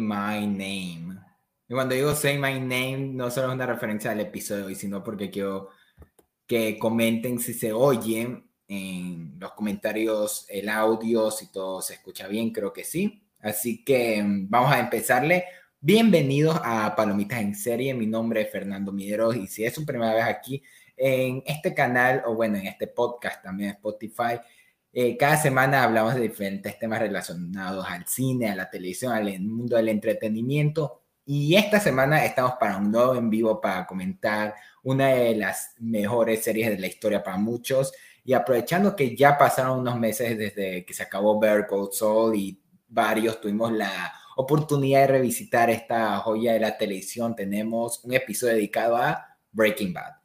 My Name. Y cuando digo Say My Name, no solo es una referencia al episodio sino porque quiero que comenten si se oye en los comentarios el audio, si todo se escucha bien, creo que sí. Así que mm, vamos a empezarle. Bienvenidos a Palomitas en Serie. Mi nombre es Fernando Mideros y si es su primera vez aquí en este canal o bueno, en este podcast también Spotify, eh, cada semana hablamos de diferentes temas relacionados al cine, a la televisión, al mundo del entretenimiento. Y esta semana estamos para un nuevo en vivo para comentar una de las mejores series de la historia para muchos. Y aprovechando que ya pasaron unos meses desde que se acabó Bear Cold Soul y varios tuvimos la oportunidad de revisitar esta joya de la televisión, tenemos un episodio dedicado a Breaking Bad.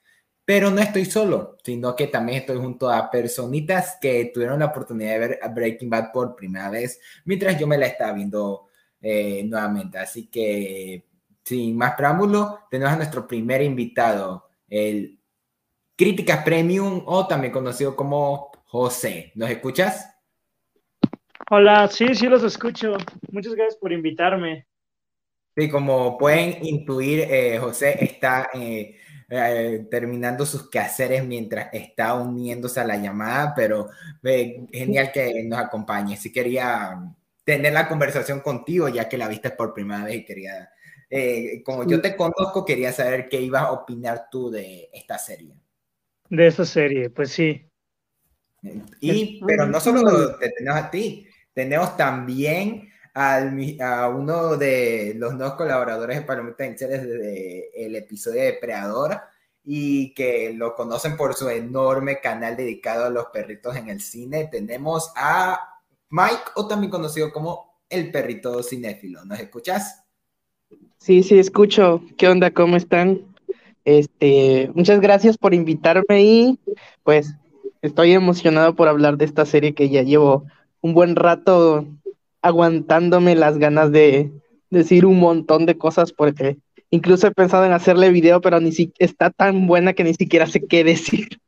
Pero no estoy solo, sino que también estoy junto a personitas que tuvieron la oportunidad de ver Breaking Bad por primera vez, mientras yo me la estaba viendo eh, nuevamente. Así que, sin más preámbulo, tenemos a nuestro primer invitado, el Críticas Premium, o también conocido como José. ¿Nos escuchas? Hola, sí, sí los escucho. Muchas gracias por invitarme. Sí, como pueden intuir, eh, José está eh, eh, terminando sus quehaceres mientras está uniéndose a la llamada, pero genial que nos acompañe. Sí quería tener la conversación contigo, ya que la viste por primera vez y quería, eh, como yo te conozco, quería saber qué ibas a opinar tú de esta serie. De esta serie, pues sí. Y, pero no solo te tenemos a ti, tenemos también a uno de los nuevos colaboradores de Palomita en desde el episodio de Predador y que lo conocen por su enorme canal dedicado a los perritos en el cine. Tenemos a Mike, o también conocido como el perrito cinéfilo. ¿Nos escuchas? Sí, sí, escucho. ¿Qué onda? ¿Cómo están? Este, muchas gracias por invitarme y pues estoy emocionado por hablar de esta serie que ya llevo un buen rato aguantándome las ganas de decir un montón de cosas porque incluso he pensado en hacerle video, pero ni si está tan buena que ni siquiera sé qué decir.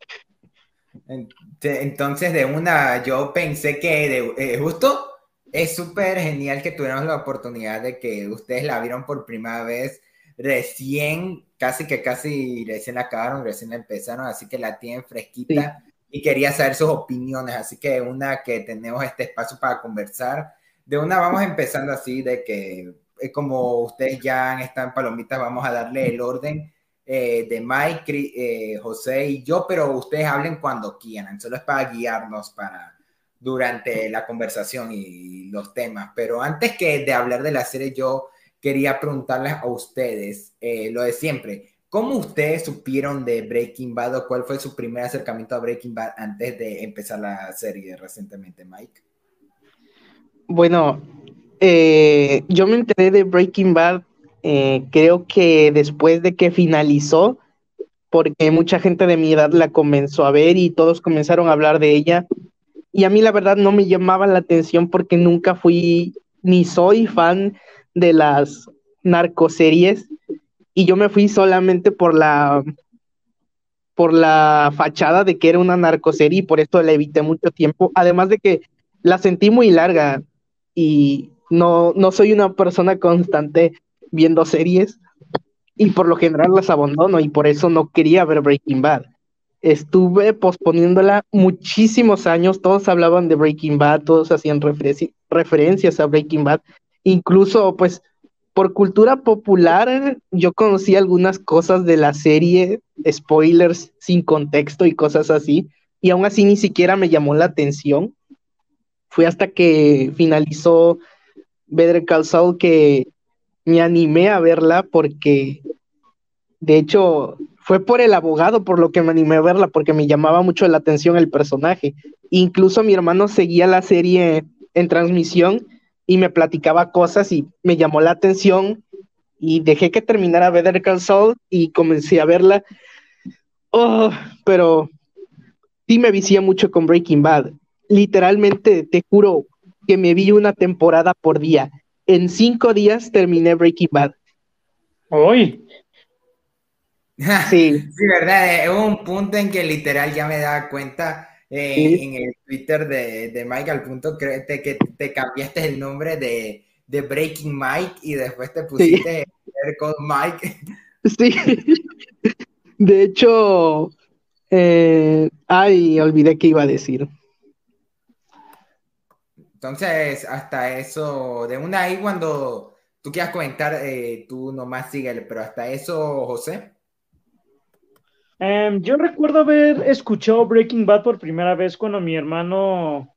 Entonces, de una, yo pensé que de, eh, justo es súper genial que tuviéramos la oportunidad de que ustedes la vieron por primera vez recién, casi que casi recién la acabaron, recién empezaron, así que la tienen fresquita y quería saber sus opiniones, así que una que tenemos este espacio para conversar de una vamos empezando así, de que es como ustedes ya están palomitas, vamos a darle el orden eh, de Mike, eh, José y yo, pero ustedes hablen cuando quieran, solo es para guiarnos para durante la conversación y los temas. Pero antes que de hablar de la serie, yo quería preguntarles a ustedes eh, lo de siempre. ¿Cómo ustedes supieron de Breaking Bad o cuál fue su primer acercamiento a Breaking Bad antes de empezar la serie recientemente, Mike? Bueno, eh, yo me enteré de Breaking Bad, eh, creo que después de que finalizó, porque mucha gente de mi edad la comenzó a ver y todos comenzaron a hablar de ella. Y a mí la verdad no me llamaba la atención porque nunca fui ni soy fan de las narcoseries. Y yo me fui solamente por la por la fachada de que era una narcoserie y por esto la evité mucho tiempo, además de que la sentí muy larga y no, no soy una persona constante viendo series y por lo general las abandono y por eso no quería ver Breaking Bad. Estuve posponiéndola muchísimos años, todos hablaban de Breaking Bad, todos hacían referencias a Breaking Bad, incluso pues por cultura popular yo conocí algunas cosas de la serie, spoilers sin contexto y cosas así, y aún así ni siquiera me llamó la atención fue hasta que finalizó Better Call Saul que me animé a verla porque, de hecho, fue por el abogado por lo que me animé a verla, porque me llamaba mucho la atención el personaje. Incluso mi hermano seguía la serie en transmisión y me platicaba cosas y me llamó la atención y dejé que terminara Better Call Saul y comencé a verla. Oh, pero sí me vicié mucho con Breaking Bad literalmente, te juro que me vi una temporada por día. En cinco días terminé Breaking Bad. Hoy. Sí. sí, verdad. Eh, hubo un punto en que literal ya me daba cuenta eh, en el Twitter de, de Mike, al punto que te, que te cambiaste el nombre de de Breaking Mike y después te pusiste con Mike. Sí. De hecho, eh, ay, olvidé qué iba a decir. Entonces, hasta eso, de una ahí cuando tú quieras comentar, eh, tú nomás síguele, pero hasta eso, José. Em, yo recuerdo haber escuchado Breaking Bad por primera vez cuando mi hermano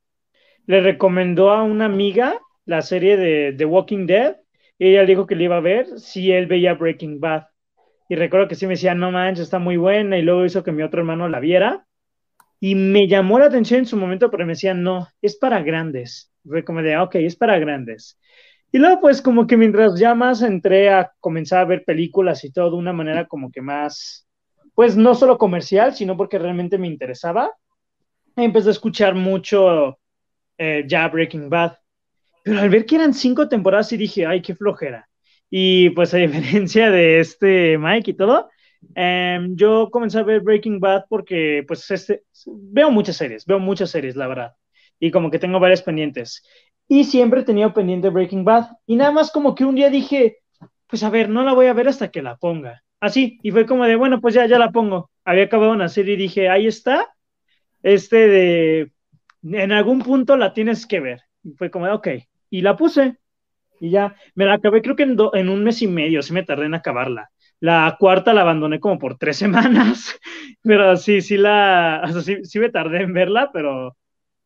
le recomendó a una amiga la serie de The Walking Dead y ella le dijo que le iba a ver si él veía Breaking Bad. Y recuerdo que sí me decía, no manches, está muy buena, y luego hizo que mi otro hermano la viera. Y me llamó la atención en su momento, pero me decía, no, es para grandes. Recomendé, ok, es para grandes. Y luego, pues, como que mientras ya más entré a comenzar a ver películas y todo de una manera como que más, pues, no solo comercial, sino porque realmente me interesaba, empecé a escuchar mucho eh, ya Breaking Bad. Pero al ver que eran cinco temporadas, sí dije, ay, qué flojera. Y pues a diferencia de este Mike y todo, em, yo comencé a ver Breaking Bad porque pues este, veo muchas series, veo muchas series, la verdad. Y como que tengo varias pendientes. Y siempre he tenido pendiente Breaking Bad. Y nada más como que un día dije, pues a ver, no la voy a ver hasta que la ponga. Así, y fue como de, bueno, pues ya, ya la pongo. Había acabado una serie y dije, ahí está. Este de, en algún punto la tienes que ver. Y fue como de, ok, y la puse. Y ya, me la acabé creo que en, en un mes y medio, sí me tardé en acabarla. La cuarta la abandoné como por tres semanas, pero sí, sí la, o sea, sí, me tardé en verla, pero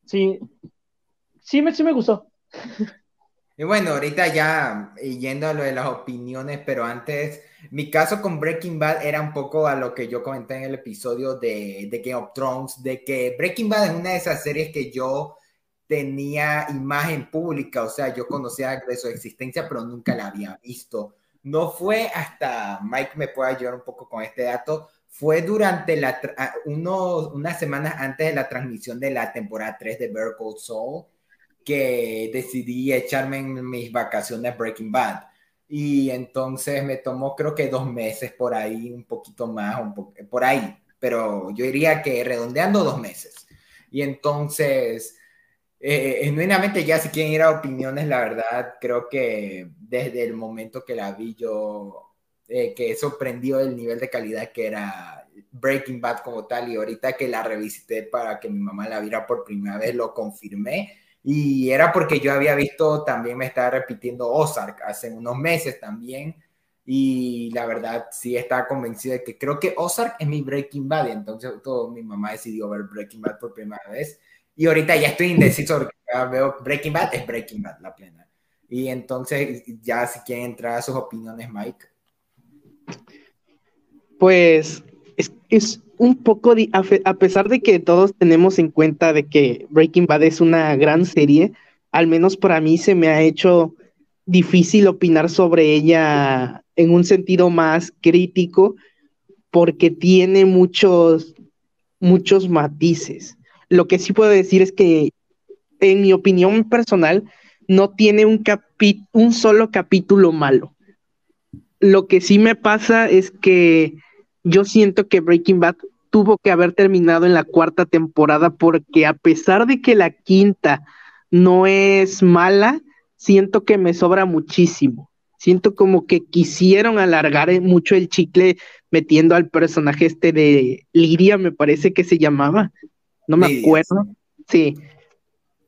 sí, sí me, sí me gustó. Y bueno, ahorita ya yendo a lo de las opiniones, pero antes, mi caso con Breaking Bad era un poco a lo que yo comenté en el episodio de, de Game of Thrones, de que Breaking Bad es una de esas series que yo tenía imagen pública, o sea, yo conocía de su existencia, pero nunca la había visto. No fue hasta, Mike me puede ayudar un poco con este dato, fue durante la, unos, unas semanas antes de la transmisión de la temporada 3 de Better Soul que decidí echarme en mis vacaciones Breaking Bad. Y entonces me tomó creo que dos meses por ahí, un poquito más, un por ahí, pero yo diría que redondeando dos meses. Y entonces eh, genuinamente ya si quieren ir a opiniones, la verdad, creo que desde el momento que la vi yo, eh, que sorprendió el nivel de calidad que era Breaking Bad como tal y ahorita que la revisité para que mi mamá la viera por primera vez, lo confirmé. Y era porque yo había visto, también me estaba repitiendo Ozark hace unos meses también. Y la verdad, sí estaba convencido de que creo que Ozark es mi Breaking Bad. Y entonces todo, mi mamá decidió ver Breaking Bad por primera vez. Y ahorita ya estoy indeciso porque ya veo Breaking Bad es Breaking Bad, la plena. Y entonces, ya si quieren entrar a sus opiniones, Mike. Pues es, un poco, a pesar de que todos tenemos en cuenta de que Breaking Bad es una gran serie, al menos para mí se me ha hecho difícil opinar sobre ella en un sentido más crítico porque tiene muchos, muchos matices. Lo que sí puedo decir es que, en mi opinión personal, no tiene un, un solo capítulo malo. Lo que sí me pasa es que yo siento que Breaking Bad tuvo que haber terminado en la cuarta temporada porque a pesar de que la quinta no es mala, siento que me sobra muchísimo. Siento como que quisieron alargar mucho el chicle metiendo al personaje este de Liria, me parece que se llamaba no me acuerdo. Sí.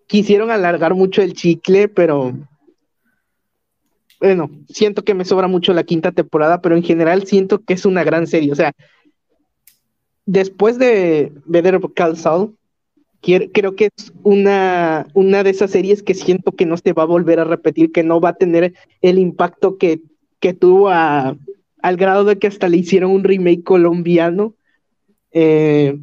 Quisieron alargar mucho el chicle, pero bueno, siento que me sobra mucho la quinta temporada, pero en general siento que es una gran serie. O sea, después de Better Call Saul, creo que es una, una de esas series que siento que no se va a volver a repetir, que no va a tener el impacto que, que tuvo al grado de que hasta le hicieron un remake colombiano. Eh,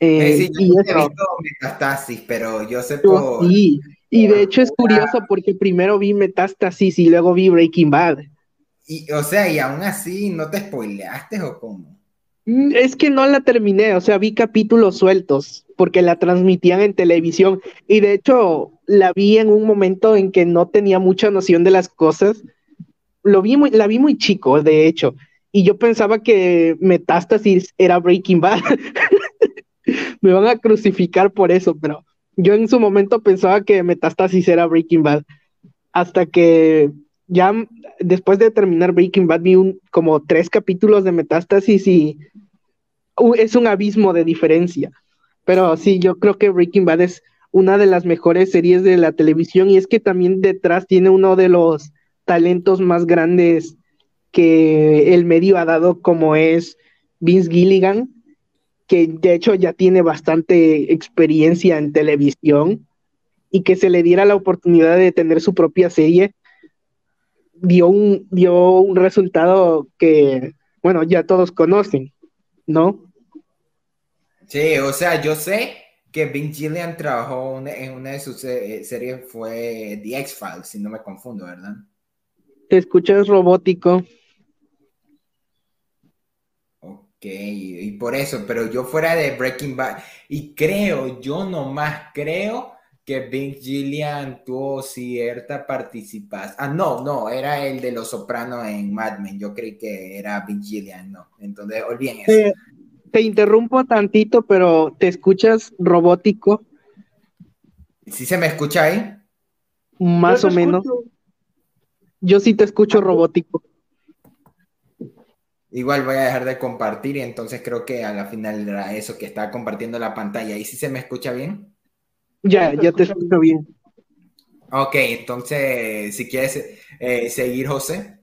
eh, sí, yo he visto Metastasis, pero yo sé por... Sí, y de hecho es curioso porque primero vi Metastasis y luego vi Breaking Bad. Y, o sea, y aún así, ¿no te spoileaste o cómo? Mm, es que no la terminé, o sea, vi capítulos sueltos porque la transmitían en televisión y de hecho la vi en un momento en que no tenía mucha noción de las cosas. Lo vi muy, la vi muy chico, de hecho, y yo pensaba que Metástasis era Breaking Bad. me van a crucificar por eso, pero yo en su momento pensaba que Metastasis era Breaking Bad. hasta que ya después de terminar Breaking Bad vi un, como tres capítulos de Metástasis y es un abismo de diferencia. Pero sí, yo creo que Breaking Bad es una de las mejores series de la televisión y es que también detrás tiene uno de los talentos más grandes que el medio ha dado como es Vince Gilligan, que de hecho ya tiene bastante experiencia en televisión y que se le diera la oportunidad de tener su propia serie, dio un, dio un resultado que, bueno, ya todos conocen, ¿no? Sí, o sea, yo sé que Vince Gillian trabajó en una de sus eh, series, fue The X-Files, si no me confundo, ¿verdad? Te escuchas robótico. Ok, y por eso, pero yo fuera de Breaking Bad, y creo, yo nomás creo que Vince Gillian tuvo cierta participación. Ah, no, no, era el de Los Sopranos en Mad Men. Yo creí que era Vince Gillian, no. Entonces, olviden eso. te interrumpo tantito, pero te escuchas robótico. ¿Sí se me escucha ahí? Más o menos. Yo sí te escucho robótico. Igual voy a dejar de compartir y entonces creo que a la final era eso que estaba compartiendo la pantalla. ¿Y si se me escucha bien? Ya, ya te escucho bien. Ok, entonces, si quieres eh, seguir, José.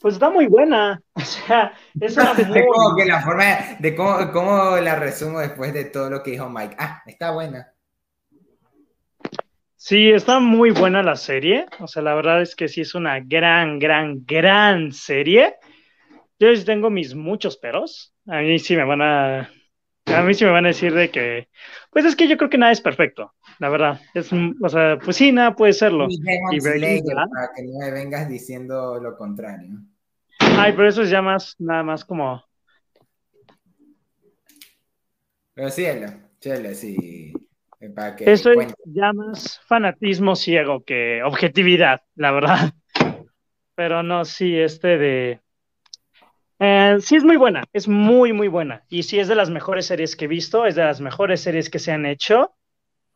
Pues está muy buena. O sea, es una muy... que la forma de cómo, cómo la resumo después de todo lo que dijo Mike. Ah, está buena. Sí, está muy buena la serie. O sea, la verdad es que sí es una gran, gran, gran serie. Yo sí tengo mis muchos peros. A mí sí me van a. A mí sí me van a decir de que. Pues es que yo creo que nada es perfecto. La verdad. Es, o sea, pues sí, nada puede serlo. Y, para que no me vengas diciendo lo contrario. Ay, pero eso es ya más, nada más como. Pero sí, chelo, sí. Eso es ya más fanatismo ciego que objetividad, la verdad. Pero no, sí, este de... Eh, sí es muy buena, es muy, muy buena. Y sí es de las mejores series que he visto, es de las mejores series que se han hecho.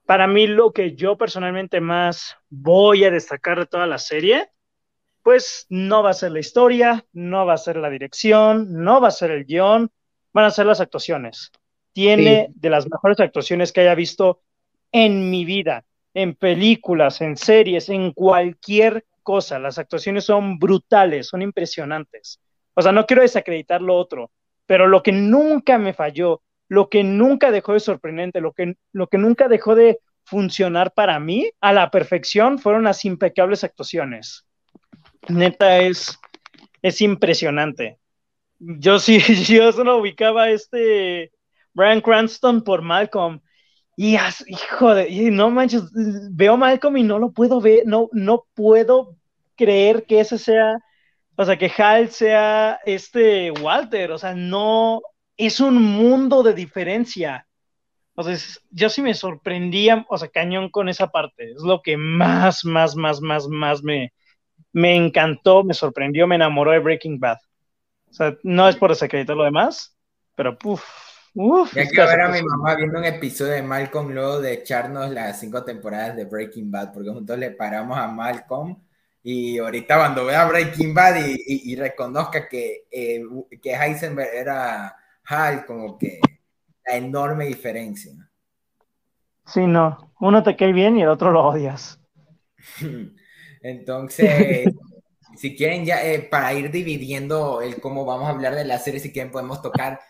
Para mí lo que yo personalmente más voy a destacar de toda la serie, pues no va a ser la historia, no va a ser la dirección, no va a ser el guion, van a ser las actuaciones. Tiene de las mejores actuaciones que haya visto en mi vida, en películas, en series, en cualquier cosa. Las actuaciones son brutales, son impresionantes. O sea, no quiero desacreditar lo otro, pero lo que nunca me falló, lo que nunca dejó de sorprendente, lo que, lo que nunca dejó de funcionar para mí a la perfección fueron las impecables actuaciones. Neta, es, es impresionante. Yo sí, yo solo ubicaba este Brian Cranston por Malcolm y hijo de, no manches, veo Malcolm y no lo puedo ver, no, no puedo creer que ese sea, o sea, que Hal sea este Walter, o sea, no, es un mundo de diferencia. O sea, yo sí me sorprendía, o sea, cañón con esa parte, es lo que más, más, más, más, más me, me encantó, me sorprendió, me enamoró de Breaking Bad. O sea, no es por desacreditar lo demás, pero puf, Uf, ya que ver a mi mamá viendo un episodio de Malcolm luego de echarnos las cinco temporadas de Breaking Bad, porque juntos le paramos a Malcolm y ahorita cuando vea Breaking Bad y, reconozca que, eh, que Heisenberg era Hal, como que la enorme diferencia. Sí, no, uno te cae bien y el otro lo odias. Entonces, si quieren ya, eh, para ir dividiendo el cómo vamos a hablar de la serie, si quieren podemos tocar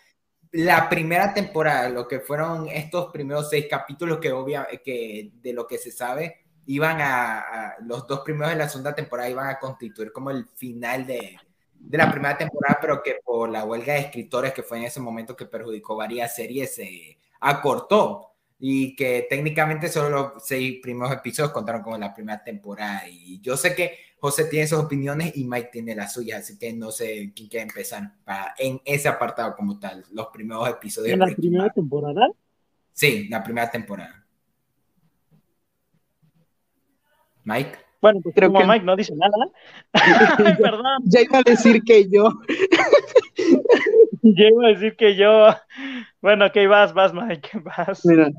la primera temporada, lo que fueron estos primeros seis capítulos que, obvia, que de lo que se sabe, iban a, los dos primeros de la segunda temporada iban a constituir como el final de, de, la primera temporada, pero que por la huelga de escritores que fue en ese momento que perjudicó varias series, se acortó y que técnicamente solo los seis primeros episodios contaron como la primera temporada. Y yo sé que José tiene sus opiniones y Mike tiene las suyas, así que no sé quién quiere empezar para, en ese apartado como tal, los primeros episodios. ¿En la primera temporada? Sí, la primera temporada. Mike. Bueno, pues creo que Mike no dice nada. Perdón. Ya iba a decir que yo. ya iba a decir que yo. Bueno, ok, vas, vas, Mike, vas. Mira,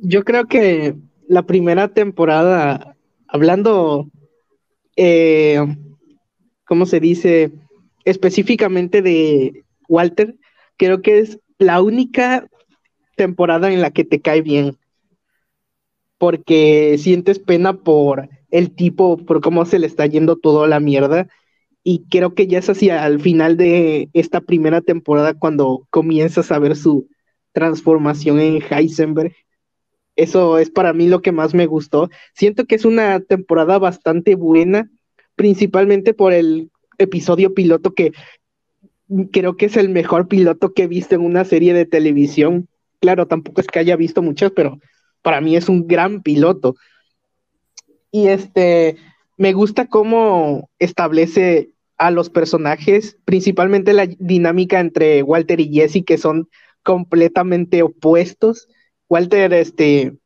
yo creo que la primera temporada hablando, eh, ¿cómo se dice? Específicamente de Walter, creo que es la única temporada en la que te cae bien, porque sientes pena por el tipo, por cómo se le está yendo todo la mierda. Y creo que ya es hacia el final de esta primera temporada cuando comienzas a ver su transformación en Heisenberg. Eso es para mí lo que más me gustó. Siento que es una temporada bastante buena, principalmente por el episodio piloto que creo que es el mejor piloto que he visto en una serie de televisión. Claro, tampoco es que haya visto muchas, pero para mí es un gran piloto. Y este, me gusta cómo establece a los personajes, principalmente la dinámica entre Walter y Jesse, que son completamente opuestos. Walter, este,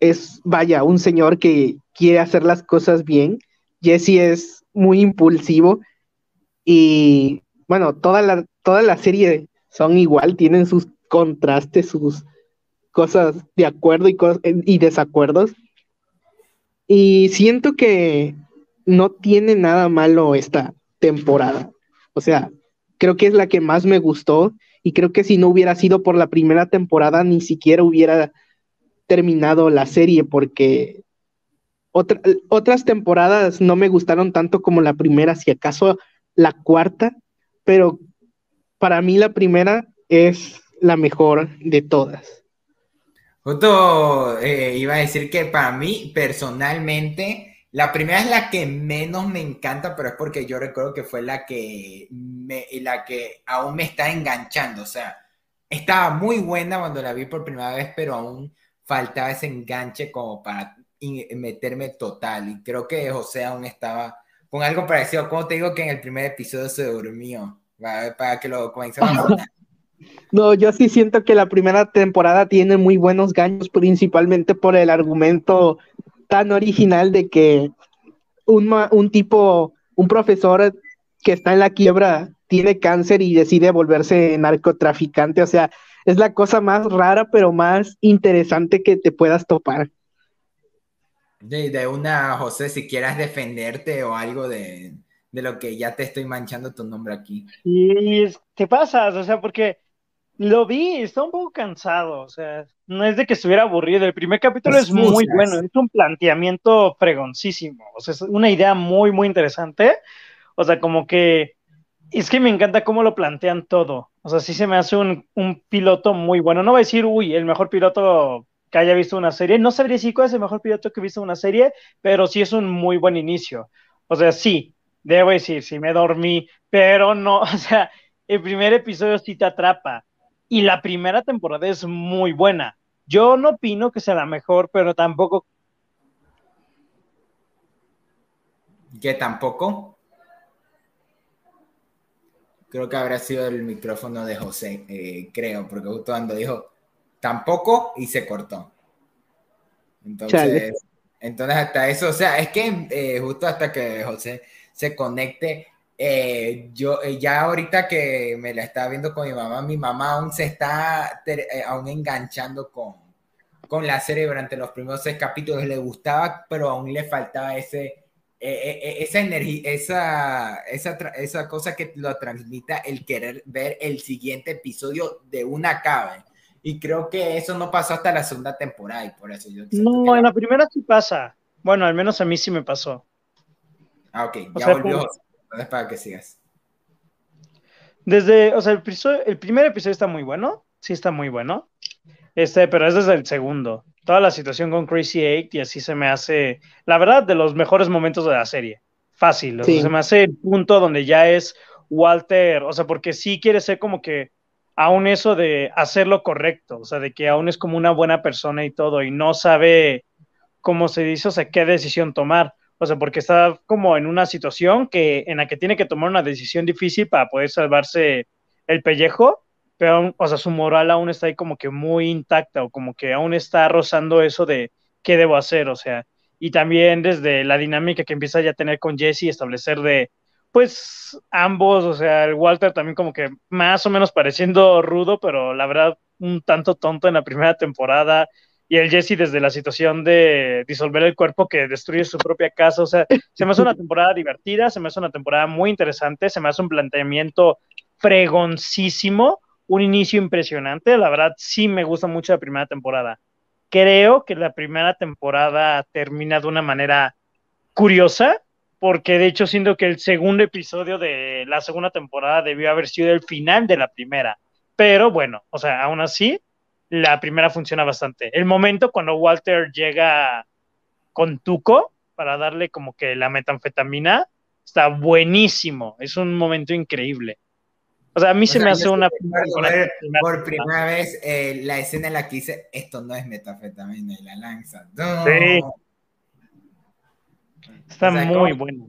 es, vaya, un señor que quiere hacer las cosas bien. Jesse es muy impulsivo y, bueno, toda la, toda la serie son igual, tienen sus contrastes, sus cosas de acuerdo y, y desacuerdos. Y siento que no tiene nada malo esta temporada. O sea, creo que es la que más me gustó y creo que si no hubiera sido por la primera temporada ni siquiera hubiera terminado la serie porque otras temporadas no me gustaron tanto como la primera, si acaso la cuarta, pero para mí la primera es la mejor de todas. Justo eh, iba a decir que para mí personalmente la primera es la que menos me encanta, pero es porque yo recuerdo que fue la que, me, la que aún me está enganchando. O sea, estaba muy buena cuando la vi por primera vez, pero aún faltaba ese enganche como para meterme total. Y creo que José aún estaba con algo parecido. Como te digo que en el primer episodio se durmió? Para que lo comencemos a No, yo sí siento que la primera temporada tiene muy buenos ganchos, principalmente por el argumento tan original de que un, un tipo, un profesor que está en la quiebra tiene cáncer y decide volverse narcotraficante. O sea, es la cosa más rara, pero más interesante que te puedas topar. De, de una, José, si quieras defenderte o algo de, de, lo que ya te estoy manchando tu nombre aquí. Y te pasas, o sea, porque lo vi, está un poco cansado, o sea, no es de que estuviera aburrido. El primer capítulo es muy bueno, es un planteamiento fregoncísimo, o sea, es una idea muy, muy interesante. O sea, como que es que me encanta cómo lo plantean todo. O sea, sí se me hace un, un piloto muy bueno. No voy a decir, uy, el mejor piloto que haya visto una serie. No sabría si cuál es el mejor piloto que he visto una serie, pero sí es un muy buen inicio. O sea, sí, debo decir, sí me dormí, pero no, o sea, el primer episodio sí te atrapa y la primera temporada es muy buena. Yo no opino que sea la mejor, pero tampoco. ¿Que tampoco? Creo que habrá sido el micrófono de José, eh, creo, porque justo cuando dijo tampoco y se cortó. Entonces, entonces hasta eso, o sea, es que eh, justo hasta que José se conecte, eh, yo eh, ya ahorita que me la estaba viendo con mi mamá, mi mamá aún se está eh, aún enganchando con, con la serie durante los primeros seis capítulos, le gustaba, pero aún le faltaba ese, esa energía, esa, esa, esa cosa que lo transmita el querer ver el siguiente episodio de una cabe. Y creo que eso no pasó hasta la segunda temporada y por eso yo... No, en la... primera sí pasa. Bueno, al menos a mí sí me pasó. Ah, ok, ya volvió para que sigas. Desde, o sea, el, primer episodio está muy bueno, sí está muy bueno, este, pero es desde el segundo. Toda la situación con Crazy Eight y así se me hace, la verdad, de los mejores momentos de la serie. Fácil, se me hace el punto donde ya es Walter, o sea, porque sí quiere ser como que aún eso de hacer lo correcto, o sea, de que aún es como una buena persona y todo, y no sabe, cómo se dice, o sea, qué decisión tomar. O sea, porque está como en una situación que, en la que tiene que tomar una decisión difícil para poder salvarse el pellejo, pero, o sea, su moral aún está ahí como que muy intacta o como que aún está rozando eso de qué debo hacer, o sea, y también desde la dinámica que empieza ya a tener con Jesse, establecer de, pues, ambos, o sea, el Walter también como que más o menos pareciendo rudo, pero la verdad un tanto tonto en la primera temporada, y el Jesse desde la situación de disolver el cuerpo que destruye su propia casa. O sea, se me hace una temporada divertida, se me hace una temporada muy interesante, se me hace un planteamiento fregoncísimo, un inicio impresionante. La verdad, sí me gusta mucho la primera temporada. Creo que la primera temporada termina de una manera curiosa, porque de hecho siento que el segundo episodio de la segunda temporada debió haber sido el final de la primera. Pero bueno, o sea, aún así, la primera funciona bastante. El momento cuando Walter llega con Tuco para darle como que la metanfetamina está buenísimo. Es un momento increíble. O sea, a mí se me hace una. por primera vez eh, la escena en la que dice: Esto no es metanfetamina y la lanza. Sí. Está muy bueno.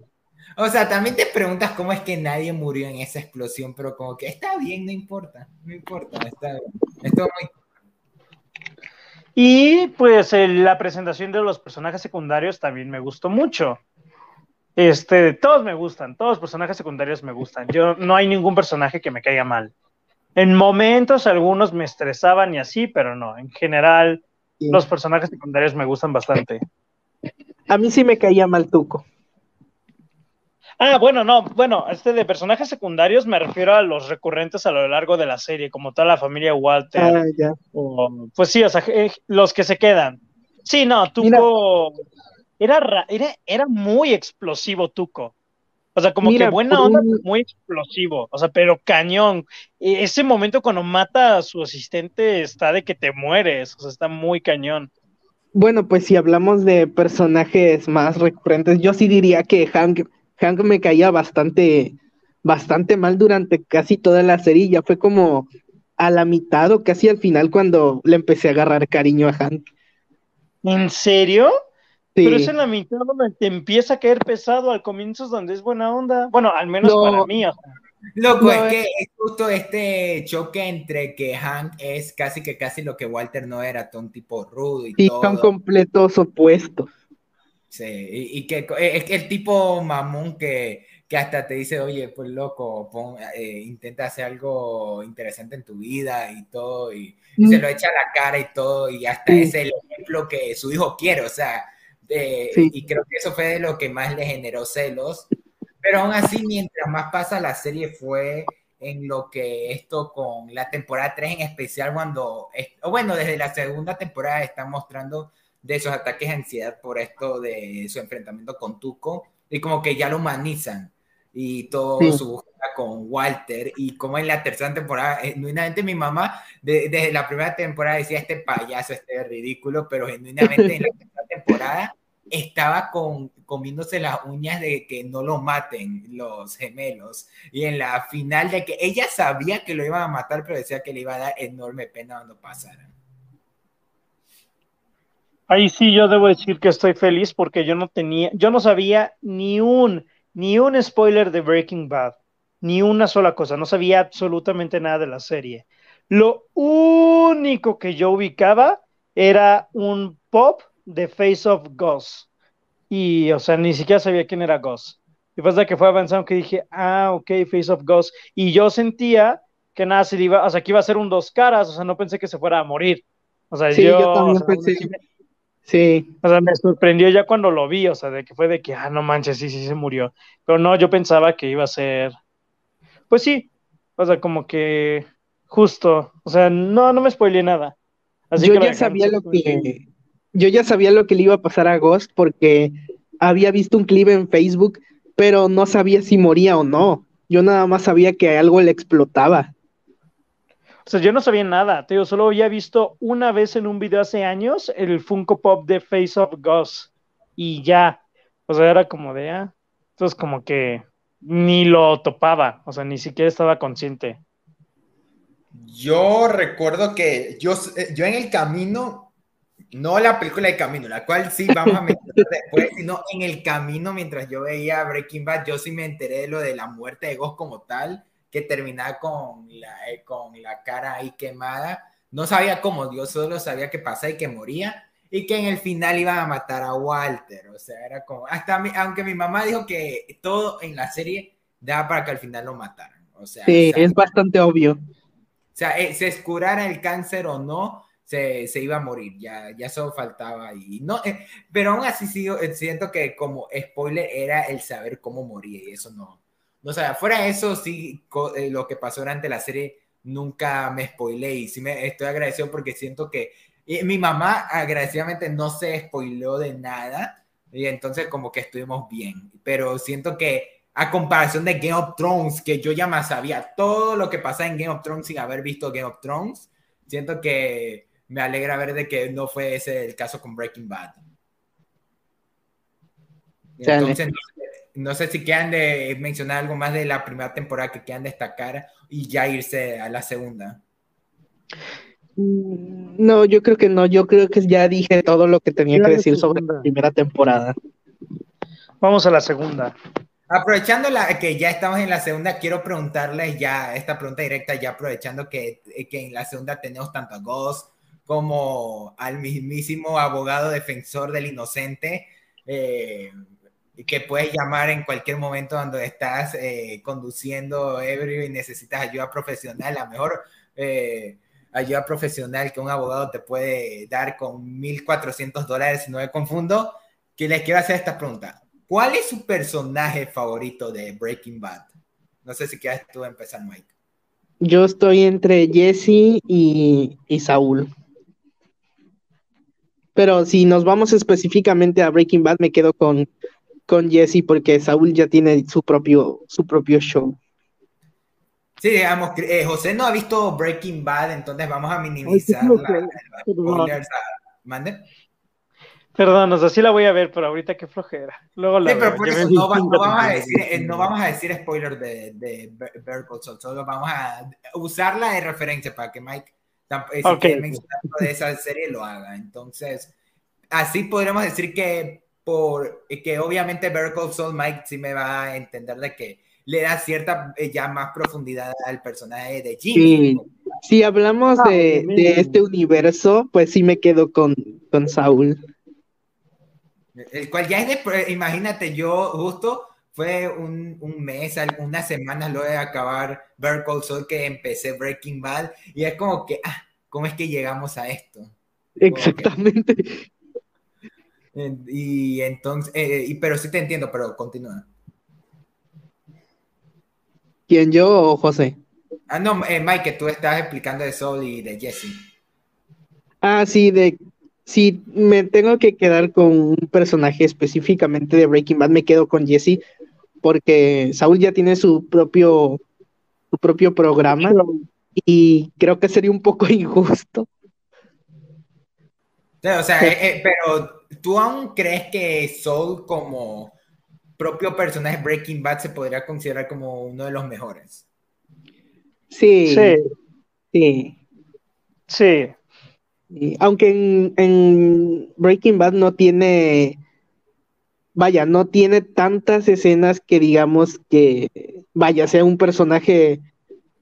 O sea, también te preguntas cómo es que nadie murió en esa explosión, pero como que está bien, no importa, no importa, está bien. Está muy y pues la presentación de los personajes secundarios también me gustó mucho. Este, todos me gustan, todos los personajes secundarios me gustan. Yo no hay ningún personaje que me caiga mal. En momentos algunos me estresaban y así, pero no, en general los personajes secundarios me gustan bastante. A mí sí me caía mal Tuco. Ah, bueno, no, bueno, este de personajes secundarios me refiero a los recurrentes a lo largo de la serie, como toda la familia Walter. Ah, ya. pues sí, o sea, eh, los que se quedan. Sí, no, Tuco era, era, era muy explosivo Tuco. O sea, como que buena onda, muy explosivo. O sea, pero cañón. E, ese momento cuando mata a su asistente está de que te mueres. O sea, está muy cañón. Bueno, pues si hablamos de personajes más recurrentes, yo sí diría que Hank Hank me caía bastante, bastante mal durante casi toda la serie. Ya fue como a la mitad o casi al final cuando le empecé a agarrar cariño a Hank. ¿En serio? Sí. Pero es en la mitad donde te empieza a caer pesado, al comienzo es donde es buena onda. Bueno, al menos para mí. Loco, es que es justo este choque entre que Hank es casi que casi lo que Walter no era, un tipo rudo y, y son completos opuestos. Sí, y, que es que el tipo mamón que, que, hasta te dice, oye, pues loco, eh, intenta hacer algo interesante en tu vida y todo, y, se mm. lo echa a la cara y todo, y hasta es el ejemplo que su hijo quiere, o sea, y creo que eso fue de lo que más le generó celos, pero aún así, mientras más pasa la serie fue en lo que esto con la temporada 3 en especial, cuando, bueno, desde la segunda temporada está mostrando de esos ataques de ansiedad por esto de su enfrentamiento con Tuco y como que ya lo humanizan y todo su búsqueda con Walter y como en la tercera temporada, genuinamente mi mamá desde la primera temporada decía este payaso, este ridículo, pero genuinamente en la tercera temporada estaba con, comiéndose las uñas de que no lo maten los gemelos y en la final de que ella sabía que lo iban a matar pero decía que le iba a dar enorme pena cuando pasaran. Ahí sí yo debo decir que estoy feliz porque yo no tenía, yo no sabía ni un, ni un spoiler de Breaking Bad, ni una sola cosa, no sabía absolutamente nada de la serie. Lo único que yo ubicaba era un pop de Face of Ghost. Y, o sea, ni siquiera sabía quién era Ghost. Y pasa que fue avanzando que dije, ah, ok, Face of Ghost. Y yo sentía que nada se iba, o sea, que iba a ser un dos caras, o sea, no pensé que se fuera a morir. O sea, yo, también pensé. Sí. O sea, me sorprendió ya cuando lo vi, o sea, de que fue de que, ah, no manches, sí, sí se murió. Pero no, yo pensaba que iba a ser. Pues sí, o sea, como que justo, o sea, no, no me spoileé nada. Así yo ya sabía lo que. Yo ya sabía lo que le iba a pasar a Ghost porque había visto un clip en Facebook, pero no sabía si moría o no. Yo nada más sabía que algo le explotaba. O sea, yo no sabía nada, te solo había visto una vez en un video hace años el Funko Pop de Face of Ghost y ya. O sea, era como de, ah, entonces como que ni lo topaba, o sea, ni siquiera estaba consciente. Yo recuerdo que yo, eh, yo en el camino, no la película de camino, la cual sí vamos a mencionar después, sino en el camino mientras yo veía Breaking Bad, yo sí me enteré de lo de la muerte de Ghost como tal que terminaba con la, eh, con la cara ahí quemada. No sabía cómo, Dios solo sabía que pasaba y que moría y que en el final iban a matar a Walter. O sea, era como, hasta aunque mi mamá dijo que todo en la serie daba para que al final lo mataran. O sea, sí, es bastante obvio. O sea, eh, se escurara el cáncer o no, se, se, iba a morir, ya, ya solo faltaba y no, eh, pero aún así sigo, eh, siento que como spoiler era el saber cómo moría y eso no o sea, fuera eso sí, eh, lo que pasó durante la serie nunca me spoilé y sí me estoy agradecido porque siento que mi mamá agradecidamente no se spoileó de nada y entonces como que estuvimos bien, pero siento que a comparación de Game of Thrones, que yo ya más sabía todo lo que pasa en Game of Thrones sin haber visto Game of Thrones, siento que me alegra ver de que no fue ese el caso con Breaking Bad. Entonces, no sé, si quieran de mencionar algo más de la primera temporada que quieran destacar y ya irse a la segunda. Mm, no, yo creo que no. Yo creo que ya dije todo lo que tenía que decir sobre la primera temporada. Vamos a la segunda. Aprovechando la, que ya estamos en la segunda, quiero preguntarles ya esta pregunta directa, ya aprovechando que, que en la segunda tenemos tanto a Ghost como al mismísimo abogado defensor del inocente, eh, que puedes llamar en cualquier momento cuando estás eh, conduciendo ebrio y necesitas ayuda profesional, la mejor eh, ayuda profesional que un abogado te puede dar con 1.400 dólares, no me confundo, que les quiero hacer esta pregunta. ¿Cuál es su personaje favorito de Breaking Bad? No sé si quieres tú empezar, Mike. Yo estoy entre Jesse y, y Saúl. Pero si nos vamos específicamente a Breaking Bad, me quedo con, con Jesse porque Saúl ya tiene su propio, su propio show. Sí, digamos, eh, José no ha visto Breaking Bad, entonces vamos a minimizar la, ¿Mande? Perdón, o sea, sí la voy a ver, pero ahorita qué flojera. Luego la sí, pero por eso no, vamos a decir, eh, no vamos a decir spoiler de, de Bear solo vamos a usarla de referencia para que Mike eh, si okay. de esa serie lo haga. Entonces, así podríamos decir que por que obviamente Better Soul Mike sí me va a entender de que le da cierta eh, ya más profundidad al personaje de Jimmy. Si hablamos ah, de, de, este universo, pues sí me quedo con, con Saúl. El cual ya es de, imagínate, yo justo fue un, un mes, algunas semanas luego de acabar Better Call que empecé Breaking Bad y es como que, ah, ¿cómo es que llegamos a esto? Exactamente. Y entonces, eh, y, pero sí te entiendo, pero continúa. ¿Quién, yo o José? Ah, no, eh, Mike, tú estás explicando de Soul y de Jesse. Ah, sí, de si me tengo que quedar con un personaje específicamente de Breaking Bad, me quedo con Jesse, porque Saúl ya tiene su propio, su propio programa y creo que sería un poco injusto. O sea, eh, eh, pero ¿tú aún crees que Saul como propio personaje Breaking Bad se podría considerar como uno de los mejores? Sí. Sí. Sí. sí aunque en, Breaking Bad no tiene, vaya, no tiene tantas escenas que digamos que, vaya, sea un personaje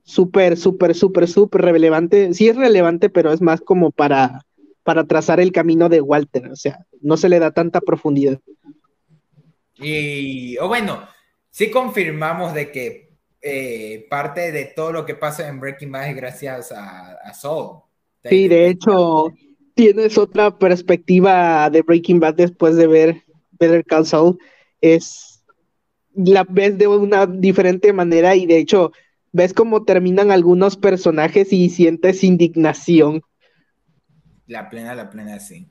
súper, súper, súper, súper relevante. Sí es relevante, pero es más como para, para trazar el camino de Walter, o sea, no se le da tanta profundidad. Y, o bueno, sí confirmamos de que eh, parte de todo lo que pasa en Breaking Bad es gracias a, a Saul. Sí, de hecho, tienes otra perspectiva de Breaking Bad después de ver Better Call Saul. Es la ves de una diferente manera y de hecho ves cómo terminan algunos personajes y sientes indignación. La plena, la plena, sí.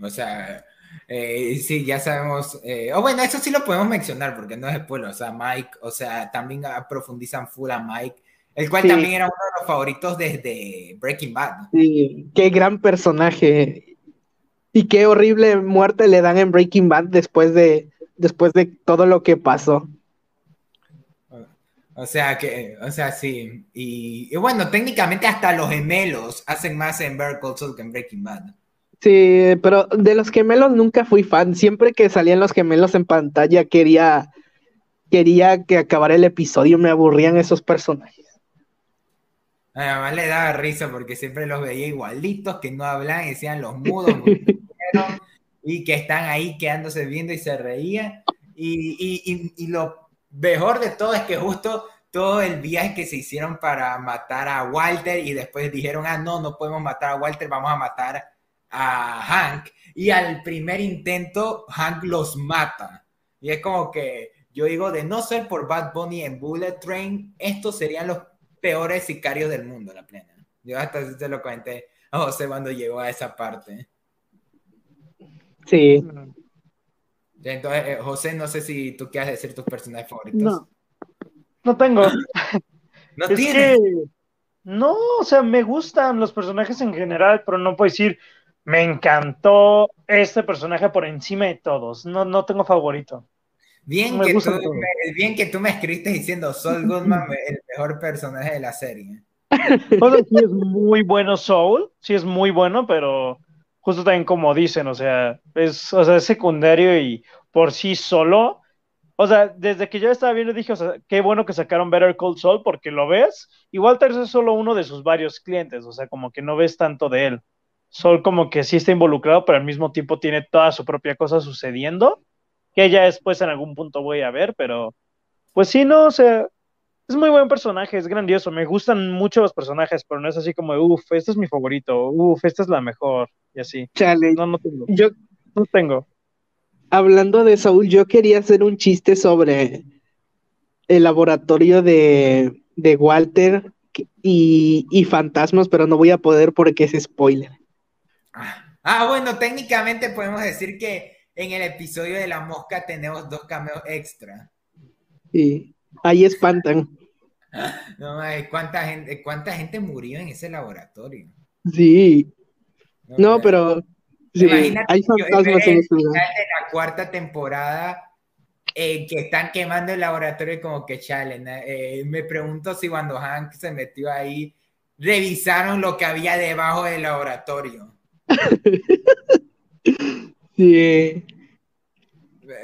O sea, eh, sí, ya sabemos. Eh, o bueno, eso sí lo podemos mencionar porque no es pueblo. O sea, Mike, o sea, también profundizan full a Mike el cual también era uno de los favoritos desde Breaking Bad. Sí, qué gran personaje. Y qué horrible muerte le dan en Breaking Bad después de, después de todo lo que pasó. O sea que, o sea, sí. Y, bueno, técnicamente hasta los gemelos hacen más en Better Call que en Breaking Bad. Sí, pero de los gemelos nunca fui fan. Siempre que salían los gemelos en pantalla quería, quería que acabara el episodio. Me aburrían esos personajes. Además le daba risa porque siempre los veía igualitos, que no hablan, decían los mudos, y que están ahí quedándose viendo y se reían. Y, y, y, lo mejor de todo es que justo todo el viaje que se hicieron para matar a Walter y después dijeron, ah, no, no podemos matar a Walter, vamos a matar a Hank. Y al primer intento, Hank los mata. Y es como que yo digo, de no ser por Bad Bunny en Bullet Train, estos serían los peores sicarios del mundo, la plena. Yo hasta se lo comenté a José cuando llegó a esa parte. Sí. Entonces, eh, José, no sé si tú quieres decir tus personajes favoritos. No, no tengo. ¿No es que no, o sea, me gustan los personajes en general, pero no puedo decir, me encantó este personaje por encima de todos. No, no tengo favorito. Bien, Me que gusta tú, todo. me- bien que tú me escribiste diciendo Sol Goodman, el mejor personaje de la serie. O sea, sí es muy bueno Soul, sí es muy bueno, pero justo también como dicen, o sea, es, o sea, es secundario y por sí solo. O sea, desde que yo estaba viendo dije, o sea, qué bueno que sacaron Better Call Saul porque lo ves y Walter es solo uno de sus varios clientes, o sea, como que no ves tanto de él. Sol como que sí está involucrado, pero al mismo tiempo tiene toda su propia cosa sucediendo, que ya después en algún punto voy a ver, pero pues sí, no, o sea, es muy buen personaje, es grandioso. Me gustan mucho los personajes, pero no es así como, uff, este es mi favorito, uff, esta es la mejor, y así. Chale. No, no tengo. Yo, No tengo. hablando de Saúl, yo quería hacer un chiste sobre el laboratorio de, de Walter y, y fantasmas, pero no voy a poder porque es spoiler. Ah, ah, bueno, técnicamente podemos decir que en el episodio de la mosca tenemos dos cameos extra. Y ahí espantan. No, ¿cuánta gente, cuánta gente murió en ese laboratorio? Sí. No, pero sí, Imagínate hay fantasmas en este lugar. de la cuarta temporada eh, que están quemando el laboratorio como que chale. na- eh, me pregunto si cuando Hank se metió ahí revisaron lo que había debajo del laboratorio. Sí.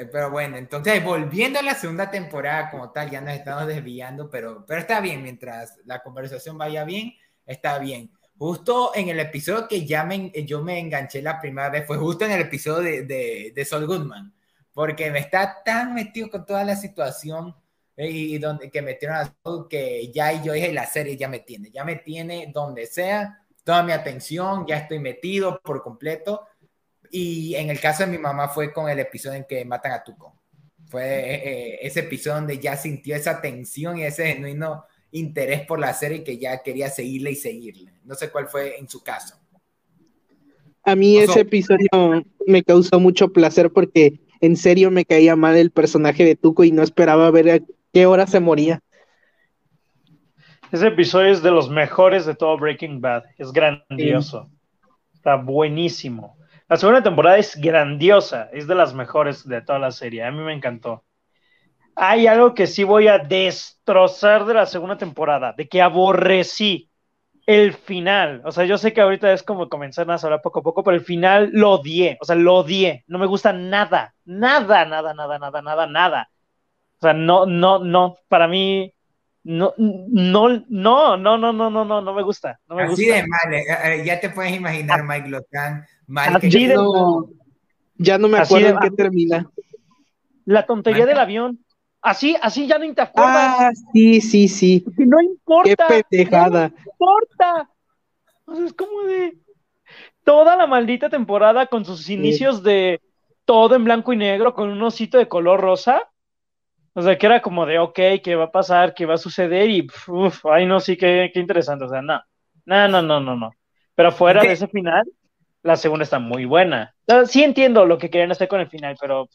Eh, Pero bueno, entonces volviendo a la segunda temporada como tal, ya nos estamos desviando, pero, pero está bien, mientras la conversación vaya bien, está bien. Justo en el episodio que ya me, yo me enganché la primera vez, fue justo en el episodio de, de, de Sol Goodman, porque me está tan metido con toda la situación eh, y donde que metieron a Sol que ya y yo dije, la serie ya me tiene, ya me tiene donde sea, toda mi atención, ya estoy metido por completo. Y en el caso de mi mamá fue con el episodio en que matan a Tuco. Fue eh, eh, ese episodio donde ya sintió esa tensión y ese genuino interés por la serie que ya quería seguirle y seguirle. No sé cuál fue en su caso. A mí O ese episodio me causó mucho placer porque en serio me caía mal el personaje de Tuco y no esperaba ver a qué hora se moría. Ese episodio es de los mejores de todo Breaking Bad. Es grandioso. Está buenísimo. La segunda temporada es grandiosa. Es de las mejores de toda la serie. A mí me encantó. Hay algo que sí voy a destrozar de la segunda temporada, de que aborrecí el final. O sea, yo sé que ahorita es como comenzar a hablar poco a poco, pero el final lo odié. O sea, lo odié. No me gusta nada. Nada, nada, nada, nada, nada, nada. O sea, no, no, no. Para mí, no, no, no, no, no, no, no, no, no me gusta. No me Así gusta. de mal, eh, eh, ya te puedes imaginar Mike Lotan mal que Así de- No, ya no me acuerdo en qué termina. La tontería del avión. Así, así ya no te acuerdas. Ah, sí, sí, sí. No Qué importa. pendejada. No importa. O sea, es como de toda la maldita temporada con sus inicios de todo en blanco y negro con un osito de color rosa. O sea, que era como de, ok, ¿qué va a pasar? ¿Qué va a suceder? Y, uff, ay, no, sí, qué, qué interesante. O sea, no, no, no, no, no, no. Pero fuera Ok. de ese final, la segunda está muy buena. Sí entiendo lo que querían hacer con el final, pero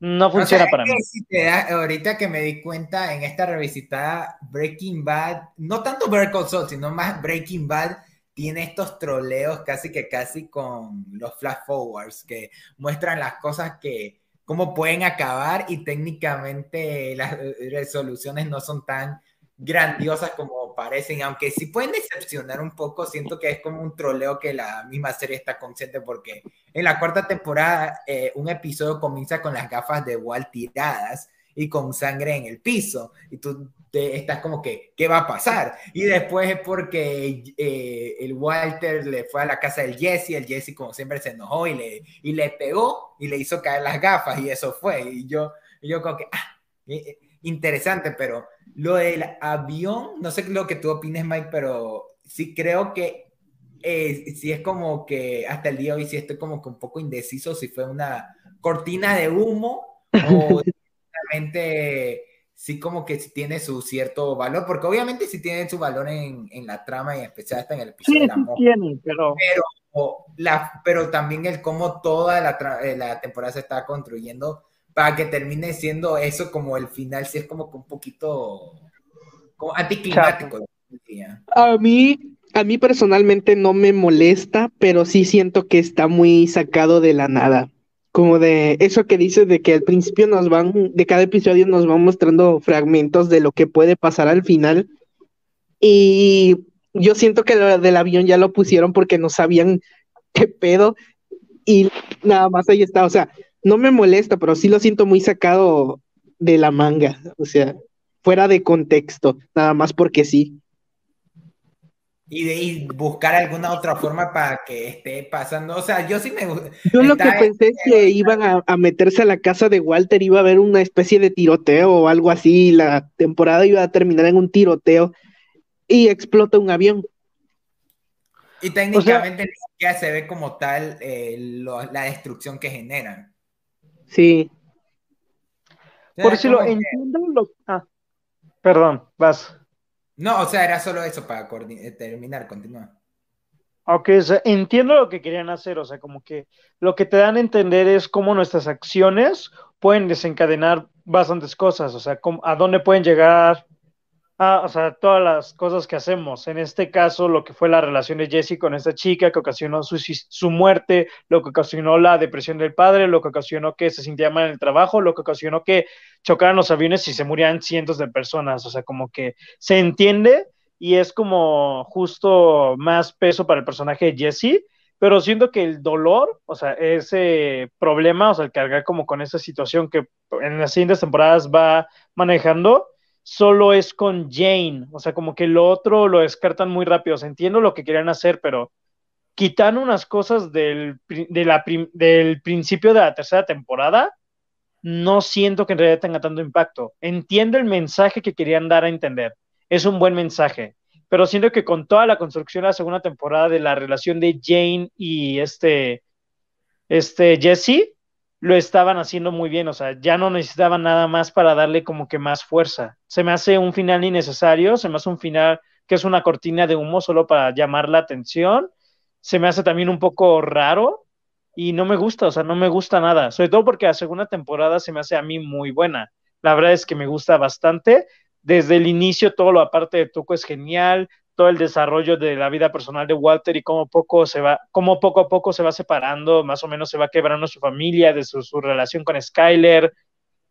no O sea, funciona para mí. si te da- ahorita que me di cuenta en esta revisitada Breaking Bad, no tanto Better Saul, sino más Breaking Bad tiene estos troleos casi que casi con los flash forwards que muestran las cosas que cómo pueden acabar y técnicamente las resoluciones no son tan grandiosas como parecen, aunque sí pueden decepcionar un poco, siento que es como un troleo que la misma serie está consciente porque en la cuarta temporada, eh, un episodio comienza con las gafas de Walt tiradas y con sangre en el piso. Y tú te, estás como que, ¿qué va a pasar? Y después es porque eh, el Walter le fue a la casa del Jesse, el Jesse como siempre se enojó y le, y le pegó y le hizo caer las gafas y eso fue. Y yo, y yo como que, ah, y, interesante, pero lo del avión, no sé lo que tú opines, Mike, pero sí creo que eh, sí es como que hasta el día de hoy sí estoy como que un poco indeciso si fue una cortina de humo o realmente sí como que tiene su cierto valor, porque obviamente sí tiene su valor en, en la trama y en especial hasta en el episodio sí, Sí tiene, pero... pero, la, pero también el cómo toda la, eh, la temporada se está construyendo para que termine siendo eso como el final, sí es como que un poquito como anticlimático. A mí, a mí personalmente no me molesta, pero sí siento que está muy sacado de la nada. Como de eso que dices de que al principio nos van, de cada episodio nos van mostrando fragmentos de lo que puede pasar al final. Y yo siento que lo del avión ya lo pusieron porque no sabían qué pedo. Y nada más ahí está. O sea, no me molesta, pero sí lo siento muy sacado de la manga, o sea, fuera de contexto, nada más porque sí. Y de buscar alguna otra forma para que esté pasando. O sea, yo sí me Yo lo que pensé es que iban a, a, meterse a la casa de Walter, iba a haber una especie de tiroteo o algo así. La temporada iba a terminar en un tiroteo y explota un avión. Y técnicamente ya se ve como tal eh, lo, la destrucción que generan. Sí. Por si lo entiendo, lo... Ah, perdón, vas. No, o sea, era solo eso para eh, terminar, continúa. Ok, o sea, entiendo lo que querían hacer, o sea, como que lo que te dan a entender es cómo nuestras acciones pueden desencadenar bastantes cosas, o sea, a dónde pueden llegar, Ah, o sea, todas las cosas que hacemos. En este caso, lo que fue la relación de Jesse con esta chica que ocasionó su, su, muerte, lo que ocasionó la depresión del padre, lo que ocasionó que se sintiera mal en el trabajo, lo que ocasionó que chocaran los aviones y se murieran cientos de personas. O sea, como que se entiende y es como justo más peso para el personaje de Jesse, pero siento que el dolor, o sea, ese problema, o sea, el cargar como con esa situación que en las siguientes temporadas va manejando, solo es con Jane, o sea, como que lo otro lo descartan muy rápido, entiendo lo que querían hacer, pero quitan unas cosas del, del principio de la tercera temporada, no siento que en realidad tenga tanto impacto. Entiendo el mensaje que querían dar a entender, es un buen mensaje, pero siento que con toda la construcción de la segunda temporada de la relación de Jane y este, este Jesse, lo estaban haciendo muy bien, o sea, ya no necesitaban nada más para darle como que más fuerza. Se me hace un final innecesario, se me hace un final que es una cortina de humo solo para llamar la atención, se me hace también un poco raro y no me gusta, o sea, no me gusta nada, sobre todo porque la segunda temporada se me hace a mí muy buena. La verdad es que me gusta bastante. Desde el inicio todo lo aparte de Tuco es genial, el desarrollo de la vida personal de Walter y cómo poco se va, cómo poco a poco se va separando, más o menos se va quebrando su familia, de su, relación con Skyler,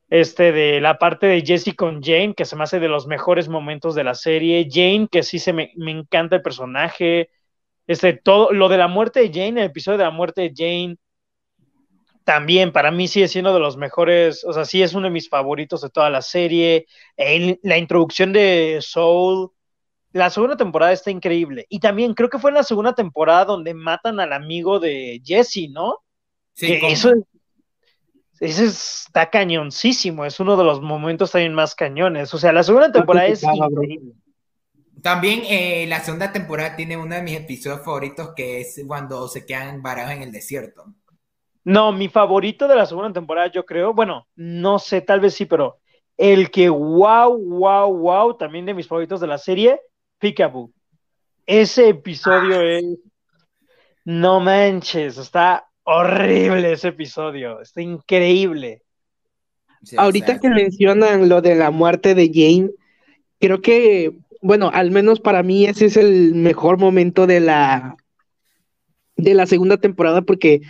este, de la parte de Jesse con Jane, que se me hace de los mejores momentos de la serie, Jane, que sí se me, me encanta el personaje, este, todo, lo de la muerte de Jane, el episodio de la muerte de Jane, también para mí sigue siendo de los mejores, o sea, sí es uno de mis favoritos de toda la serie, la introducción de Soul, la segunda temporada está increíble. Y también creo que fue en la segunda temporada donde matan al amigo de Jesse, ¿no? Sí. eso, eso está cañoncísimo. Es uno de los momentos también más cañones. O sea, la segunda temporada es increíble. También eh, la segunda temporada tiene uno de mis episodios favoritos que es cuando se quedan varados en el desierto. No, mi favorito de la segunda temporada, yo creo, bueno, no sé, tal vez sí, pero el que wow, wow, wow, también de mis favoritos de la serie Peekaboo. Ese episodio ah. es. No manches, está horrible ese episodio, está increíble. Ahorita que mencionan lo de la muerte de Jane, creo que, bueno, al menos para mí ese es el mejor momento de la de la segunda temporada porque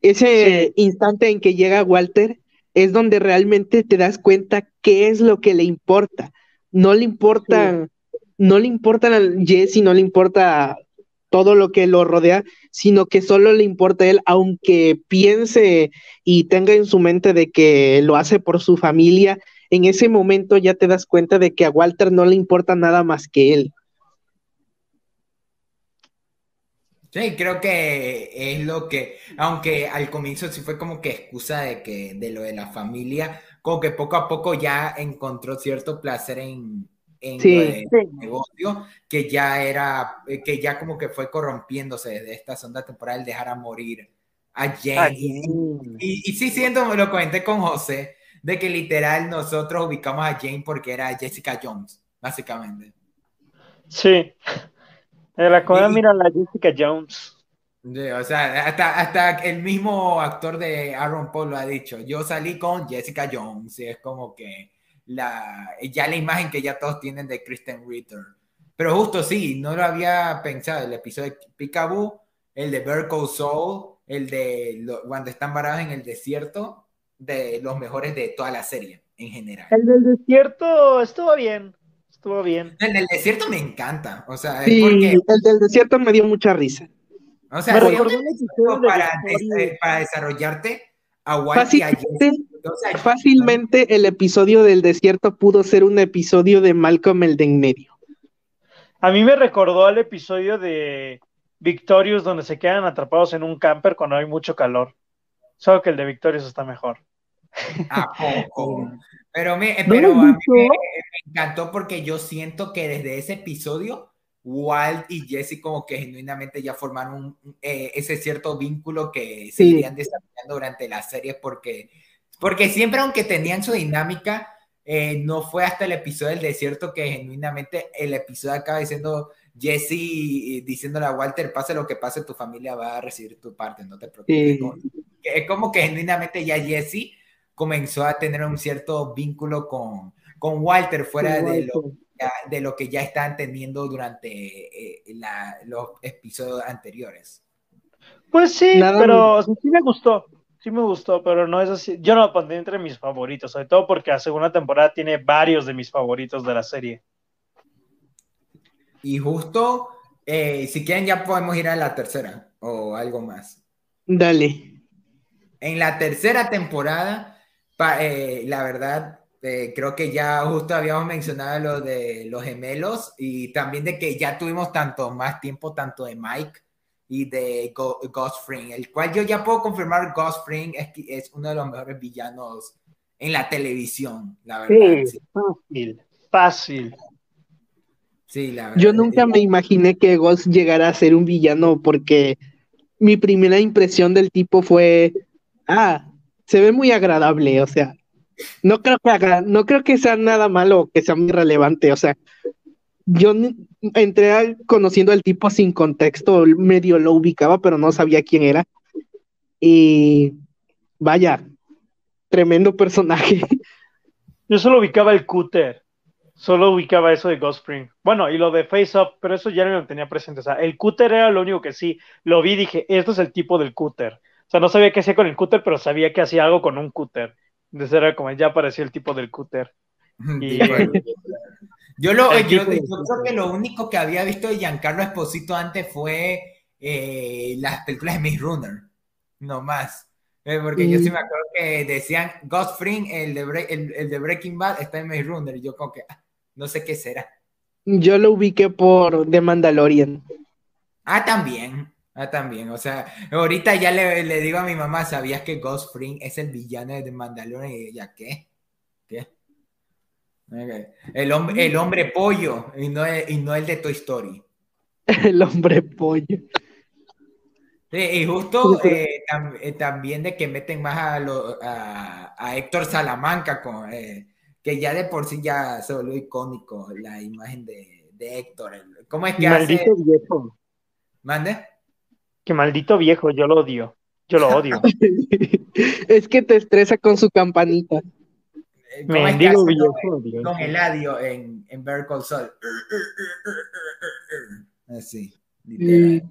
ese instante en que llega Walter es donde realmente te das cuenta qué es lo que le importa. No le importan no le importa a Jesse, no le importa todo lo que lo rodea, sino que solo le importa a él, aunque piense y tenga en su mente de que lo hace por su familia, en ese momento ya te das cuenta de que a Walter no le importa nada más que él. Sí, creo que es lo que, aunque al comienzo sí fue como que excusa de que de lo de la familia, como que poco a poco ya encontró cierto placer en, en Sí. el negocio, que ya era, eh, que ya como que fue corrompiéndose desde esta segunda temporada el dejar a morir a Jane. Y, y, y sí siento, lo comenté con José, de que literal nosotros ubicamos a Jane porque era Jessica Jones, básicamente. Sí. De la Y- mira la Jessica Jones. O sea, hasta, hasta el mismo actor de Aaron Paul lo ha dicho. Yo salí con Jessica Jones y es como que la, ya la imagen que ya todos tienen de Kristen Ritter. Pero justo sí, no lo había pensado. El episodio de Peekaboo, el de Bear Call Saul, el de lo- cuando están varados en el desierto, de los mejores de toda la serie en general. El del desierto estuvo bien. Estuvo bien. El del desierto me encanta. O sea, Sí, porque, el del desierto me dio mucha risa. o sea, un episodio de para, para desarrollarte Fácilmente, O sea, fácilmente el episodio del desierto pudo ser un episodio de Malcolm el de en medio. A mí me recordó al episodio de Victorious donde se quedan atrapados en un camper cuando hay mucho calor. Solo que el de Victorious está mejor. ¿A poco? Pero, me, ¿No pero a mí me encantó porque yo siento que desde ese episodio, Walt y Jesse como que genuinamente ya formaron un- eh, ese cierto vínculo que se Sí. irían desarrollando durante la serie porque, porque siempre aunque tenían su dinámica, eh, no fue hasta el episodio del desierto que genuinamente el episodio acaba diciendo Jesse diciéndole a Walter, pase lo que pase, tu familia va a recibir tu parte, no te preocupes. Sí. Es como que genuinamente ya Jesse comenzó a tener un cierto vínculo con, con Walter fuera de lo, ya- de lo que ya estaban teniendo durante eh, la- los episodios anteriores. Pues sí, Nada pero o sea, sí me gustó. Sí me gustó, pero no es así. Yo no lo pondré entre mis favoritos, sobre todo porque la segunda temporada tiene varios de mis favoritos de la serie. Y justo, eh, si quieren ya podemos ir a la tercera o algo más. Dale. En la tercera temporada, pa- eh, la verdad, eh, creo que ya justo habíamos mencionado lo de los gemelos y también de que ya tuvimos tanto más tiempo, tanto de Mike y de Go- Ghost Fring, el cual yo ya puedo confirmar Ghost Fring es, es uno de los mejores villanos en la televisión, la verdad. Sí, fácil, fácil. sí, la verdad. Yo nunca me imaginé que Ghost llegara a ser un villano porque mi primera impresión del tipo fue, ah, se ve muy agradable, o sea, no creo que haga, no creo que sea nada malo que sea muy relevante, o sea, yo entré conociendo al tipo sin contexto, medio lo ubicaba, pero no sabía quién era. Y vaya, tremendo personaje. Yo solo ubicaba el cúter. Solo ubicaba eso de Ghost Spring. Bueno, y lo de Face Up, pero eso ya no lo tenía presente. O sea, el cúter era lo único que sí. Lo vi y dije, esto es el tipo del cúter. O sea, no sabía qué hacía con el cúter, pero sabía que hacía algo con un cúter. Entonces era como, ya apareció el tipo del cúter. Y-. Yo, lo, El yo, de- yo creo que lo único que había visto de Giancarlo Esposito antes fue eh, las películas de Maze Runner, no más. Eh, porque yo sí me acuerdo que decían Ghost Fring, el de, Bre- el, el de Breaking Bad, está en Maze Runner. Y yo, como que ah, no sé qué será. Yo lo ubiqué por The Mandalorian. Ah, también. Ah, también. O sea, ahorita ya le, le digo a mi mamá, ¿sabías que Ghost Fring es el villano de Mandalorian? Y ella, ¿qué? ¿Qué? El, hombre, el hombre pollo y no, el- y no el de Toy Story. El hombre pollo. Sí, y justo eh, tam- eh, también de que meten más a, lo- a, a Héctor Salamanca, con, eh, que ya de por sí ya se volvió icónico la imagen de, de Héctor. el- ¿Cómo es que hace? Maldito viejo. ¿Mande? Que maldito viejo, yo lo odio. Yo lo odio. es que te estresa con su campanita. Eh, ¿Cómo es que Mendigo viejo. Dios. con Eladio en, en Better Call Saul? Así, literal.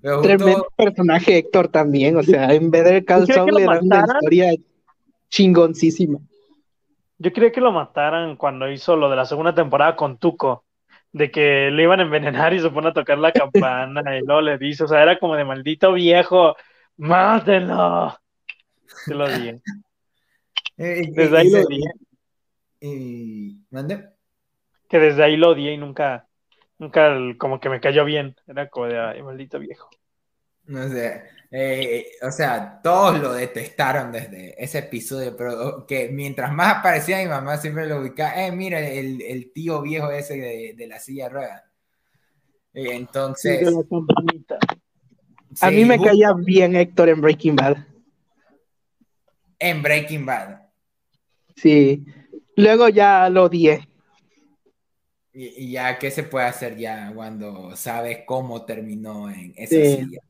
Justo- Tremendo personaje Héctor también, o sea, en Better Call ¿Crees que Saul le dan una historia chingoncísima. Yo quería que lo mataran cuando hizo lo de la segunda temporada con Tuco, de que le iban a envenenar y se pone a tocar la campana y luego le dice, o sea, era como de maldito viejo, mátenlo. Yo lo odié. Eh, Desde ahí se- lo odié. y- ¿Mande? Que desde ahí lo odié y nunca, nunca como que me cayó bien. Era como de, ay, maldito viejo. No sé. Eh, o sea, todos lo detestaron desde ese episodio, pero que mientras más aparecía mi mamá siempre lo ubicaba, eh, mira, el, el tío viejo ese de, de la silla rueda. Eh, entonces... a mí me caía bien Héctor en Breaking Bad. En Breaking Bad. Sí. Luego ya lo odié. Y, ya, ¿qué se puede hacer ya cuando sabes cómo terminó en esa silla?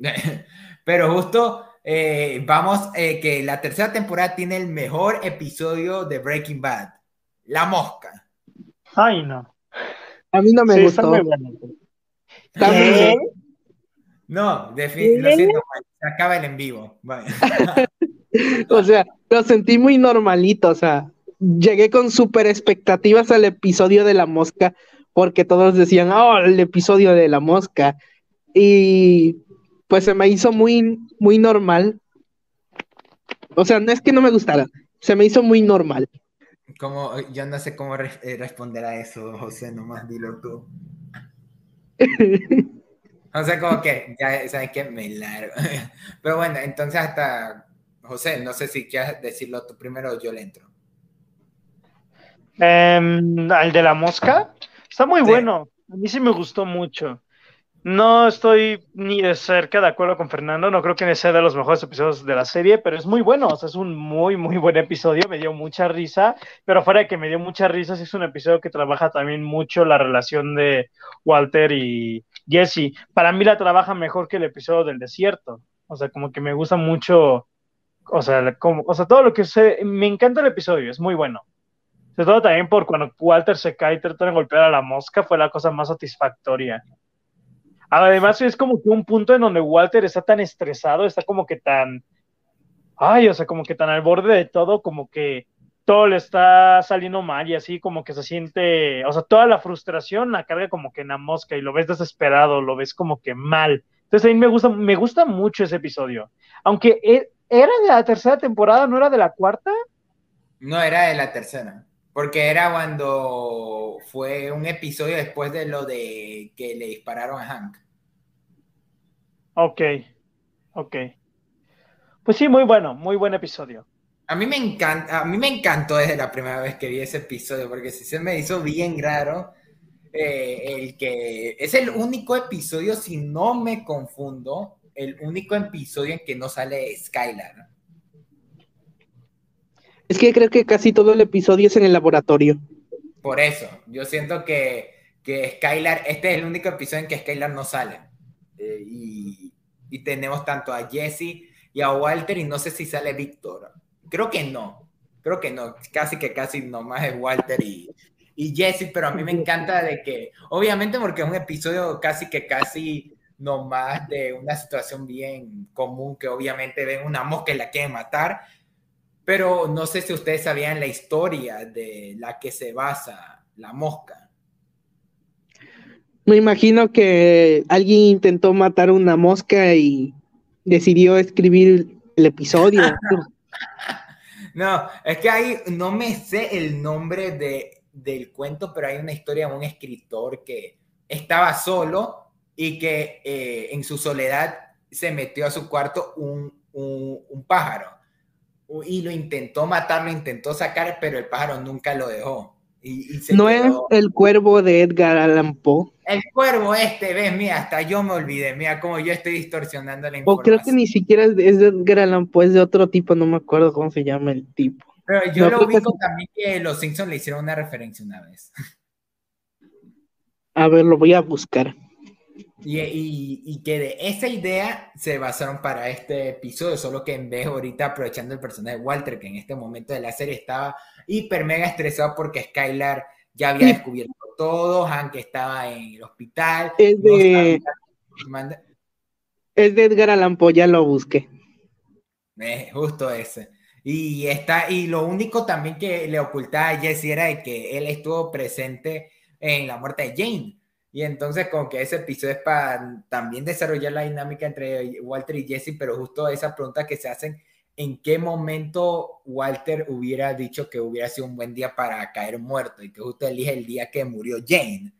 Pero justo eh, vamos, eh, que la tercera temporada tiene el mejor episodio de Breaking Bad, La Mosca. Ay, no. A mí no me gustó. No, definitivamente, lo siento, se acaba el en vivo. o sea, lo sentí muy normalito, o sea, llegué con súper expectativas al episodio de la mosca, porque todos decían, oh, el episodio de la mosca. Y pues se me hizo muy, muy normal. O sea, no es que no me gustara, se me hizo muy normal. Como, yo no sé cómo eh, responder a eso, José, nomás dilo tú. o sea, como que, ya sabes que me largo. Pero bueno, entonces hasta, José, no sé si quieres decirlo tú primero o yo le entro. Em, al de la mosca, está muy bueno. A mí sí me gustó mucho. No estoy ni de cerca de acuerdo con Fernando, no creo que sea de los mejores episodios de la serie, pero es muy bueno, o sea, es un muy, muy buen episodio, me dio mucha risa, pero fuera de que me dio mucha risa, es un episodio que trabaja también mucho la relación de Walter y Jesse. Para mí la trabaja mejor que el episodio del desierto, o sea, como que me gusta mucho, o sea, como, o sea todo lo que sé, me encanta el episodio, es muy bueno. Sobre todo también por cuando Walter se cae y trata de golpear a la mosca, fue la cosa más satisfactoria. Además, es como que un punto en donde Walter está tan estresado, está como que tan. Ay, o sea, como que tan al borde de todo, como que todo le está saliendo mal y así como que se siente, o sea, toda la frustración la carga como que en la mosca y lo ves desesperado, lo ves como que mal. Entonces a mí me gusta, me gusta mucho ese episodio. Aunque e, era de la tercera temporada, ¿no era de la cuarta? No, era de la tercera. Porque era cuando fue un episodio después de lo de que le dispararon a Hank. Ok, ok. Pues sí, muy bueno, muy buen episodio. A mí me encanta, a mí me encantó desde la primera vez que vi ese episodio, porque sí se me hizo bien raro eh, el que es el único episodio, si no me confundo, el único episodio en que no sale Skylar. Es que creo que casi todo el episodio es en el laboratorio. Por eso, yo siento que, que Skylar, este es el único episodio en que Skylar no sale. Eh, y, y, tenemos tanto a Jesse y a Walter, y no sé si sale Víctor. Creo que no, creo que no, casi que casi nomás es Walter y, y Jesse, pero a mí me encanta de que, obviamente porque es un episodio casi que casi nomás de una situación bien común, que obviamente ven una mosca y la quieren matar, pero no sé si ustedes sabían la historia de la que se basa la mosca. Me imagino que alguien intentó matar una mosca y decidió escribir el episodio. no, es que hay, no me sé el nombre de, del cuento, pero hay una historia de un escritor que estaba solo y que eh, en su soledad se metió a su cuarto un, un pájaro y lo intentó matar, lo intentó sacar, pero el pájaro nunca lo dejó. Y, no es el cuervo de Edgar Allan Poe. El cuervo este, ves, mira, hasta yo me olvidé, mira cómo yo estoy distorsionando la información. O creo que ni siquiera es de Edgar Allan Poe, es de otro tipo, no me acuerdo cómo se llama el tipo. Pero yo lo ubico también que los Simpsons le hicieron una referencia una vez. A ver, lo voy a buscar. Y, que de esa idea se basaron para este episodio, solo que en vez ahorita aprovechando el personaje de Walter, que en este momento de la serie estaba hiper mega estresado porque Skylar ya había descubierto todo, Hank estaba en el hospital. Es de, es de Edgar Allan Poe, ya lo busqué. justo ese. Y, está, y lo único también que le ocultaba a Jesse era de que él estuvo presente en la muerte de Jane y entonces como que ese episodio es para también desarrollar la dinámica entre Walter y Jesse, pero justo esa pregunta que se hacen, ¿en qué momento Walter hubiera dicho que hubiera sido un buen día para caer muerto y que justo elige el día que murió Jane?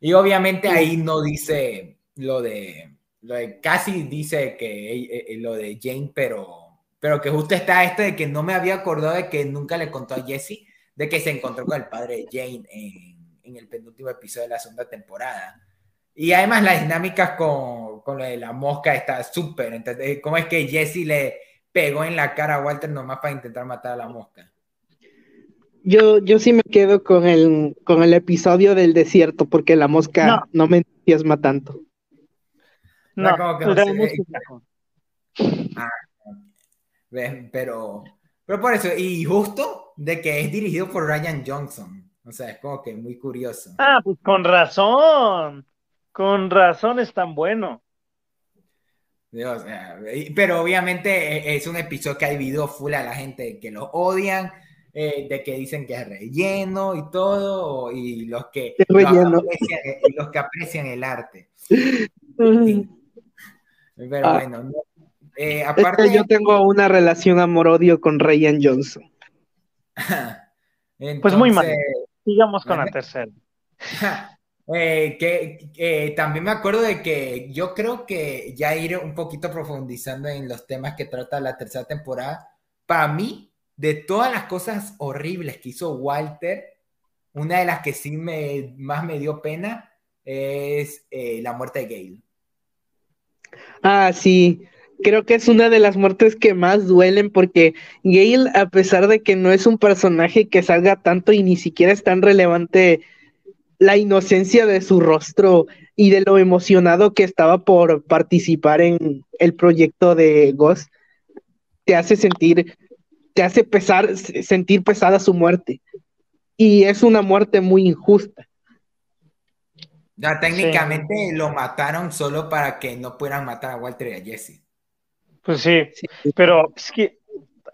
Y obviamente ahí no dice lo de lo de, casi dice que eh, eh, lo de Jane, pero, pero que justo está esto de que no me había acordado de que nunca le contó a Jesse de que se encontró con el padre de Jane en, en el penúltimo episodio de la segunda temporada. Y además las dinámicas con, con lo de la mosca está súper. Entonces, ¿cómo es que Jesse le pegó en la cara a Walter nomás para intentar matar a la mosca? Yo, yo sí me quedo con el, con el episodio del desierto, porque la mosca no, me entusiasma tanto. No, no, que no ah, pero, pero por eso, y justo de que es dirigido por Ryan Johnson. O sea, es como que muy curioso. Ah, pues con razón. Con razón es tan bueno. pero obviamente e, es un episodio que ha dividido full a la gente que lo odian, eh, de que dicen que es relleno y todo, y los que, aprecian, eh, los que aprecian el arte. Pero ah. bueno, eh, aparte. yo tengo una relación amor-odio con Ryan Johnson. pues muy mal. Sigamos con la tercera. Eh, que también me acuerdo de que yo creo que ya iré un poquito profundizando en los temas que trata la tercera temporada. Para mí, de todas las cosas horribles que hizo Walter, una de las que sí me, más me dio pena es eh, la muerte de Gale. Ah, sí. Creo que es una de las muertes que más duelen porque Gale, a pesar de que no es un personaje que salga tanto y ni siquiera es tan relevante la inocencia de su rostro y de lo emocionado que estaba por participar en el proyecto de Ghost, te hace sentir, te hace pesar, sentir pesada su muerte. Y es una muerte muy injusta. Ya, técnicamente lo mataron solo para que no puedan matar a Walter y a Jesse. Pues sí, sí, pero es que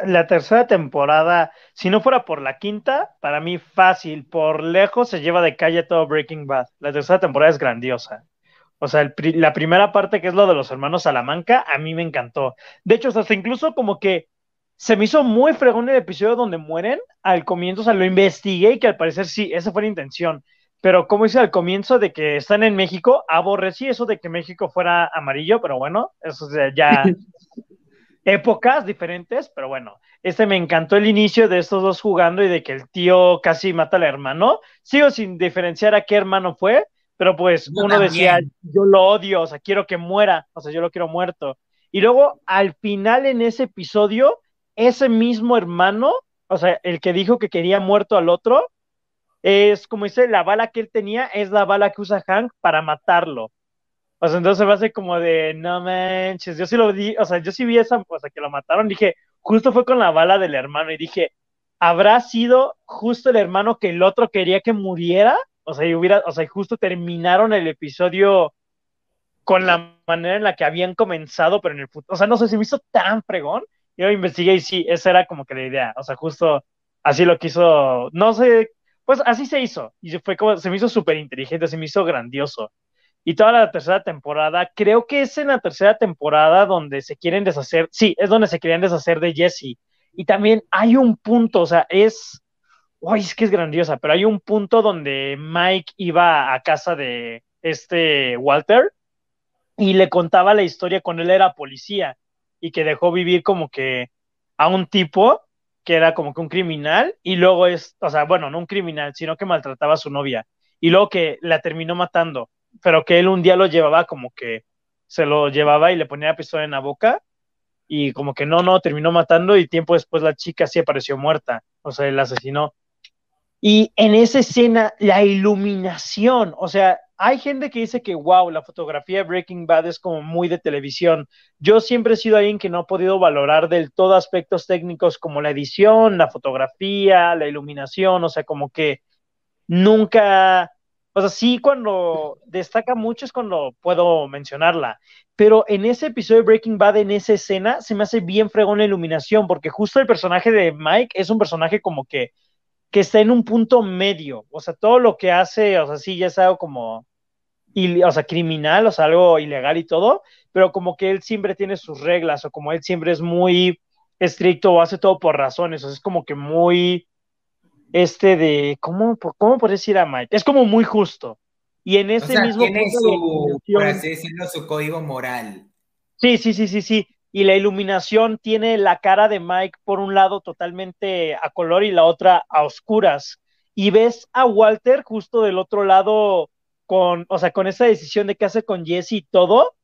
la tercera temporada, si no fuera por la quinta, para mí fácil, por lejos se lleva de calle todo Breaking Bad. La tercera temporada es grandiosa. O sea, la primera parte que es lo de los hermanos Salamanca, a mí me encantó. De hecho, hasta incluso como que se me hizo muy fregón el episodio donde mueren al comienzo, o sea, lo investigué y que al parecer sí, esa fue la intención. Pero como dice al comienzo de que están en México, aborrecí eso de que México fuera amarillo, pero bueno, eso ya épocas diferentes, pero bueno, este me encantó el inicio de estos dos jugando y de que el tío casi mata al hermano. Sigo sin diferenciar a qué hermano fue, pero pues uno decía, yo lo odio, o sea, quiero que muera, o sea, yo lo quiero muerto. Y luego al final en ese episodio, ese mismo hermano, o sea, el que dijo que quería muerto al otro, es como dice, la bala que él tenía es la bala que usa Hank para matarlo. O sea, entonces se me hace como de, no manches, yo sí lo vi, o sea, yo sí vi esa, o sea, que lo mataron, dije, justo fue con la bala del hermano y dije, ¿habrá sido justo el hermano que el otro quería que muriera? O sea, y hubiera, o sea, justo terminaron el episodio con la manera en la que habían comenzado, pero en el futuro, o sea, no sé, si me hizo tan fregón, yo investigué y sí, esa era como que la idea, o sea, justo así lo quiso, no sé, pues así se hizo, y fue como, se me hizo súper inteligente, se me hizo grandioso y toda la tercera temporada. Creo que es en la tercera temporada donde se quieren deshacer, sí, es donde se querían deshacer de Jesse. Y también hay un punto, o sea, es, uy, es que es grandiosa, pero hay un punto donde Mike iba a casa de este Walter y le contaba la historia cuando él era policía y que dejó vivir como que a un tipo que era como que un criminal y luego es, o sea, bueno, no un criminal, sino que maltrataba a su novia y luego que la terminó matando pero que él un día lo llevaba como que se lo llevaba y le ponía la pistola en la boca y como que no, no, terminó matando y tiempo después la chica sí apareció muerta, o sea, él asesinó. Y en esa escena, la iluminación, o sea, hay gente que dice que, wow, la fotografía de Breaking Bad es como muy de televisión. Yo siempre he sido alguien que no ha podido valorar del todo aspectos técnicos como la edición, la fotografía, la iluminación, o sea, como que nunca o sea, sí, cuando destaca mucho es cuando puedo mencionarla. Pero en ese episodio de Breaking Bad, en esa escena, se me hace bien fregón la iluminación, porque justo el personaje de Mike es un personaje como que, que está en un punto medio. O sea, todo lo que hace, o sea, sí, ya es algo como, o sea, criminal, o sea, algo ilegal y todo, pero como que él siempre tiene sus reglas, o como él siempre es muy estricto o hace todo por razones, o sea, es como que muy este de, ¿cómo, cómo por decir a Mike? Es como muy justo. Y en ese mismo tiene su, por así decirlo, su código moral. Sí, sí, sí, sí, sí. Y la iluminación tiene la cara de Mike por un lado totalmente a color y la otra a oscuras. Y ves a Walter justo del otro lado con, o sea, con esa decisión de qué hace con Jesse y todo.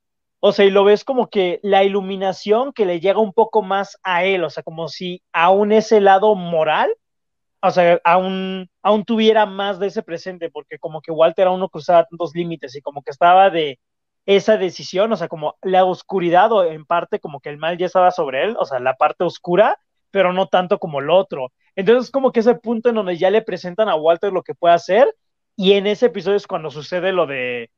O sea, y lo ves como que la iluminación que le llega un poco más a él, o sea, como si aún ese lado moral, o sea, aún, aún tuviera más de ese presente, porque como que Walter aún no cruzaba tantos límites y como que estaba de esa decisión, o sea, como la oscuridad o en parte como que el mal ya estaba sobre él, o sea, la parte oscura, pero no tanto como el otro. Entonces, como que ese punto en donde ya le presentan a Walter lo que puede hacer y en ese episodio es cuando sucede lo de,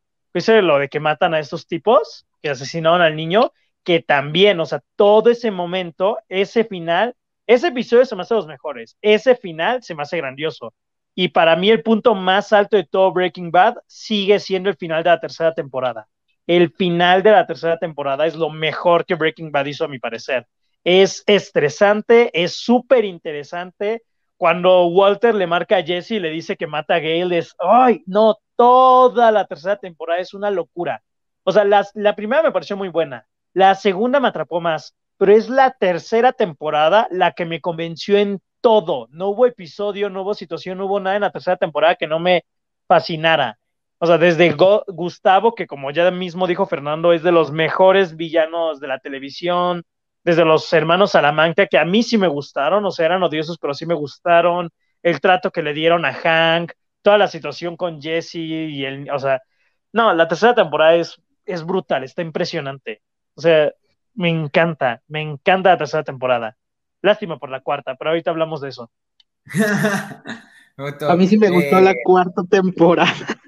lo de que matan a estos tipos, que asesinaron al niño, que también, o sea, todo ese momento, ese final, ese episodio se me hace los mejores, ese final se me hace grandioso. Y para mí el punto más alto de todo Breaking Bad sigue siendo el final de la tercera temporada. El final de la tercera temporada es lo mejor que Breaking Bad hizo a mi parecer. Es estresante, es súper interesante, cuando Walter le marca a Jesse y le dice que mata a Gale, es, ay, no, toda la tercera temporada es una locura. O sea, la primera me pareció muy buena, la segunda me atrapó más, pero es la tercera temporada la que me convenció en todo. No hubo episodio, no hubo situación, no hubo nada en la tercera temporada que no me fascinara. O sea, desde Gustavo, que como ya mismo dijo Fernando, es de los mejores villanos de la televisión, desde los hermanos Salamanca, que a mí sí me gustaron, o sea, eran odiosos, pero sí me gustaron, el trato que le dieron a Hank, toda la situación con Jesse y el, o sea, no, la tercera temporada es, es brutal, está impresionante. O sea, me encanta, me encanta la tercera temporada. Lástima por la cuarta, pero ahorita hablamos de eso. a mí sí me gustó la eh, cuarta temporada.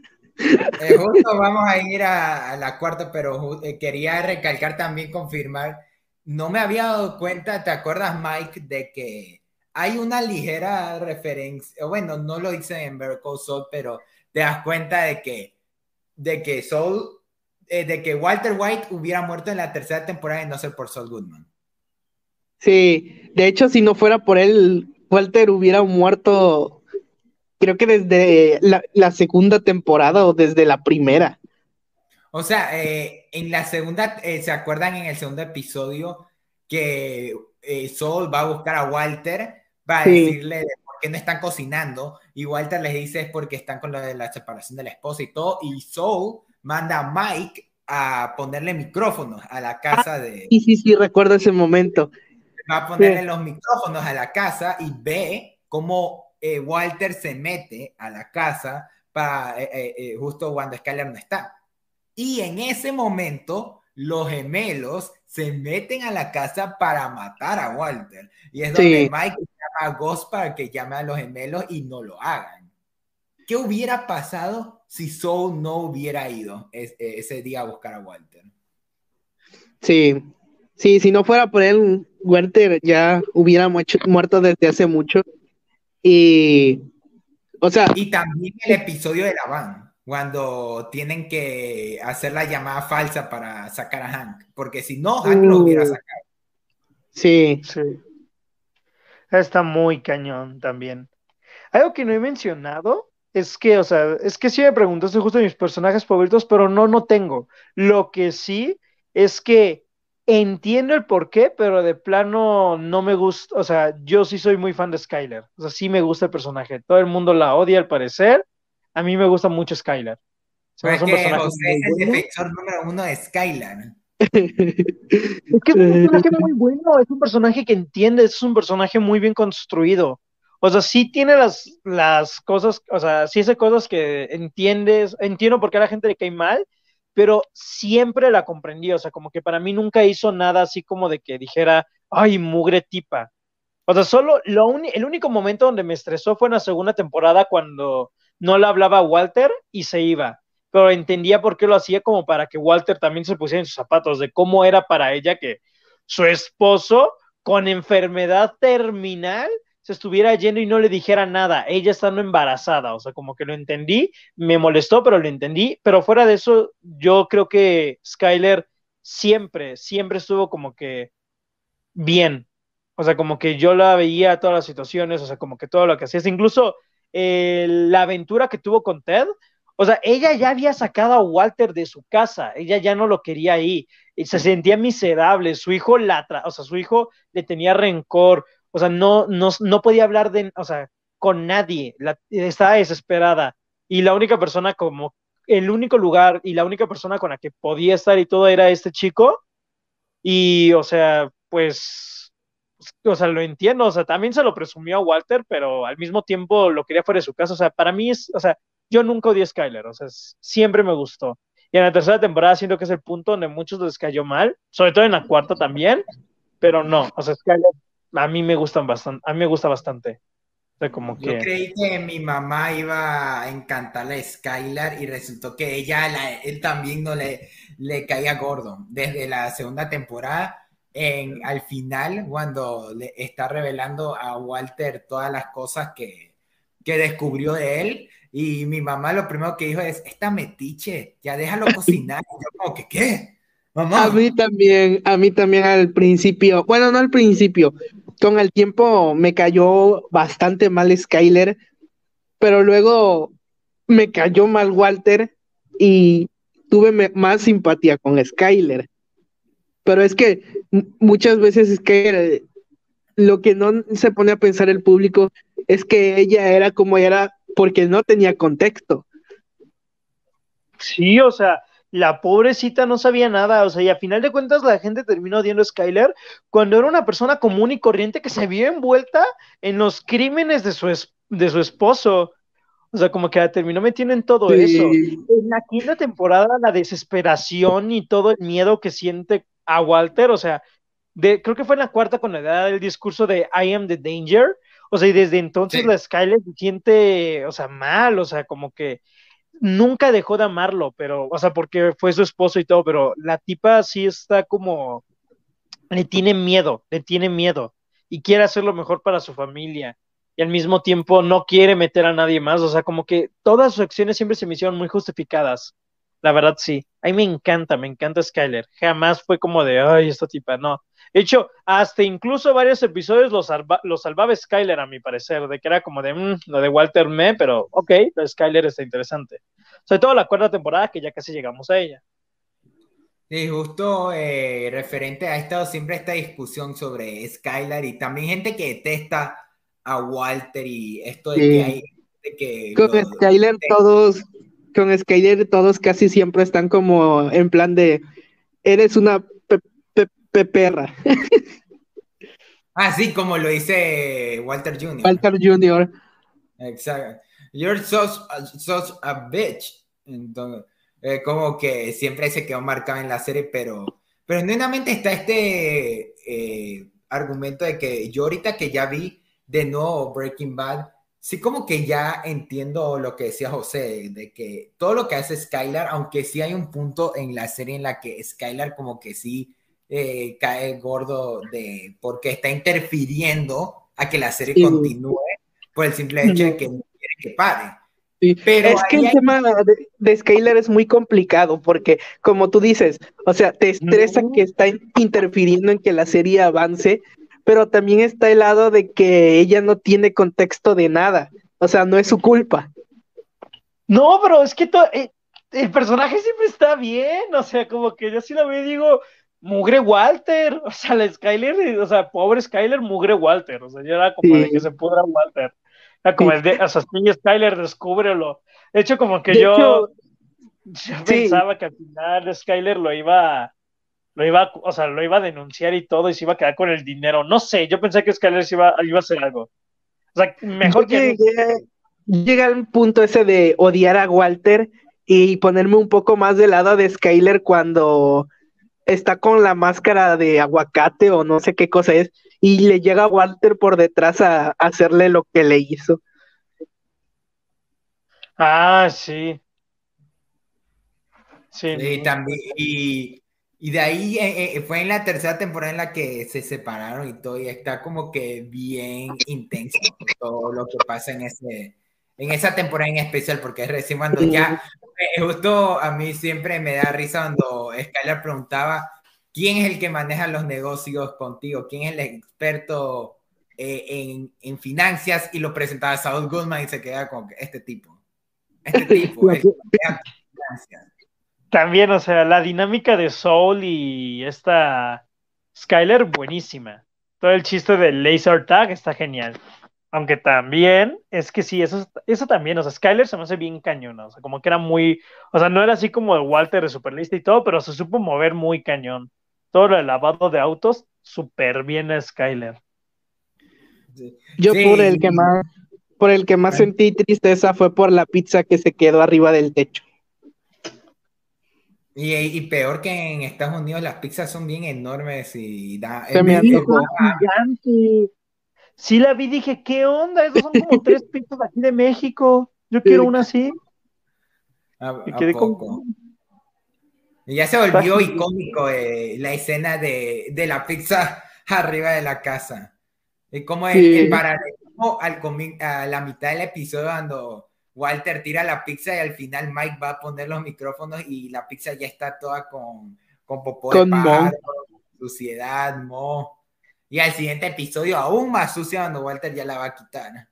Eh, justo vamos a ir a, la cuarta, pero eh, quería recalcar también, confirmar no me había dado cuenta, ¿te acuerdas, Mike, de que hay una ligera referencia, bueno, no lo hice en Vertical Soul, pero te das cuenta de que, de que Soul, eh, de que Walter White hubiera muerto en la tercera temporada y no ser por Saul Goodman. Sí, de hecho, si no fuera por él, Walter hubiera muerto, creo que desde la segunda temporada o desde la primera. O sea, eh, en la segunda, eh, ¿se acuerdan en el segundo episodio que eh, Saul va a buscar a Walter va a decirle por qué no están cocinando? Y Walter les dice es porque están con lo de la separación de la esposa y todo. Y Saul manda a Mike a ponerle micrófonos a la casa de... Sí, sí, sí, recuerdo ese momento. Va a ponerle los micrófonos a la casa y ve cómo Walter se mete a la casa para justo cuando Skyler no está. Y en ese momento, los gemelos se meten a la casa para matar a Walter. Y es donde Mike llama a Ghost para que llame a los gemelos y no lo hagan. ¿Qué hubiera pasado si Soul no hubiera ido ese día a buscar a Walter? Sí, sí, si no fuera por él, Walter ya hubiera muerto desde hace mucho. Y, o sea. Y también el episodio de la van cuando tienen que hacer la llamada falsa para sacar a Hank, porque si no, Hank lo hubiera uh. sacado. Sí. Sí. Está muy cañón también. Algo que no he mencionado es que, o sea, es que sí me preguntaste justo mis personajes favoritos, pero no, no tengo. Lo que sí es que entiendo el por qué, pero de plano no me gusta, o sea, yo sí soy muy fan de Skyler, o sea, sí me gusta el personaje. Todo el mundo la odia al parecer, a mí me gusta mucho Skylar. es que José es el defensor número uno de Skylar. Es que es un personaje muy bueno, es un personaje que entiende, es un personaje muy bien construido. O sea, sí tiene las, las cosas, o sea, sí hace cosas que entiendes, entiendo por qué a la gente le cae mal, pero siempre la comprendí, o sea, como que para mí nunca hizo nada así como de que dijera, ay, mugre tipa. O sea, solo lo el único momento donde me estresó fue en la segunda temporada cuando no le hablaba Walter y se iba, pero entendía por qué lo hacía como para que Walter también se pusiera en sus zapatos, de cómo era para ella que su esposo con enfermedad terminal se estuviera yendo y no le dijera nada, ella estando embarazada, o sea, como que lo entendí, me molestó, pero lo entendí, pero fuera de eso, yo creo que Skyler siempre, siempre estuvo como que bien, o sea, como que yo la veía todas las situaciones, o sea, como que todo lo que hacía, incluso la aventura que tuvo con Ted, O sea, ella ya había sacado a Walter de su casa, ella ya no lo quería ahí, se sentía miserable, su hijo la, o sea, su hijo le tenía rencor, o sea, no, no, no podía hablar de, o sea, con nadie, estaba desesperada, y la única persona como, el único lugar y la única persona con la que podía estar y todo era este chico, y, o sea, pues, o sea, lo entiendo, o sea, también se lo presumió a Walter, pero al mismo tiempo lo quería fuera de su casa, o sea, para mí es, o sea, yo nunca odié a Skyler, o sea, siempre me gustó. Y en la tercera temporada siento que es el punto donde muchos les cayó mal, sobre todo en la cuarta también, pero no, o sea, Skyler a mí me gustan bastante, a mí me gusta bastante. O sea, como que... Yo creí que mi mamá iba a encantarle a Skylar y resultó que ella, él también no le, le caía gordo. Desde la segunda temporada, en, al final, cuando le está revelando a Walter todas las cosas que, que descubrió de él, y mi mamá lo primero que dijo es, esta metiche, ya déjalo cocinar. Y yo como que, ¿qué? Mamá. A mí también, a mí también al principio, bueno, no al principio, con el tiempo me cayó bastante mal Skyler, pero luego me cayó mal Walter y tuve más simpatía con Skyler. Pero es que muchas veces es que lo que no se pone a pensar el público es que ella era como era porque no tenía contexto. Sí, o sea, la pobrecita no sabía nada, o sea, y a final de cuentas la gente terminó odiando a Skyler cuando era una persona común y corriente que se vio envuelta en los crímenes de su, de su esposo. O sea, como que terminó metiendo en todo eso. En la quinta temporada, la desesperación y todo el miedo que siente a Walter, o sea, de, creo que fue en la cuarta cuando le da el discurso de I am the danger, o sea, y desde entonces la Skyler se siente, o sea, mal, o sea, como que nunca dejó de amarlo, pero, o sea, porque fue su esposo y todo, pero la tipa sí está como, le tiene miedo, le tiene miedo y quiere hacer lo mejor para su familia y al mismo tiempo no quiere meter a nadie más, o sea, como que todas sus acciones siempre se me hicieron muy justificadas. La verdad sí, a mí me encanta, me encanta Skyler. Jamás fue como de, ay, esta tipa, no. De hecho, hasta incluso varios episodios los, salvaba Skyler, a mi parecer, de que era como de, mm, lo de Walter Me, pero ok, Skyler está interesante. Sobre todo la cuarta temporada, que ya casi llegamos a ella. Sí, justo eh, referente a esto, siempre esta discusión sobre Skyler y también gente que detesta a Walter y esto de que hay... que con Skyler todos, con Skyler todos casi siempre están como en plan de, eres una perra. Así como lo dice Walter Jr. Walter Jr. Exacto. You're such, a bitch. Entonces, como que siempre se quedó marcado en la serie, pero, pero genuinamente está este eh, argumento de que yo ahorita que ya vi de nuevo Breaking Bad, sí como que ya entiendo lo que decía José, de que todo lo que hace Skylar, aunque sí hay un punto en la serie en la que Skylar como que sí eh, cae gordo de porque está interfiriendo a que la serie continúe por el simple hecho de que no quiere que pare. Pero es que el tema de, de, Skyler es muy complicado porque, como tú dices, o sea, te estresa que está interfiriendo en que la serie avance, pero también está el lado de que ella no tiene contexto de nada, o sea, no es su culpa. No, pero es que eh, el personaje siempre está bien, o sea, como que yo sí lo veo y digo, mugre Walter, o sea, la Skyler, o sea, pobre Skyler, mugre Walter, o sea, ya era como de que se pudra Walter. Era como el de, o sea, Skyler, descúbrelo. De hecho, como que yo, pensaba que al final Skyler lo iba, lo iba, o sea, lo iba a denunciar y todo y se iba a quedar con el dinero. No sé, yo pensé que Skyler iba, iba a hacer algo. O sea, mejor que. llega al punto ese de odiar a Walter y ponerme un poco más del lado de Skyler cuando está con la máscara de aguacate o no sé qué cosa es, y le llega Walter por detrás a, hacerle lo que le hizo. Ah, sí. Sí, y también, y, de ahí eh, eh, fue en la tercera temporada en la que se separaron y todo, y está como que bien intenso todo lo que pasa en ese, en esa temporada en especial, porque es recién cuando ya, eh, justo a mí siempre me da risa cuando Skylar preguntaba quién es el que maneja los negocios contigo, quién es el experto eh, en, en, finanzas, y lo presentaba a Saul Goodman y se queda con este tipo. Este tipo, es, También, o sea, la dinámica de Soul y esta Skyler, buenísima. Todo el chiste del laser tag está genial. Aunque también, es que sí, eso, eso también, o sea, Skyler se me hace bien cañón, o sea, como que era muy, o sea, no era así como el Walter de Superlista y todo, pero se supo mover muy cañón. Todo el lavado de autos, súper bien a Skyler. Yo por el que más, por el que más sentí tristeza fue por la pizza que se quedó arriba del techo. Y, peor que en Estados Unidos las pizzas son bien enormes y da. Se me gigante. Sí la vi, dije, ¿qué onda? Esos son como tres pizzas aquí de México. Yo quiero una así. y quedé Y ya se volvió icónico eh, la escena de, la pizza arriba de la casa. Y como el, paralelismo al a la mitad del episodio cuando Walter tira la pizza y al final Mike va a poner los micrófonos y la pizza ya está toda con, con popó de pájaro, suciedad, mo. Y al siguiente episodio aún más sucia cuando Walter ya la va a quitar.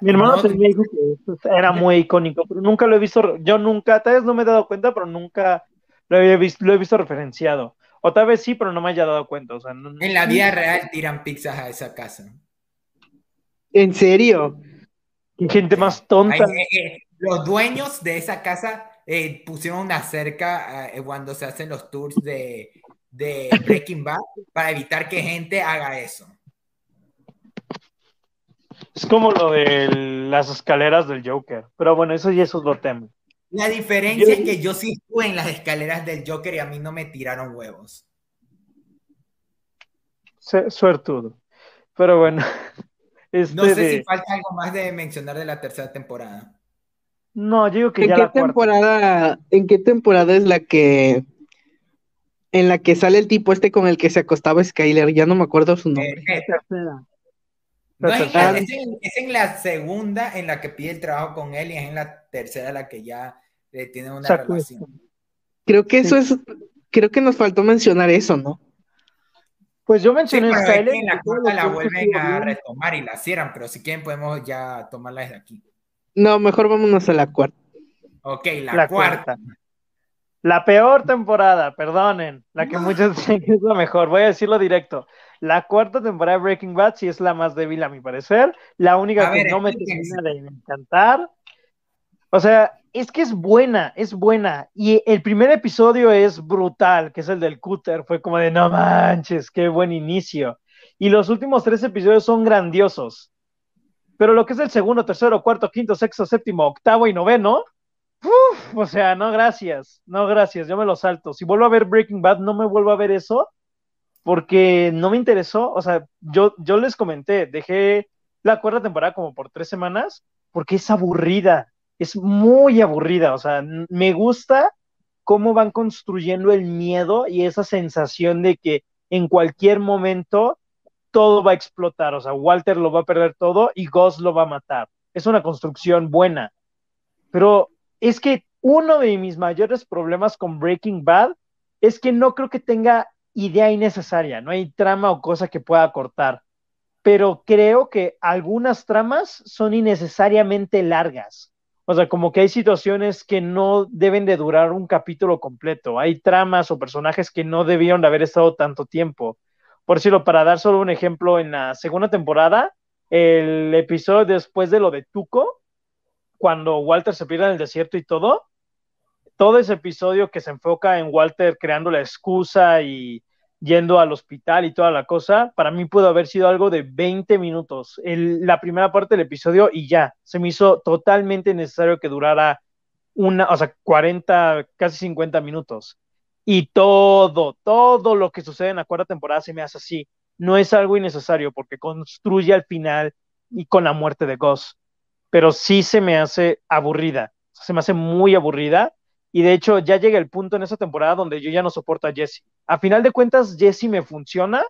Mi hermano tenía dijo que era muy icónico, pero nunca lo he visto, yo nunca, tal vez no me he dado cuenta, pero nunca lo, he visto, lo he visto referenciado. O tal vez sí, pero no me haya dado cuenta. en la vida real tiran pizzas a esa casa. ¿En serio? Gente más tonta. los dueños de esa casa eh, pusieron una cerca eh, cuando se hacen los tours de, Breaking Bad para evitar que gente haga eso. Es como lo de las escaleras del Joker. Pero bueno, eso ya es otro tema. La diferencia es que yo sí estuve en las escaleras del Joker y a mí no me tiraron huevos. Suertudo. Pero bueno. Este no sé si falta algo más de mencionar de la tercera temporada. No, yo digo que ¿En ya qué temporada, ¿En qué temporada es la que en la que sale el tipo este con el que se acostaba Skyler? Ya no me acuerdo su nombre. Eh, es, en, la segunda en la que pide el trabajo con él y es en la tercera la que ya eh, tiene una relación. Creo que eso es, creo que nos faltó mencionar eso, ¿no? Pues yo mencioné sí, Skyler. En la cuarta la vuelven a retomar y la cierran, pero si quieren podemos ya tomarla desde aquí. No, mejor vámonos a la cuarta. Ok, la, cuarta. La peor temporada, perdonen, la que muchos dicen que es la mejor, voy a decirlo directo. La cuarta temporada de Breaking Bad sí es la más débil a mi parecer, la única que no me termina de encantar. O sea, es que es buena, es buena. Y el primer episodio es brutal, que es el del cúter. Fue como de no manches, qué buen inicio. Y los últimos tres episodios son grandiosos. Pero lo que es el segundo, tercero, cuarto, quinto, sexto, séptimo, octavo y noveno, o sea, no gracias, no gracias, yo me lo salto. Si vuelvo a ver Breaking Bad, no me vuelvo a ver eso porque no me interesó. O sea, yo, yo les comenté, dejé la cuarta temporada como por tres semanas porque es aburrida, es muy aburrida. O sea, me gusta cómo van construyendo el miedo y esa sensación de que en cualquier momento todo va a explotar, o sea, Walter lo va a perder todo y Gus lo va a matar. Es una construcción buena, pero es que uno de mis mayores problemas con Breaking Bad es que no creo que tenga idea innecesaria, no hay trama o cosa que pueda cortar, pero creo que algunas tramas son innecesariamente largas. O sea, como que hay situaciones que no deben de durar un capítulo completo, hay tramas o personajes que no debieron de haber estado tanto tiempo. Por decirlo, para dar solo un ejemplo, en la segunda temporada, el episodio después de lo de Tuco, cuando Walter se pierde en el desierto y todo, todo ese episodio que se enfoca en Walter creando la excusa y yendo al hospital y toda la cosa, para mí pudo haber sido algo de 20 minutos, la primera parte del episodio y ya, se me hizo totalmente necesario que durara una, o sea, 40, casi 50 minutos. Y todo, todo lo que sucede en la cuarta temporada se me hace así. No es algo innecesario porque construye al final y con la muerte de Gus. Pero sí se me hace aburrida. Se me hace muy aburrida. Y de hecho ya llega el punto en esa temporada donde yo ya no soporto a Jesse. A final de cuentas, Jesse me funciona,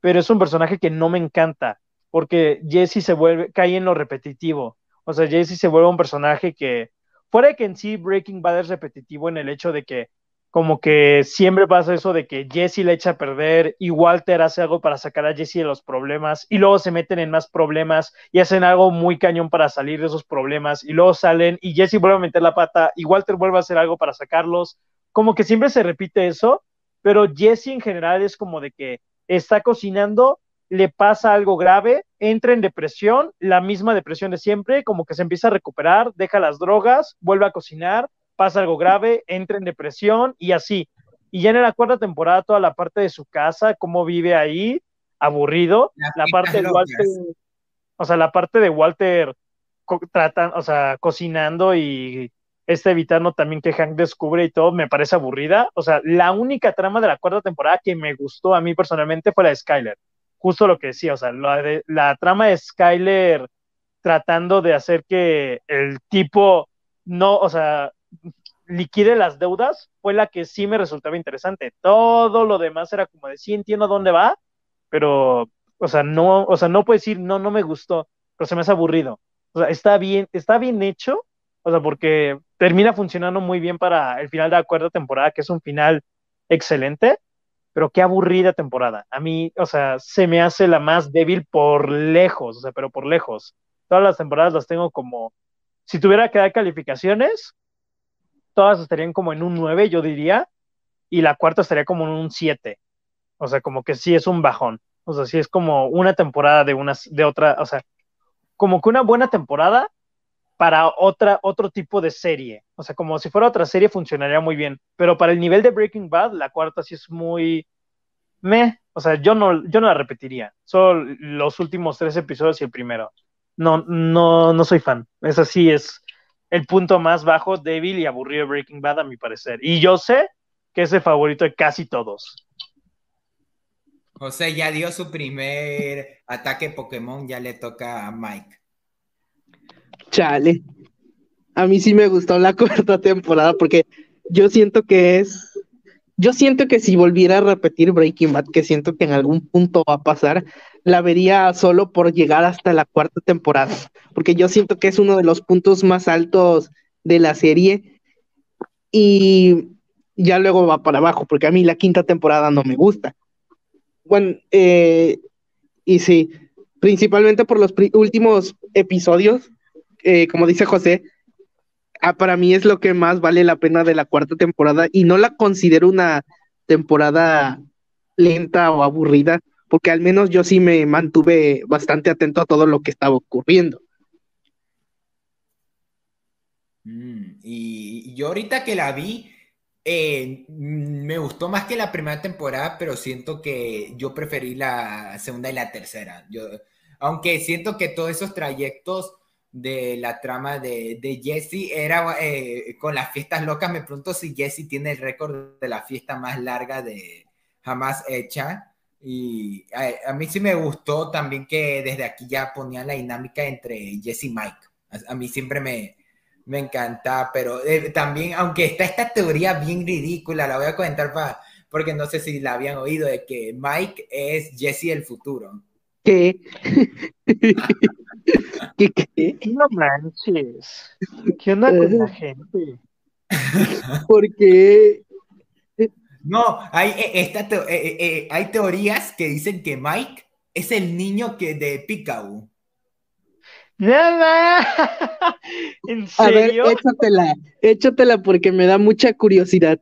pero es un personaje que no me encanta. Porque Jesse se vuelve, cae en lo repetitivo. O sea, Jesse se vuelve un personaje que, fuera de que en sí Breaking Bad es repetitivo en el hecho de que como que siempre pasa eso de que Jesse le echa a perder y Walter hace algo para sacar a Jesse de los problemas y luego se meten en más problemas y hacen algo muy cañón para salir de esos problemas y luego salen y Jesse vuelve a meter la pata y Walter vuelve a hacer algo para sacarlos. Como que siempre se repite eso, pero Jesse en general es como de que está cocinando, le pasa algo grave, entra en depresión, la misma depresión de siempre, como que se empieza a recuperar, deja las drogas, vuelve a cocinar pasa algo grave, entra en depresión y así. Y ya en la cuarta temporada, toda la parte de su casa, cómo vive ahí, aburrido. la parte de Walter, o sea, la parte de Walter tratan, o sea, cocinando y este evitando también que Hank descubre y todo, me parece aburrida. O sea, la única trama de la cuarta temporada que me gustó a mí personalmente fue la de Skyler. Justo lo que decía, o sea, la, de, la trama de Skyler tratando de hacer que el tipo no, o sea, liquide las deudas fue la que sí me resultaba interesante. Todo lo demás era como de sí entiendo dónde va, pero, o sea, no, o sea, no puedo decir no, no me gustó, pero se me hace aburrido. O sea, está bien, está bien hecho, o sea, porque termina funcionando muy bien para el final de la cuarta temporada, que es un final excelente, pero qué aburrida temporada. A mí, o sea, se me hace la más débil por lejos, o sea, pero por lejos. Todas las temporadas las tengo como, si tuviera que dar calificaciones, todas estarían como en un 9, yo diría, y la cuarta estaría como en un 7. O sea, como que sí es un bajón. O sea, sí es como una temporada de una, de otra, o sea, como que una buena temporada para otra, otro tipo de serie. O sea, como si fuera otra serie funcionaría muy bien. Pero para el nivel de Breaking Bad, la cuarta sí es muy me. O sea, yo no, yo no la repetiría. Solo los últimos tres episodios y el primero. No, no, no soy fan. Esa sí es el punto más bajo, débil y aburrido de Breaking Bad, a mi parecer. Y yo sé que es el favorito de casi todos. José ya dio su primer ataque Pokémon, ya le toca a Mike. Chale. A mí sí me gustó la cuarta temporada porque yo siento que es. Yo siento que si volviera a repetir Breaking Bad, que siento que en algún punto va a pasar, la vería solo por llegar hasta la cuarta temporada, porque yo siento que es uno de los puntos más altos de la serie y ya luego va para abajo, porque a mí la quinta temporada no me gusta. Bueno, eh, y sí, principalmente por los últimos episodios, eh, como dice José, ah, para mí es lo que más vale la pena de la cuarta temporada y no la considero una temporada lenta o aburrida, porque al menos yo sí me mantuve bastante atento a todo lo que estaba ocurriendo. Mm, y, yo ahorita que la vi, eh, mm, me gustó más que la primera temporada, pero siento que yo preferí la segunda y la tercera. Yo, aunque siento que todos esos trayectos de la trama de, de Jesse era eh, con las fiestas locas, me pregunto si Jesse tiene el récord de la fiesta más larga de jamás hecha. Y a, mí sí me gustó también que desde aquí ya ponían la dinámica entre Jesse y Mike. A, mí siempre me, me encanta, pero eh, también, aunque está esta teoría bien ridícula, la voy a comentar para, porque no sé si la habían oído, de que Mike es Jesse el futuro. ¿Qué? ¿Qué, qué? No manches. ¿Qué onda con la gente? Porque no, hay, eh, esta eh, eh, hay teorías que dicen que Mike es el niño que de Picau. Nada. ¿En serio? A ver, échatela, échatela porque me da mucha curiosidad.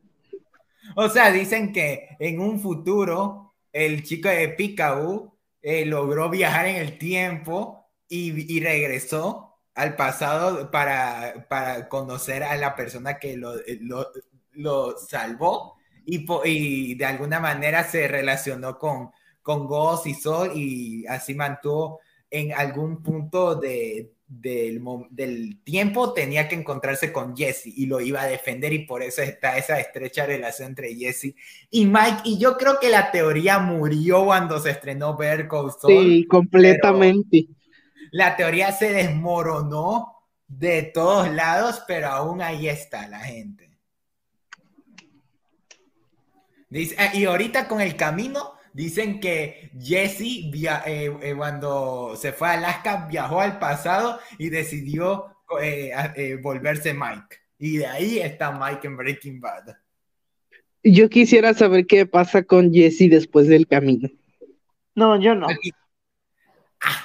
O sea, dicen que en un futuro el chico de Picau logró viajar en el tiempo y, regresó al pasado para, para, conocer a la persona que lo, lo, lo salvó y, de alguna manera se relacionó con, con Ghost y Sol y así mantuvo en algún punto de, del, del, tiempo tenía que encontrarse con Jesse y lo iba a defender y por eso está esa estrecha relación entre Jesse y Mike y yo creo que la teoría murió cuando se estrenó Ver Soul. Sí, completamente. La teoría se desmoronó de todos lados, pero aún ahí está la gente. Eh, y ahorita con el camino, dicen que Jesse, eh, eh, cuando se fue a Alaska, viajó al pasado y decidió volverse Mike. Y de ahí está Mike en Breaking Bad. Yo quisiera saber qué pasa con Jesse después del camino. No, yo no.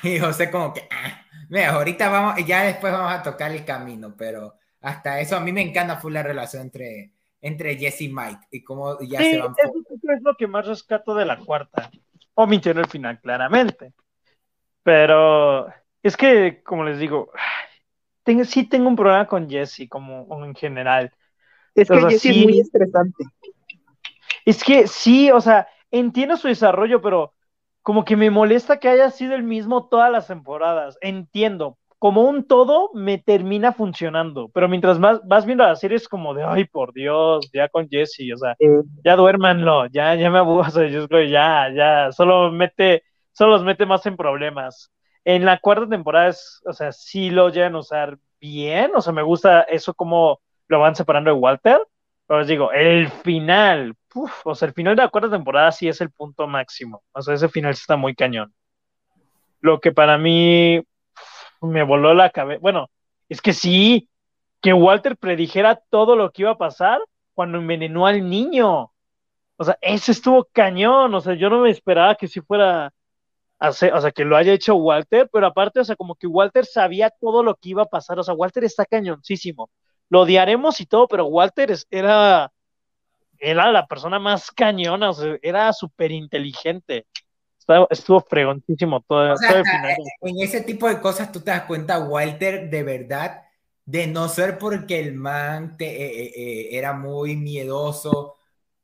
Y José como que, ah, mira, ahorita vamos, ya después vamos a tocar el camino, pero hasta eso a mí me encanta fue la relación entre, entre Jesse y Mike y cómo ya Sí, se van. eso es lo que más rescato de la cuarta. Omitió en el final, claramente. Pero es que, como les digo, tengo, sí tengo un problema con Jesse, como en general. Es que O Jesse sí. es muy estresante. Es que sí, o sea, entiendo su desarrollo, pero como que me molesta que haya sido el mismo todas las temporadas. Entiendo. Como un todo me termina funcionando, pero mientras más vas viendo la serie es como de, ay, por Dios, ya con Jesse, o sea, ya duérmanlo, ya, ya me aburro, o sea, yo creo ya, ya, solo mete, solo los mete más en problemas. En la cuarta temporada es, o sea, sí lo llegan a usar bien, o sea, me gusta eso como lo van separando de Walter, pero les digo, el final, uf, o sea, el final de la cuarta temporada sí es el punto máximo, o sea, ese final sí está muy cañón. Lo que para mí me voló la cabeza, bueno, es que sí, que Walter predijera todo lo que iba a pasar cuando envenenó al niño. O sea, eso estuvo cañón. O sea, yo no me esperaba que si fuera o sea, que lo haya hecho Walter, pero aparte, o sea, como que Walter sabía todo lo que iba a pasar. O sea, Walter está cañoncísimo. Lo odiaremos y todo, pero Walter era, era la persona más cañona, o sea, era súper inteligente. Estaba- Estuvo fregoncísimo todo, O sea, todo el final. en ese tipo de cosas tú te das cuenta, Walter, de verdad, de no ser porque el man te- eh, eh, eh, era muy miedoso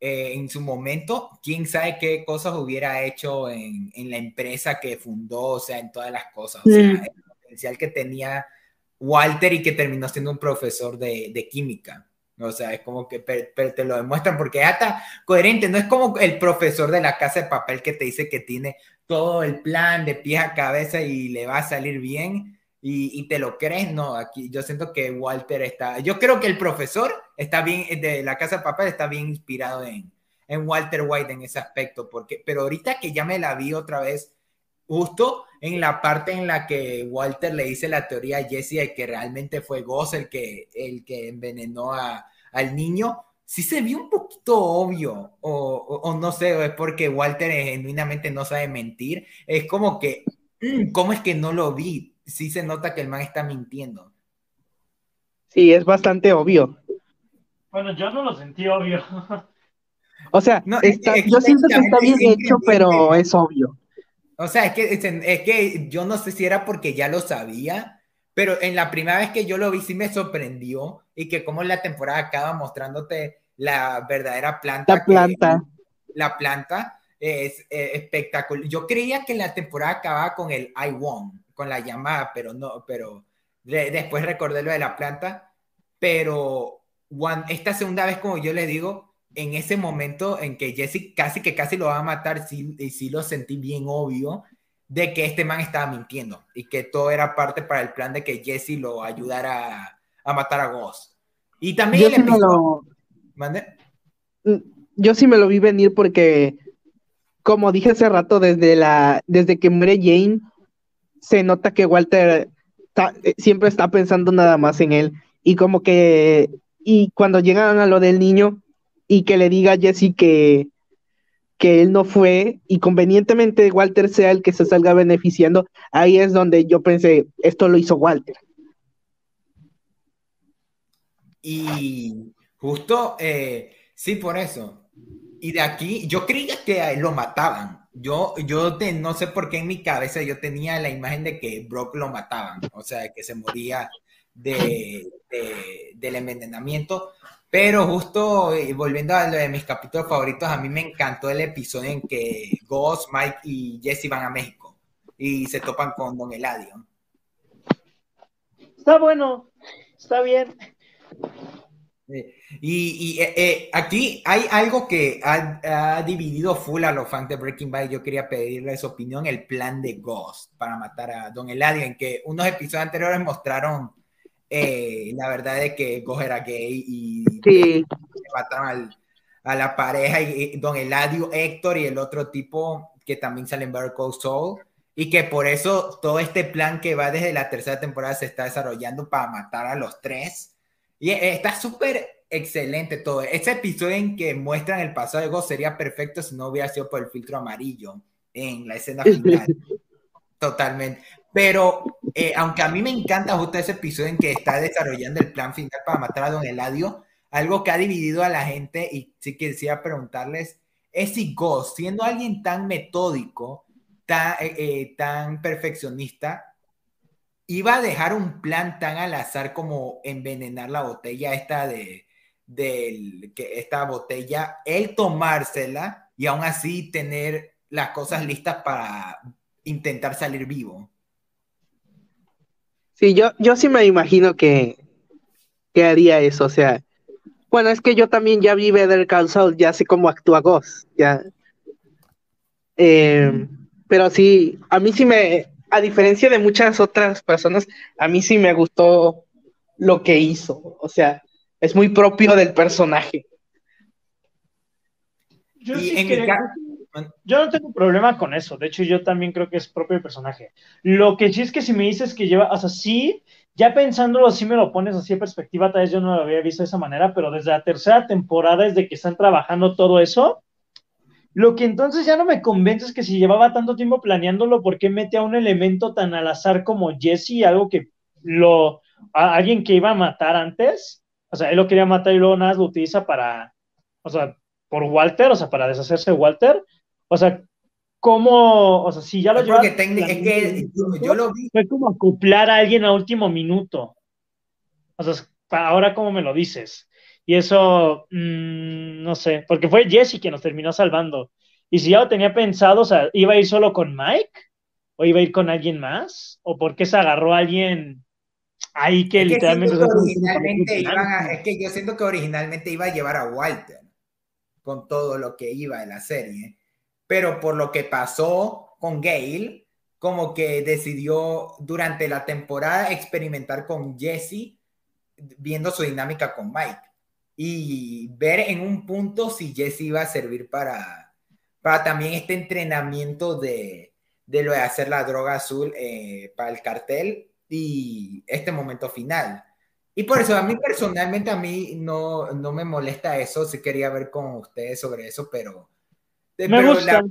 eh, en su momento, quién sabe qué cosas hubiera hecho en, en la empresa que fundó, o sea, en todas las cosas. O sea, Mm. el potencial que tenía Walter y que terminó siendo un profesor de, de química. O sea, es como que pero, pero te lo demuestran porque es coherente, no es como el profesor de la casa de papel que te dice que tiene todo el plan de pies a cabeza y le va a salir bien y, y te lo crees, no, aquí yo siento que Walter está, yo creo que el profesor está bien, de la casa de papel está bien inspirado en, en Walter White en ese aspecto, porque, pero ahorita que ya me la vi otra vez, justo en la parte en la que Walter le dice la teoría a Jesse de que realmente fue Goss el que, el que envenenó a, al niño, sí se vio un poquito obvio, o, o, o no sé, o es porque Walter genuinamente no sabe mentir, es como que, mm, ¿cómo es que no lo vi? Sí se nota que el man está mintiendo. Sí, es bastante obvio. Bueno, yo no lo sentí obvio. O sea, No, está- es que yo siento que está bien hecho, pero es obvio. O sea, es que, es, es que yo no sé si era porque ya lo sabía, pero en la primera vez que yo lo vi sí me sorprendió y que como la temporada acaba mostrándote la verdadera planta. La que- planta. la planta es eh, espectacular. Yo creía que la temporada acababa con el I won, con la llamada, pero no, pero de- después recordé lo de la planta, pero one- esta segunda vez, como yo le digo, en ese momento en que Jesse casi que casi lo va a matar, sí, y sí lo sentí bien obvio de que este man estaba mintiendo y que todo era parte para el plan de que Jesse lo ayudara a, a matar a Ghost. Y también Yo el sí, me lo, ¿Mande? yo sí me lo vi venir porque, como dije hace rato, desde la, desde que muere Jane, se nota que Walter está- eh, siempre está pensando nada más en él. Y como que, y cuando llegan a lo del niño, y que le diga a Jesse que, que él no fue, y convenientemente Walter sea el que se salga beneficiando, ahí es donde yo pensé, esto lo hizo Walter. Y justo, eh, sí, por eso. Y de aquí, yo creía que lo mataban. Yo, yo te- no sé por qué en mi cabeza yo tenía la imagen de que Brock lo mataban, o sea, que se moría de, de- del envenenamiento. Pero justo eh, volviendo a lo de mis capítulos favoritos, a mí me encantó el episodio en que Ghost, Mike y Jesse van a México y se topan con Don Eladio. Está bueno, está bien. Eh, Y, y, eh, eh, aquí hay algo que ha, ha dividido full a los fans de Breaking Bad. Yo quería pedirles su opinión, el plan de Ghost para matar a Don Eladio, en que unos episodios anteriores mostraron eh, la verdad de que Ghost era gay y Sí, mataron al- a la pareja y, y Don Eladio, Héctor y el otro tipo que también sale en Better Call Saul y que por eso todo este plan que va desde la tercera temporada se está desarrollando para matar a los tres y está súper excelente todo. Ese episodio en que muestran el pasado de Ghost sería perfecto si no hubiera sido por el filtro amarillo en la escena final. Totalmente. Pero eh, aunque a mí me encanta justo ese episodio en que está desarrollando el plan final para matar a Don Eladio, algo que ha dividido a la gente y sí decía preguntarles es si Ghost, siendo alguien tan metódico, tan, eh, eh, tan perfeccionista, iba a dejar un plan tan al azar como envenenar la botella esta de, que esta botella, él tomársela y aún así tener las cosas listas para intentar salir vivo. Sí, yo, yo sí me imagino que, que haría eso, o sea, bueno, es que yo también ya vi Better Call Saul, ya sé cómo actúa Ghost, ya. Eh, pero sí, a mí sí me, a diferencia de muchas otras personas, a mí sí me gustó lo que hizo, o sea, es muy propio del personaje. Yo, yo no tengo problema con eso, de hecho yo también creo que es propio personaje. Lo que sí es que si me dices que lleva, o sea, sí, ya pensándolo, si me lo pones así en perspectiva, tal vez yo no lo había visto de esa manera, pero desde la tercera temporada, desde que están trabajando todo eso, lo que entonces ya no me convence es que si llevaba tanto tiempo planeándolo, ¿por qué mete a un elemento tan al azar como Jesse, algo que lo, a alguien que iba a matar antes? O sea, él lo quería matar y luego nada lo utiliza para, o sea, por Walter, o sea, para deshacerse de Walter. O sea, cómo, o sea, si ya lo llevas... es que yo lo vi. Fue como acoplar a alguien a último minuto. O sea, ahora cómo me lo dices. Y eso, mm, no sé, porque fue Jesse quien nos terminó salvando. Y si ya lo tenía pensado, o sea, ¿iba a ir solo con Mike? ¿O iba a ir con alguien más? ¿O por qué se agarró a alguien ahí que, literalmente... es que yo siento que originalmente iba a llevar a Walter con todo lo que iba en la serie pero por lo que pasó con Gail, como que decidió durante la temporada experimentar con Jesse, viendo su dinámica con Mike, y ver en un punto si Jesse iba a servir para, para también este entrenamiento de, de lo de hacer la droga azul eh, para el cartel y este momento final. Y por eso a mí personalmente a mí no, no me molesta eso, sí quería ver con ustedes sobre eso, pero me gusta.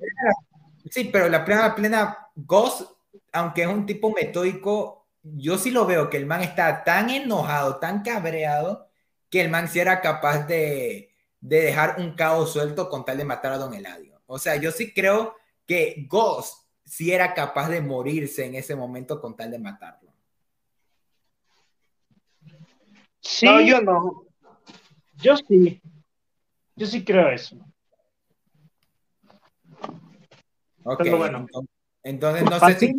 sí, pero la plena, plena Ghost, aunque es un tipo metódico, yo sí lo veo que el man está tan enojado, tan cabreado, que el man sí era capaz de, de dejar un caos suelto con tal de matar a Don Eladio. O sea, yo sí creo que Ghost sí era capaz de morirse en ese momento con tal de matarlo. Sí, no, yo no. Yo sí. Yo sí creo eso. Ok, bueno. entonces, no sé si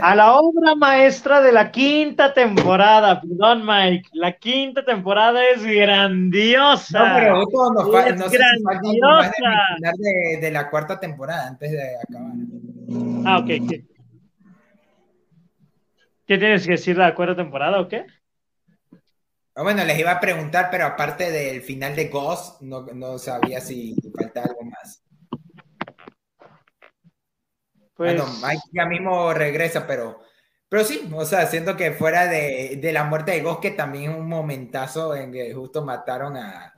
A la obra maestra de la quinta temporada, perdón Mike, la quinta temporada es grandiosa. No, pero no, es no sé grandiosa. Si de, de, la cuarta temporada antes de acabar. Ah, ok. ¿Qué, ¿Qué tienes que decir de la cuarta temporada o qué? Ah, bueno, les iba a preguntar, pero aparte del final de Ghost, no, no sabía si falta algo más. Bueno, pues Mike ya mismo regresa, pero, pero sí, o sea, siento que fuera de, de la muerte de Ghost, que también un momentazo en que justo mataron a,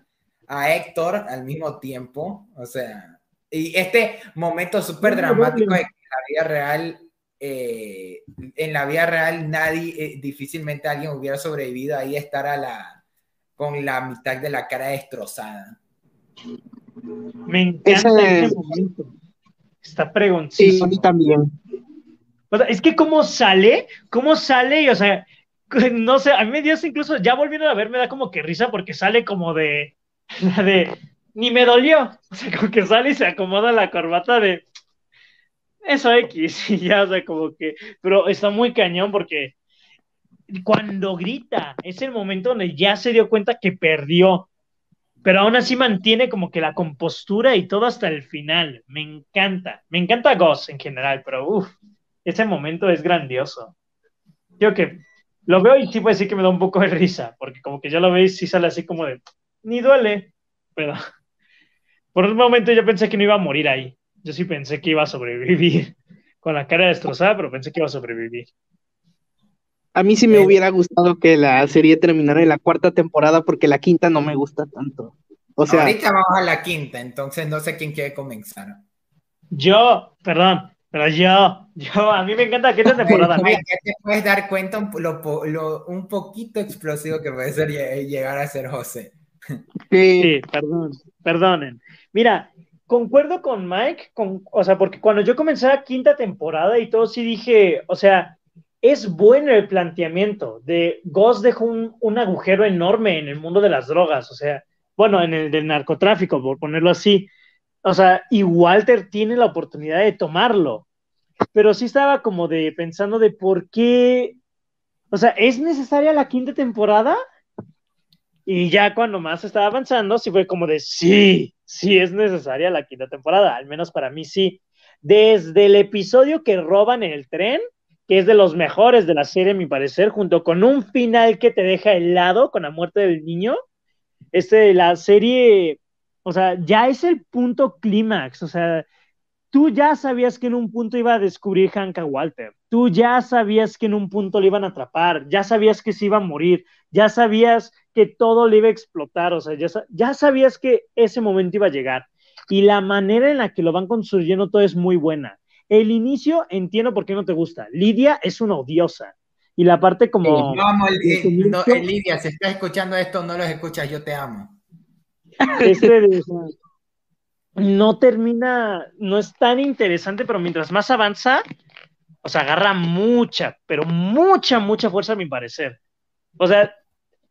a Héctor al mismo tiempo, o sea, y este momento súper dramático de que en la vida real, eh, en la vida real nadie, eh, difícilmente alguien hubiera sobrevivido ahí estar a la, con la mitad de la cara destrozada. Me encanta ese momento. Está pregoncísimo. Sí, también. O sea, es que cómo sale, cómo sale, y o sea, no sé, a mí me dio incluso, ya volviendo a ver, me da como que risa porque sale como de, de, ni me dolió, o sea, como que sale y se acomoda la corbata de, eso X, y ya, o sea, como que, pero está muy cañón porque cuando grita, es el momento donde ya se dio cuenta que perdió, pero aún así mantiene como que la compostura y todo hasta el final. Me encanta. Me encanta Ghost en general, pero uff, ese momento es grandioso. Yo que lo veo y sí puedo decir que me da un poco de risa, porque como que ya lo veis, sí sale así como de, ni duele, pero por un momento yo pensé que no iba a morir ahí. Yo sí pensé que iba a sobrevivir, con la cara destrozada, pero pensé que iba a sobrevivir. A mí sí me hubiera gustado que la serie terminara en la cuarta temporada porque la quinta no me gusta tanto. O sea, ahorita vamos a la quinta, entonces no sé quién quiere comenzar. Yo, perdón, pero yo, yo, a mí me encanta la quinta temporada. Ya te puedes dar cuenta un, lo, un poquito explosivo que puede ser llegar a ser José. Sí, perdón, perdonen. Mira, concuerdo con Mike, con, o sea, porque cuando yo comencé la quinta temporada y todo, sí dije, o sea, es bueno el planteamiento de Ghost dejó un, un, agujero enorme en el mundo de las drogas, o sea, bueno, en el del narcotráfico, por ponerlo así. O sea, y Walter tiene la oportunidad de tomarlo, pero sí estaba como de pensando de por qué, o sea, ¿es necesaria la quinta temporada? Y ya cuando más estaba avanzando, sí fue como de sí, sí es necesaria la quinta temporada, al menos para mí sí. Desde el episodio que roban en el tren, es de los mejores de la serie, a mi parecer, junto con un final que te deja helado con la muerte del niño. Este, la serie, o sea, ya es el punto clímax, o sea, tú ya sabías que en un punto iba a descubrir Hank Walter, tú ya sabías que en un punto le iban a atrapar, ya sabías que se iba a morir, ya sabías que todo le iba a explotar, o sea, ya, ya sabías que ese momento iba a llegar. Y la manera en la que lo van construyendo todo es muy buena. El inicio entiendo por qué no te gusta. Lidia es una odiosa. Y la parte como... No, Lidia, si estás escuchando esto, no los escuchas, yo te amo. Este no termina, no es tan interesante, pero mientras más avanza, o sea, agarra mucha, pero mucha, mucha fuerza a mi parecer. O sea,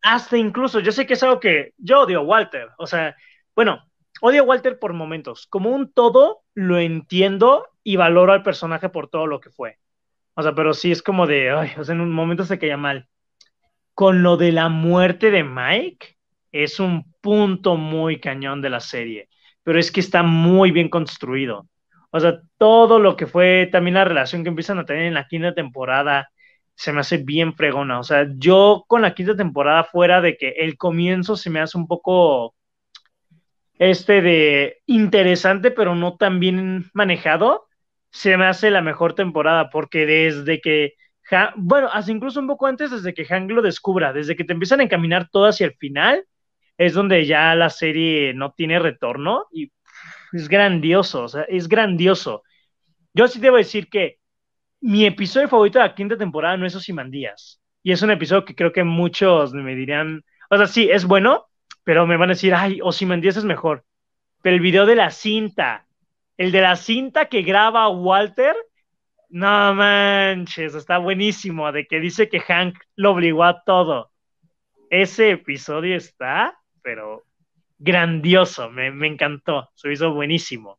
hasta incluso, yo sé que es algo que yo odio a Walter, o sea, bueno, odio a Walter por momentos, como un todo lo entiendo y valoro al personaje por todo lo que fue. O sea, pero sí es como de, o sea, en un momento se caía mal. Con lo de la muerte de Mike, es un punto muy cañón de la serie, pero es que está muy bien construido. O sea, todo lo que fue también la relación que empiezan a tener en la quinta temporada se me hace bien fregona. O sea, yo con la quinta temporada fuera de que el comienzo se me hace un poco este de interesante, pero no tan bien manejado se me hace la mejor temporada, porque desde que, bueno, hasta incluso un poco antes, desde que Hank lo descubra, desde que te empiezan a encaminar todo hacia el final, es donde ya la serie no tiene retorno y es grandioso, o sea, es grandioso. Yo sí debo decir que mi episodio favorito de la quinta temporada no es Osimandías. Y es un episodio que creo que muchos me dirían, o sea, sí, es bueno, pero me van a decir, ay, Osimandías es mejor. Pero el video de la cinta, el de la cinta que graba Walter, no manches, está buenísimo, de que dice que Hank lo obligó a todo. Ese episodio está, pero grandioso, me, encantó, se hizo buenísimo.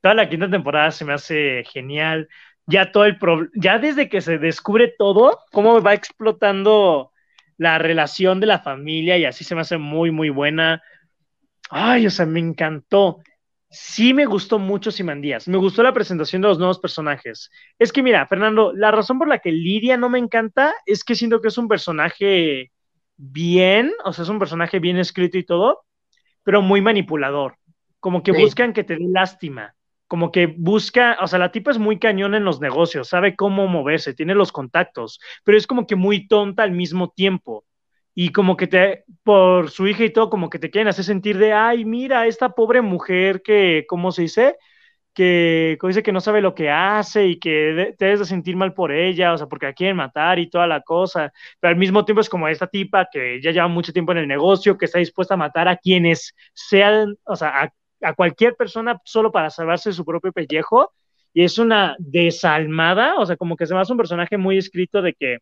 Toda la quinta temporada se me hace genial. Ya todo el ya desde que se descubre todo, cómo va explotando la relación de la familia y así se me hace muy, muy buena. Ay, o sea, me encantó sí me gustó mucho Simandías. Me gustó la presentación de los nuevos personajes. Es que mira, Fernando, la razón por la que Lidia no me encanta es que siento que es un personaje bien, o sea, es un personaje bien escrito y todo, pero muy manipulador. Como que buscan que te dé lástima. Como que busca, o sea, la tipa es muy cañón en los negocios, sabe cómo moverse, tiene los contactos, pero es como que muy tonta al mismo tiempo y como que te, por su hija y todo, como que te quieren hacer sentir de, ay, mira, esta pobre mujer que, ¿cómo se dice? Que dice que no sabe lo que hace y que te debes de sentir mal por ella, o sea, porque la quieren matar y toda la cosa, pero al mismo tiempo es como esta tipa que ya lleva mucho tiempo en el negocio, que está dispuesta a matar a quienes sean, o sea, a, a cualquier persona solo para salvarse de su propio pellejo, y es una desalmada, o sea, como que se me hace un personaje muy escrito de que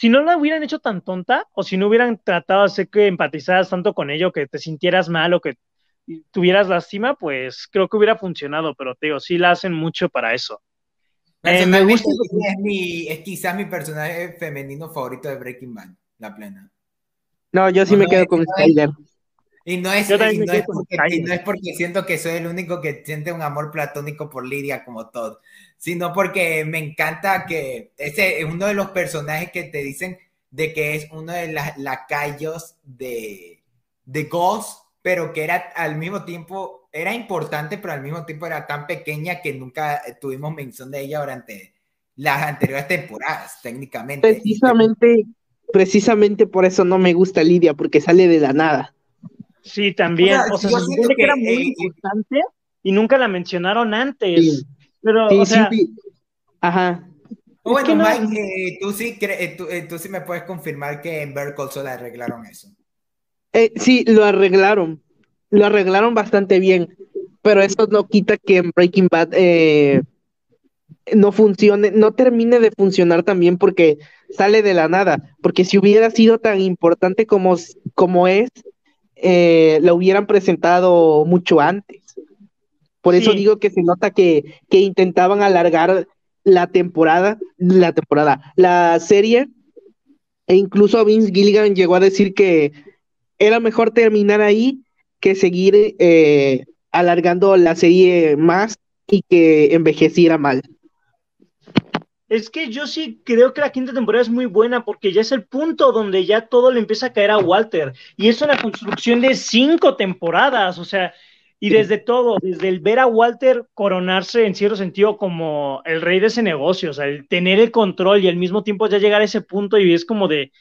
si no la hubieran hecho tan tonta o si no hubieran tratado de hacer que empatizaras tanto con ello, que te sintieras mal o que tuvieras lástima, pues creo que hubiera funcionado, pero te digo, sí la hacen mucho para eso. Eh, me gusta. Es, mi, es quizás mi personaje femenino favorito de Breaking Bad, la plena. No, yo sí me quedo con Skyler. Y no, es, porque, no es porque siento que soy el único que siente un amor platónico por Lidia como Todd, sino porque me encanta que ese es uno de los personajes que te dicen de que es uno de los lacayos de, de Ghost, pero que era al mismo tiempo, era importante, pero al mismo tiempo era tan pequeña que nunca tuvimos mención de ella durante las anteriores temporadas, técnicamente. Precisamente, precisamente por eso no me gusta Lidia, porque sale de la nada. Sí, también. O sea, se supone que, era muy eh, importante y nunca la mencionaron antes. Pero, o sea, Ajá. bueno, Mike, eh, tú, sí eh, tú, sí me puedes confirmar que en Better Call arreglaron eso. sí, lo arreglaron. Lo arreglaron bastante bien. Pero eso no quita que en Breaking Bad no funcione, no termine de funcionar también porque sale de la nada. Porque si hubiera sido tan importante como, como es, eh, la hubieran presentado mucho antes. Por eso digo que se nota que, que intentaban alargar la temporada, la temporada, la serie, e incluso Vince Gilligan llegó a decir que era mejor terminar ahí que seguir eh, alargando la serie más y que envejeciera mal. Es que yo sí creo que la quinta temporada es muy buena porque ya es el punto donde ya todo le empieza a caer a Walter. Y es una construcción de cinco temporadas, o sea, y desde todo, desde el ver a Walter coronarse en cierto sentido como el rey de ese negocio, o sea, el tener el control y al mismo tiempo ya llegar a ese punto y es como de,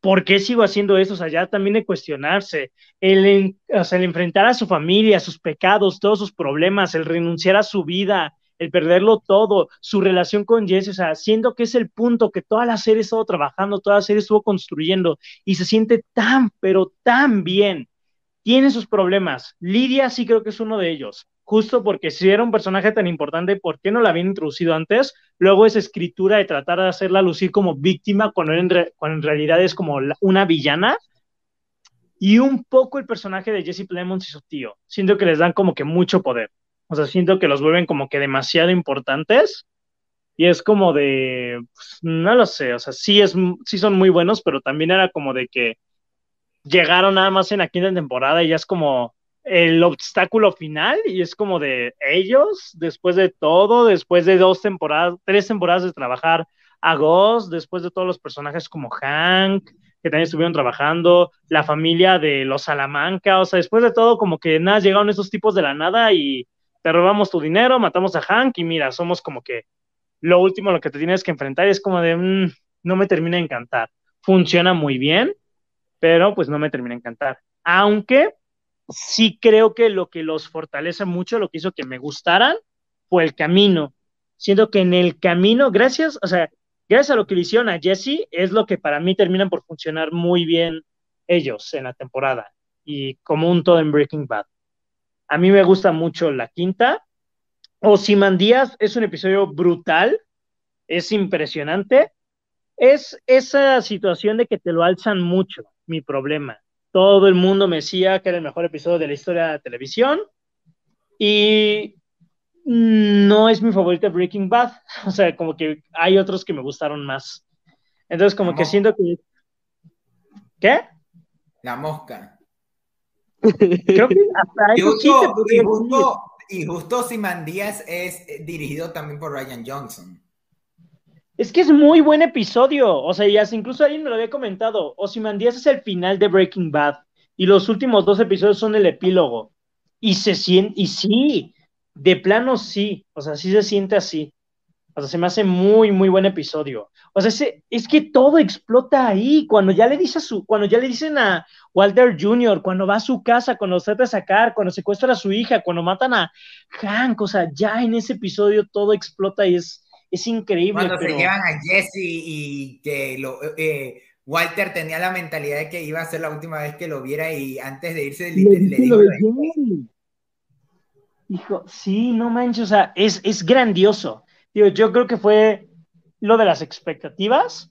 ¿por qué sigo haciendo eso? O sea, ya también de cuestionarse, el, o sea, el enfrentar a su familia, sus pecados, todos sus problemas, el renunciar a su vida, el perderlo todo, su relación con Jesse, o sea, siendo que es el punto que toda la serie estuvo trabajando, toda la serie estuvo construyendo y se siente tan, pero tan bien. Tiene sus problemas. Lidia sí creo que es uno de ellos, justo porque si era un personaje tan importante, ¿por qué no la habían introducido antes? Luego esa escritura de tratar de hacerla lucir como víctima cuando en, cuando en realidad es como una villana. Y un poco el personaje de Jesse Plemons y su tío. Siento que les dan como que mucho poder. O sea, siento que los vuelven como que demasiado importantes. Y es como de, pues, no lo sé, o sea, sí, es, sí son muy buenos, pero también era como de que llegaron nada más en la quinta temporada y ya es como el obstáculo final y es como de ellos, después de todo, después de dos temporadas, tres temporadas de trabajar a Ghost, después de todos los personajes como Hank, que también estuvieron trabajando, la familia de los Salamanca, o sea, después de todo, como que nada, llegaron esos tipos de la nada y te robamos tu dinero, matamos a Hank y mira, somos como que lo último a lo que te tienes que enfrentar y es como de, mm, no me termina de encantar. Funciona muy bien, pero pues no me termina de encantar. Aunque sí creo que lo que los fortalece mucho, lo que hizo que me gustaran, fue el camino. Siento que en el camino, gracias, o sea, gracias a lo que le hicieron a Jesse, es lo que para mí terminan por funcionar muy bien ellos en la temporada y como un todo en Breaking Bad. A mí me gusta mucho la quinta. Díaz es un episodio brutal, es impresionante. Es esa situación de que te lo alzan mucho, mi problema. Todo el mundo me decía que era el mejor episodio de la historia de la televisión y no es mi favorito Breaking Bad. O sea, como que hay otros que me gustaron más. Entonces, como que siento que... ¿Qué? La mosca. Creo que hasta y, justo, y, justo, y justo Díaz es eh, dirigido también por Ryan Johnson. Es que es muy buen episodio. O sea, ya incluso alguien me lo había comentado. Díaz es el final de Breaking Bad. Y los últimos dos episodios son el epílogo. Y se siente, y sí, de plano sí. O sea, sí se siente así. O sea, se me hace muy, muy buen episodio. O sea, es, que todo explota ahí. Cuando ya le dice a su, cuando ya le dicen a Walter Jr., cuando va a su casa, cuando trata de sacar, cuando secuestran a su hija, cuando matan a Hank, o sea, ya en ese episodio todo explota y es, es increíble. Cuando se llevan a Jesse y que lo, eh, Walter tenía la mentalidad de que iba a ser la última vez que lo viera y antes de irse le, le, dijo, Hijo, sí, no manches, o sea, es, es grandioso. yo creo que fue lo de las expectativas.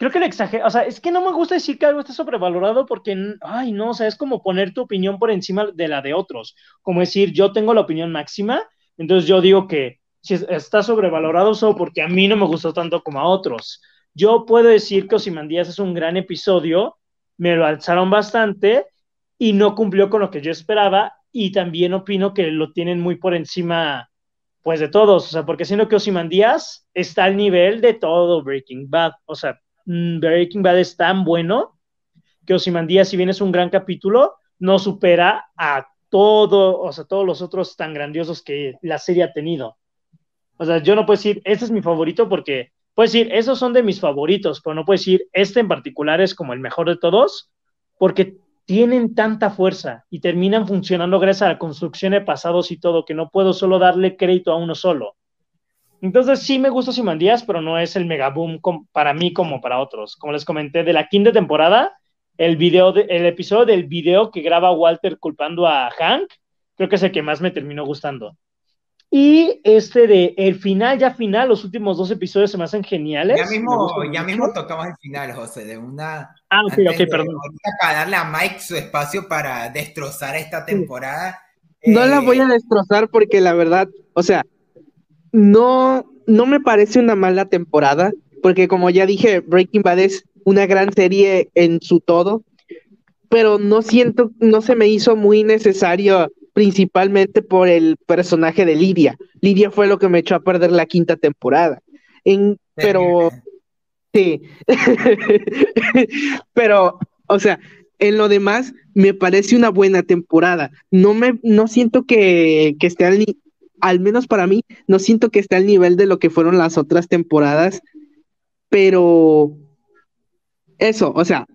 Creo que lo exagero, o sea, es que no me gusta decir que algo está sobrevalorado porque, ay, no, o sea, es como poner tu opinión por encima de la de otros. Como decir, yo tengo la opinión máxima, entonces yo digo que si está sobrevalorado solo porque a mí no me gustó tanto como a otros. Yo puedo decir que Osimandías es un gran episodio, me lo alzaron bastante y no cumplió con lo que yo esperaba y también opino que lo tienen muy por encima pues de todos, o sea, porque siendo que Díaz está al nivel de todo Breaking Bad, o sea, Breaking Bad es tan bueno que Díaz, si bien es un gran capítulo, no supera a todo, o sea, todos los otros tan grandiosos que la serie ha tenido. O sea, yo no puedo decir, este es mi favorito porque, puedo decir, esos son de mis favoritos, pero no puedo decir, este en particular es como el mejor de todos, porque tienen tanta fuerza y terminan funcionando gracias a la construcción de pasados y todo, que no puedo solo darle crédito a uno solo. Entonces sí me gusta Díaz, pero no es el megaboom para mí como para otros. Como les comenté, de la quinta temporada, el, video el episodio del video que graba Walter culpando a Hank, creo que es el que más me terminó gustando. Y este de el final, ya final, los últimos dos episodios se me hacen geniales. Ya mismo, ya mismo tocamos el final, José, de una. Ah, ok, ok, perdón. Para darle a Mike su espacio para destrozar esta temporada. No la voy a eh, destrozar porque la verdad, o sea, no, no me parece una mala temporada, porque como ya dije, Breaking Bad es una gran serie en su todo, pero no siento, no se me hizo muy necesario principalmente por el personaje de Lidia. Lidia fue lo que me echó a perder la quinta temporada. En, pero, sí, pero, o sea, en lo demás me parece una buena temporada. No me, no siento que, que esté al, menos para mí, no siento que esté al nivel de lo que fueron las otras temporadas, pero eso, o sea,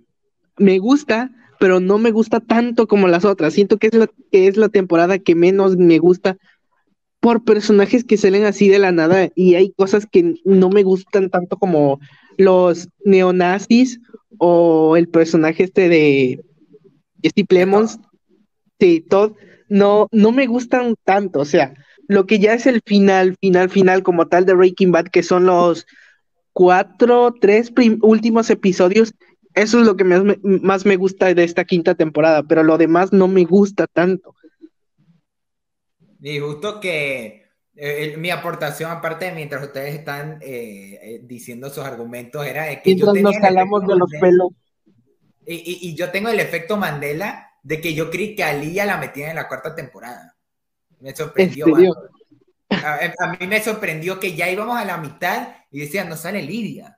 me gusta, pero no me gusta tanto como las otras. Siento que es la, que es la temporada que menos me gusta por personajes que salen así de la nada y hay cosas que no me gustan tanto como los neonazis o el personaje este de Steve Plemons, sí, Todd, no, no me gustan tanto, o sea, lo que ya es el final, final, final como tal de Breaking Bad, que son los cuatro, tres últimos episodios, eso es lo que más me, gusta de esta quinta temporada, pero lo demás no me gusta tanto. Y justo que eh, mi aportación, aparte de mientras ustedes están eh, eh, diciendo sus argumentos, era de que yo nos calamos de los pelos. Y, yo tengo el efecto Mandela de que yo creí que a Lía la metían en la cuarta temporada. Me sorprendió. A, a, mí me sorprendió que ya íbamos a la mitad y decían, no sale Lidia.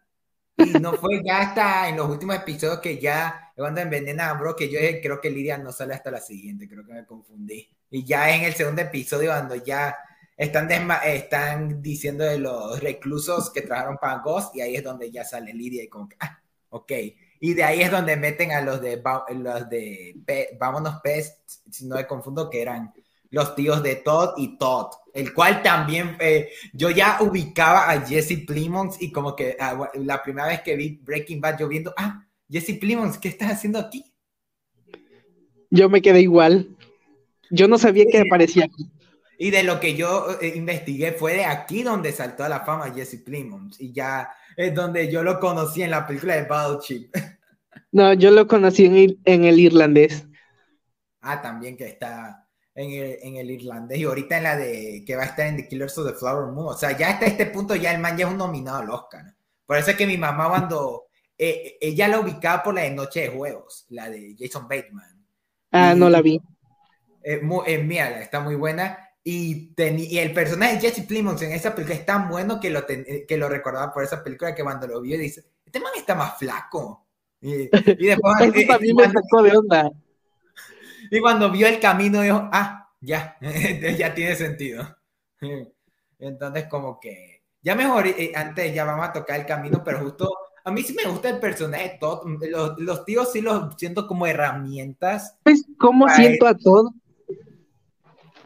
Y no fue ya hasta en los últimos episodios que ya cuando envenena a Bro, que yo creo que Lidia no sale hasta la siguiente, creo que me confundí. Y ya en el segundo episodio, cuando ya están, están diciendo de los reclusos que trabajaron para Ghost, y ahí es donde ya sale Lidia y como ah, ok. Y de ahí es donde meten a los de, los de Vámonos Pest, si no me confundo, que eran los tíos de Todd y Todd, el cual también eh, yo ya ubicaba a Jesse Plimons y como que ah, la primera vez que vi Breaking Bad yo viendo, ah, Jesse Plimons, ¿qué estás haciendo aquí? Yo me quedé igual. Yo no sabía que aparecía aquí. Y de lo que yo eh, investigué fue de aquí donde saltó a la fama Jesse Plimons y ya es donde yo lo conocí en la película de Battleship. No, yo lo conocí en en el irlandés. Ah, también que está en el, irlandés y ahorita en la de que va a estar en The Killers of the Flower Moon. O sea, ya hasta este punto ya el man ya es un nominado al Oscar. Por eso es que mi mamá cuando eh, ella la ubicaba por la de Noche de Juegos, la de Jason Bateman. Ah, no la vi. Eh, eh, mira, está muy buena. Y, y, el personaje de Jesse Plimons en esa película es tan bueno que lo, que lo recordaba por esa película que cuando lo vio dice, este man está más flaco. Y, después... Eso también me sacó de onda. Y cuando vio el camino dijo, ah, ya, ya tiene sentido. Entonces como que, ya mejor, eh, antes ya vamos a tocar el camino, pero justo, a mí sí me gusta el personaje de Los, los tíos sí los siento como herramientas. Pues, ¿cómo siento a Todd?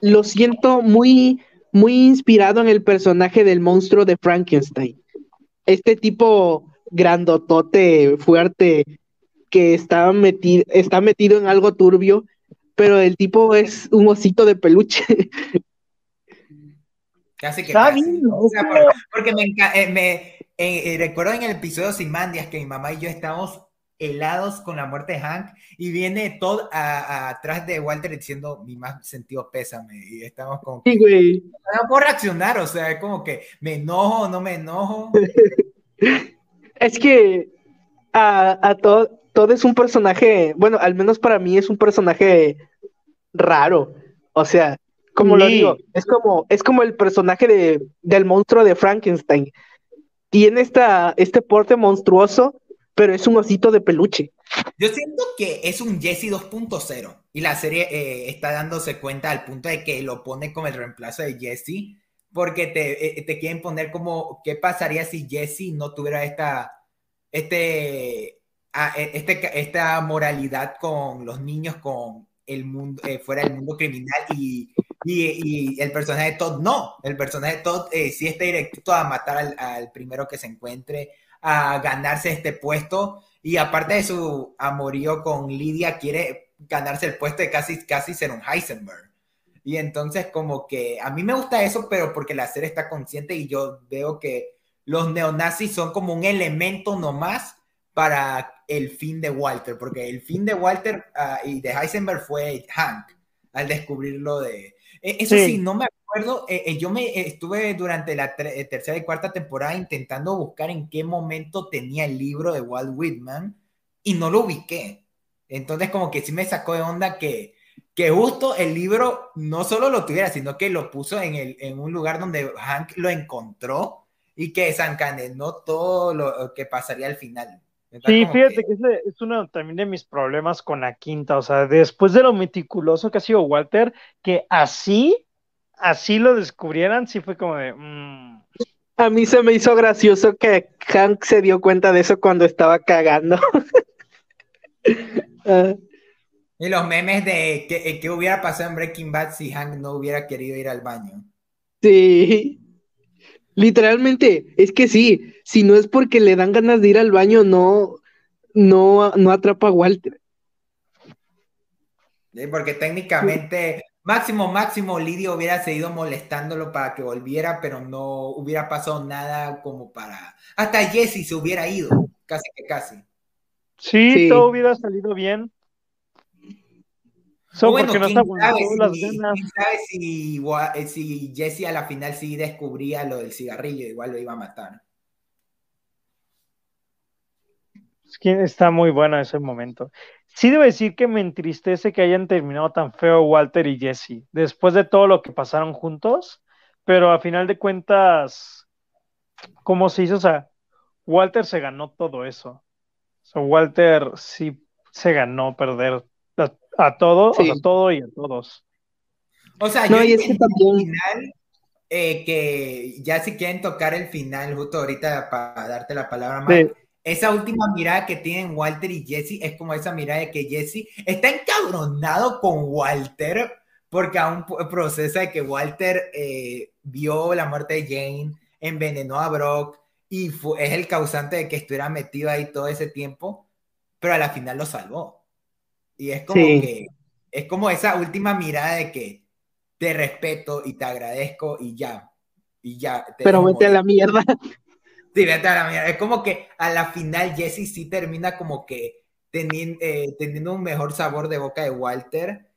Lo siento muy, muy inspirado en el personaje del monstruo de Frankenstein. Este tipo grandotote, fuerte, que está metido, está metido en algo turbio pero el tipo es un osito de peluche. Casi que porque me, eh, me eh, eh, recuerdo en el episodio Sin Mandias que mi mamá y yo estábamos helados con la muerte de Hank y viene todo atrás de Walter diciendo mi más sentido pésame y estamos como sí, güey. no puedo reaccionar, o sea, es como que me enojo, no me enojo. es que a, a todo, todo es un personaje, bueno, al menos para mí es un personaje raro. O sea, como lo digo, es como, es como el personaje de, del monstruo de Frankenstein. Tiene esta, este porte monstruoso, pero es un osito de peluche. Yo siento que es un Jesse 2.0 y la serie eh, está dándose cuenta al punto de que lo pone como el reemplazo de Jesse porque te, eh, te quieren poner como, ¿qué pasaría si Jesse no tuviera esta, este, ah, e, este, esta moralidad con los niños, con el mundo, eh, fuera del mundo criminal y, y, y, el personaje de Todd no, el personaje de Todd eh, sí está directo a matar al, al, primero que se encuentre, a ganarse este puesto y aparte de su amorío con Lidia, quiere ganarse el puesto de casi, casi ser un Heisenberg. Y entonces como que a mí me gusta eso, pero porque la serie está consciente y yo veo que los neonazis son como un elemento nomás para el fin de Walter, porque el fin de Walter uh, y de Heisenberg fue Hank al descubrirlo de... E, eso sí, sí no me acuerdo, eh, eh, yo me eh, estuve durante la tercera y cuarta temporada intentando buscar en qué momento tenía el libro de Walt Whitman y no lo ubiqué. Entonces como que sí me sacó de onda que que justo el libro no solo lo tuviera, sino que lo puso en, el, en un lugar donde Hank lo encontró y que desencadenó todo lo que pasaría al final. Sí, fíjate que, que ese es uno también de mis problemas con la quinta, o sea, después de lo meticuloso que ha sido Walter, que así, así lo descubrieran, sí fue como de... Mmm. A mí se me hizo gracioso que Hank se dio cuenta de eso cuando estaba cagando. uh. Y los memes de qué, qué hubiera pasado en Breaking Bad si Hank no hubiera querido ir al baño. Sí. Literalmente, es que sí, si no es porque le dan ganas de ir al baño, no, no, no atrapa a Walter. Sí, porque técnicamente, máximo, máximo, Lidia hubiera seguido molestándolo para que volviera, pero no hubiera pasado nada como para. Hasta Jesse se hubiera ido, casi que casi. Sí, sí. todo hubiera salido bien. So, bueno, ¿quién sabe, si, ¿quién sabe si, si, Jesse a la final sí descubría lo del cigarrillo, igual lo iba a matar. Es que está muy bueno ese momento. Sí debo decir que me entristece que hayan terminado tan feo Walter y Jesse, después de todo lo que pasaron juntos, pero a final de cuentas, ¿cómo se hizo? O sea, Walter se ganó todo eso. O sea, Walter sí se ganó perder a todo, sí. a todo y a todos. O sea, no, yo es que también... final, eh, que ya si quieren tocar el final, justo ahorita para darte la palabra más. Sí. Esa última mirada que tienen Walter y Jesse es como esa mirada de que Jesse está encabronado con Walter porque aún procesa de que Walter eh, vio la muerte de Jane, envenenó a Brock y fue, es el causante de que estuviera metido ahí todo ese tiempo, pero a la final lo salvó. Y es como sí. que, es como esa última mirada de que te respeto y te agradezco y ya. Y ya. Pero vete a la mierda. Sí, vete a la mierda. Es como que a la final Jesse sí termina como que teniendo, eh, teniendo un mejor sabor de boca de Walter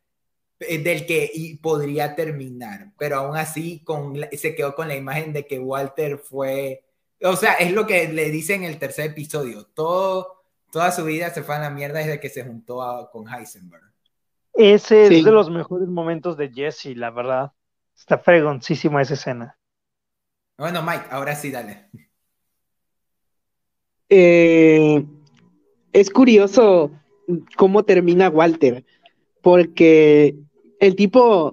eh, del que y podría terminar, pero aún así con, se quedó con la imagen de que Walter fue, o sea, es lo que le dice en el tercer episodio, todo toda su vida se fue a la mierda desde que se juntó a, con Heisenberg. Ese sí. es de los mejores momentos de Jesse, la verdad. Está fregoncísima esa escena. Bueno, Mike, ahora sí, dale. Eh, es curioso cómo termina Walter, porque el tipo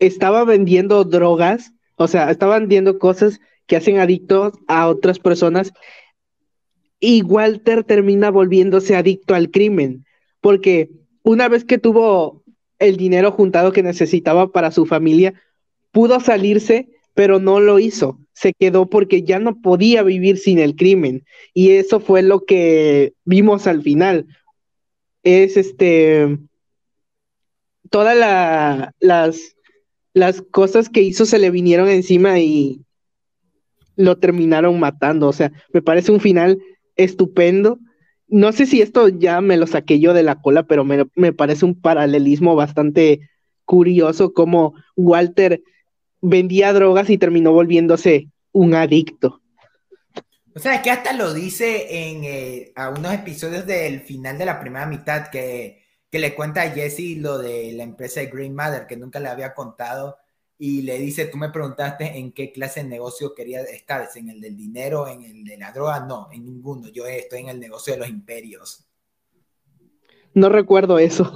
estaba vendiendo drogas, o sea, estaba vendiendo cosas que hacen adictos a otras personas y Walter termina volviéndose adicto al crimen, porque una vez que tuvo el dinero juntado que necesitaba para su familia, pudo salirse, pero no lo hizo. Se quedó porque ya no podía vivir sin el crimen. Y eso fue lo que vimos al final. Es este. Todas la, las, las cosas que hizo se le vinieron encima y lo terminaron matando. O sea, me parece un final estupendo. No sé si esto ya me lo saqué yo de la cola, pero me, me parece un paralelismo bastante curioso como Walter vendía drogas y terminó volviéndose un adicto. O sea, es que hasta lo dice en eh, a unos episodios del final de la primera mitad que, que le cuenta a Jesse lo de la empresa de Green Mother, que nunca le había contado y le dice, tú me preguntaste en qué clase de negocio quería estar, en el del dinero, en el de la droga, no, en ninguno, yo estoy en el negocio de los imperios. No recuerdo eso.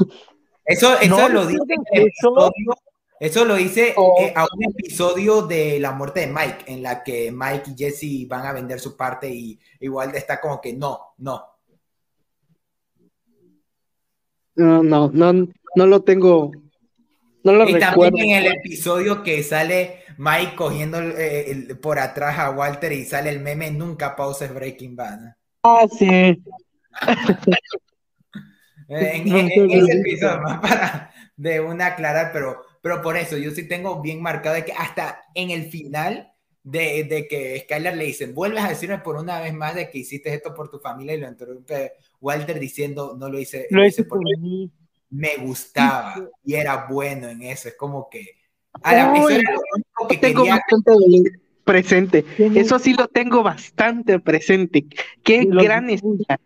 Eso, eso no, lo dice en el episodio Eso lo hice oh. eh, a un episodio de la muerte de Mike, en la que Mike y Jesse van a vender su parte y igual está como que no, no. No, no, no, no lo tengo. No lo y también en el episodio que sale Mike cogiendo eh, por atrás a Walter y sale el meme, nunca pauses Breaking Bad. Ah, sí. en, ese episodio, más para de una aclarar, pero, pero por eso yo sí tengo bien marcado de que hasta en el final de, de, que Skylar le dice, vuelves a decirme por una vez más de que hiciste esto por tu familia y lo interrumpe Walter diciendo, no lo hice, lo hice por, mí. Me gustaba y era bueno en eso, es como que... A la, eso era lo único que tengo bastante presente, eso sí lo tengo bastante presente. Qué gran escena.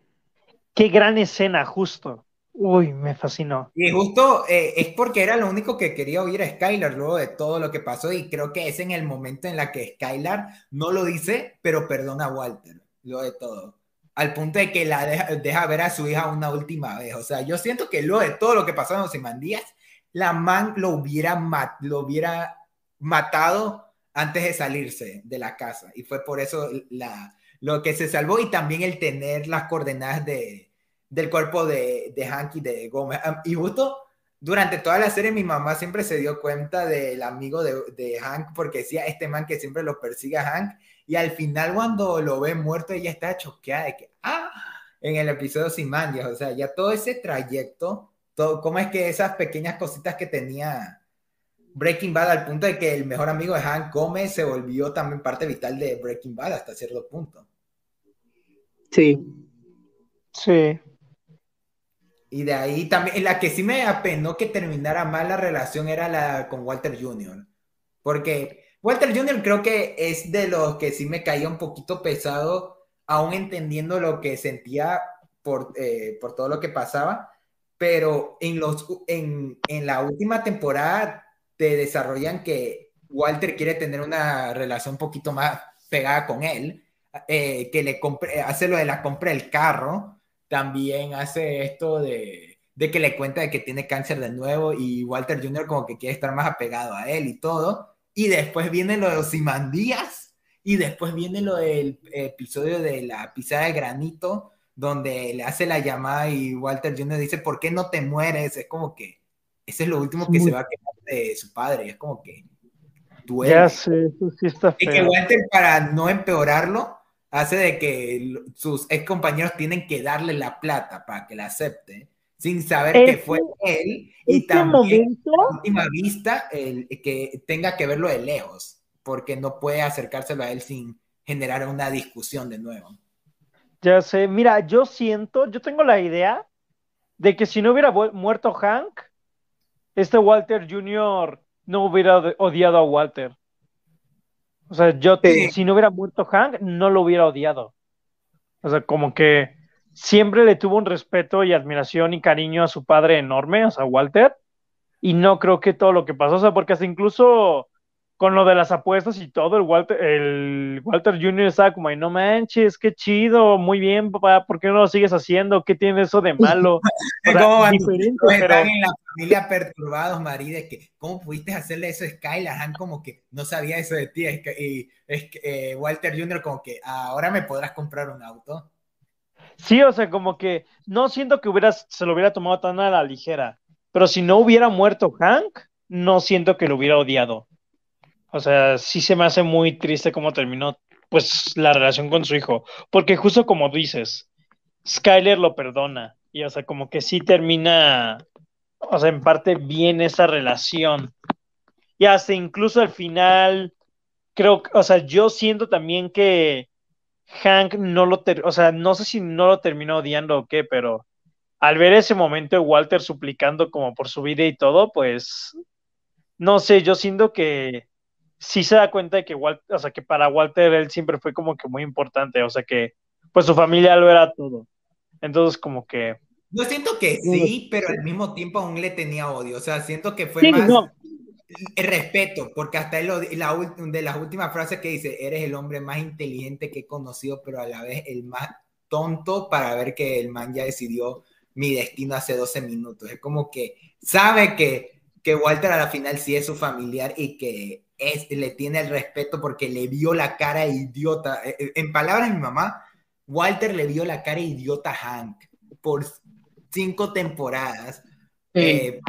Qué gran escena, justo. Uy, me fascinó. Y justo eh, es porque era lo único que quería oír a Skylar luego de todo lo que pasó y creo que es en el momento en la que Skylar no lo dice, pero perdona a Walter, luego de todo. Al punto de que la deja, ver a su hija una última vez. O sea, yo siento que luego de todo lo que pasó en los Simandías, la man lo hubiera, lo hubiera matado antes de salirse de la casa. Y fue por eso lo que se salvó y también el tener las coordenadas de, del cuerpo de, de Hank y de Gómez. Y justo durante toda la serie mi mamá siempre se dio cuenta del amigo de, de, Hank porque decía este man que siempre lo persigue a Hank y al final cuando lo ve muerto ella está choqueada de que, ah, en el episodio Simandias, o sea, ya todo ese trayecto, todo, cómo es que esas pequeñas cositas que tenía Breaking Bad al punto de que el mejor amigo de Hank Gómez se volvió también parte vital de Breaking Bad hasta cierto punto. Sí. Sí. Y de ahí también, la que sí me apenó que terminara mal la relación era la con Walter Jr. Porque Walter Jr. creo que es de los que sí me caía un poquito pesado, aún entendiendo lo que sentía por, eh, por todo lo que pasaba. Pero en, los, en, en la última temporada te desarrollan que Walter quiere tener una relación un poquito más pegada con él, eh, que le compre, hace lo de la compra del carro también hace esto de, que le cuenta de que tiene cáncer de nuevo y Walter Jr. como que quiere estar más apegado a él y todo. Y después viene lo de los Simandías y después viene lo del episodio de la pisada de granito donde le hace la llamada y Walter Jr. dice, ¿por qué no te mueres? Es como que ese es lo último que se va a quedar de su padre. Es como que duele. Ya sé, eso sí está feo. Y que Walter, para no empeorarlo, hace de que sus ex compañeros tienen que darle la plata para que la acepte, sin saber que fue él y también a última vista el, que tenga que verlo de lejos, porque no puede acercárselo a él sin generar una discusión de nuevo. Ya sé, mira, yo siento, yo tengo la idea de que si no hubiera muerto Hank, este Walter Jr. no hubiera odiado a Walter. O sea, yo, si no hubiera muerto Hank, no lo hubiera odiado. O sea, como que siempre le tuvo un respeto y admiración y cariño a su padre enorme, o sea, Walter. Y no creo que todo lo que pasó, o sea, porque hasta incluso con lo de las apuestas y todo, el Walter, el Walter Jr. estaba como, no manches, qué chido, muy bien, papá, ¿por qué no lo sigues haciendo? ¿Qué tiene eso de malo? ¿Cómo van están en la familia perturbados, María, de que, ¿cómo pudiste hacerle eso a Skylar? Han como que no sabía eso de ti, y es que, eh, Walter Jr. como que, ahora me podrás comprar un auto. Sí, o sea, como que no siento que hubieras, se lo hubiera tomado tan a la ligera, pero si no hubiera muerto Hank, no siento que lo hubiera odiado. O sea, sí se me hace muy triste cómo terminó pues la relación con su hijo, porque justo como dices, Skyler lo perdona y o sea, como que sí termina, o sea, en parte bien esa relación. Y hasta incluso al final, creo, o sea, yo siento también que Hank no lo, o sea, no sé si no lo terminó odiando o qué, pero al ver ese momento de Walter suplicando como por su vida y todo, pues, no sé, yo siento que sí se da cuenta de que Walter, o sea, que para Walter él siempre fue como que muy importante, o sea, que pues su familia lo era todo. Entonces, como que... Yo siento que sí, pero al mismo tiempo aún le tenía odio, o sea, siento que fue más respeto, porque hasta él, la, de las últimas frases que dice, eres el hombre más inteligente que he conocido, pero a la vez el más tonto para ver que el man ya decidió mi destino hace 12 minutos. Es como que sabe que que Walter a la final sí es su familiar y que es, le tiene el respeto porque le vio la cara idiota. Eh, eh, en palabras de mi mamá, Walter le vio la cara idiota a Hank por cinco temporadas. Eh,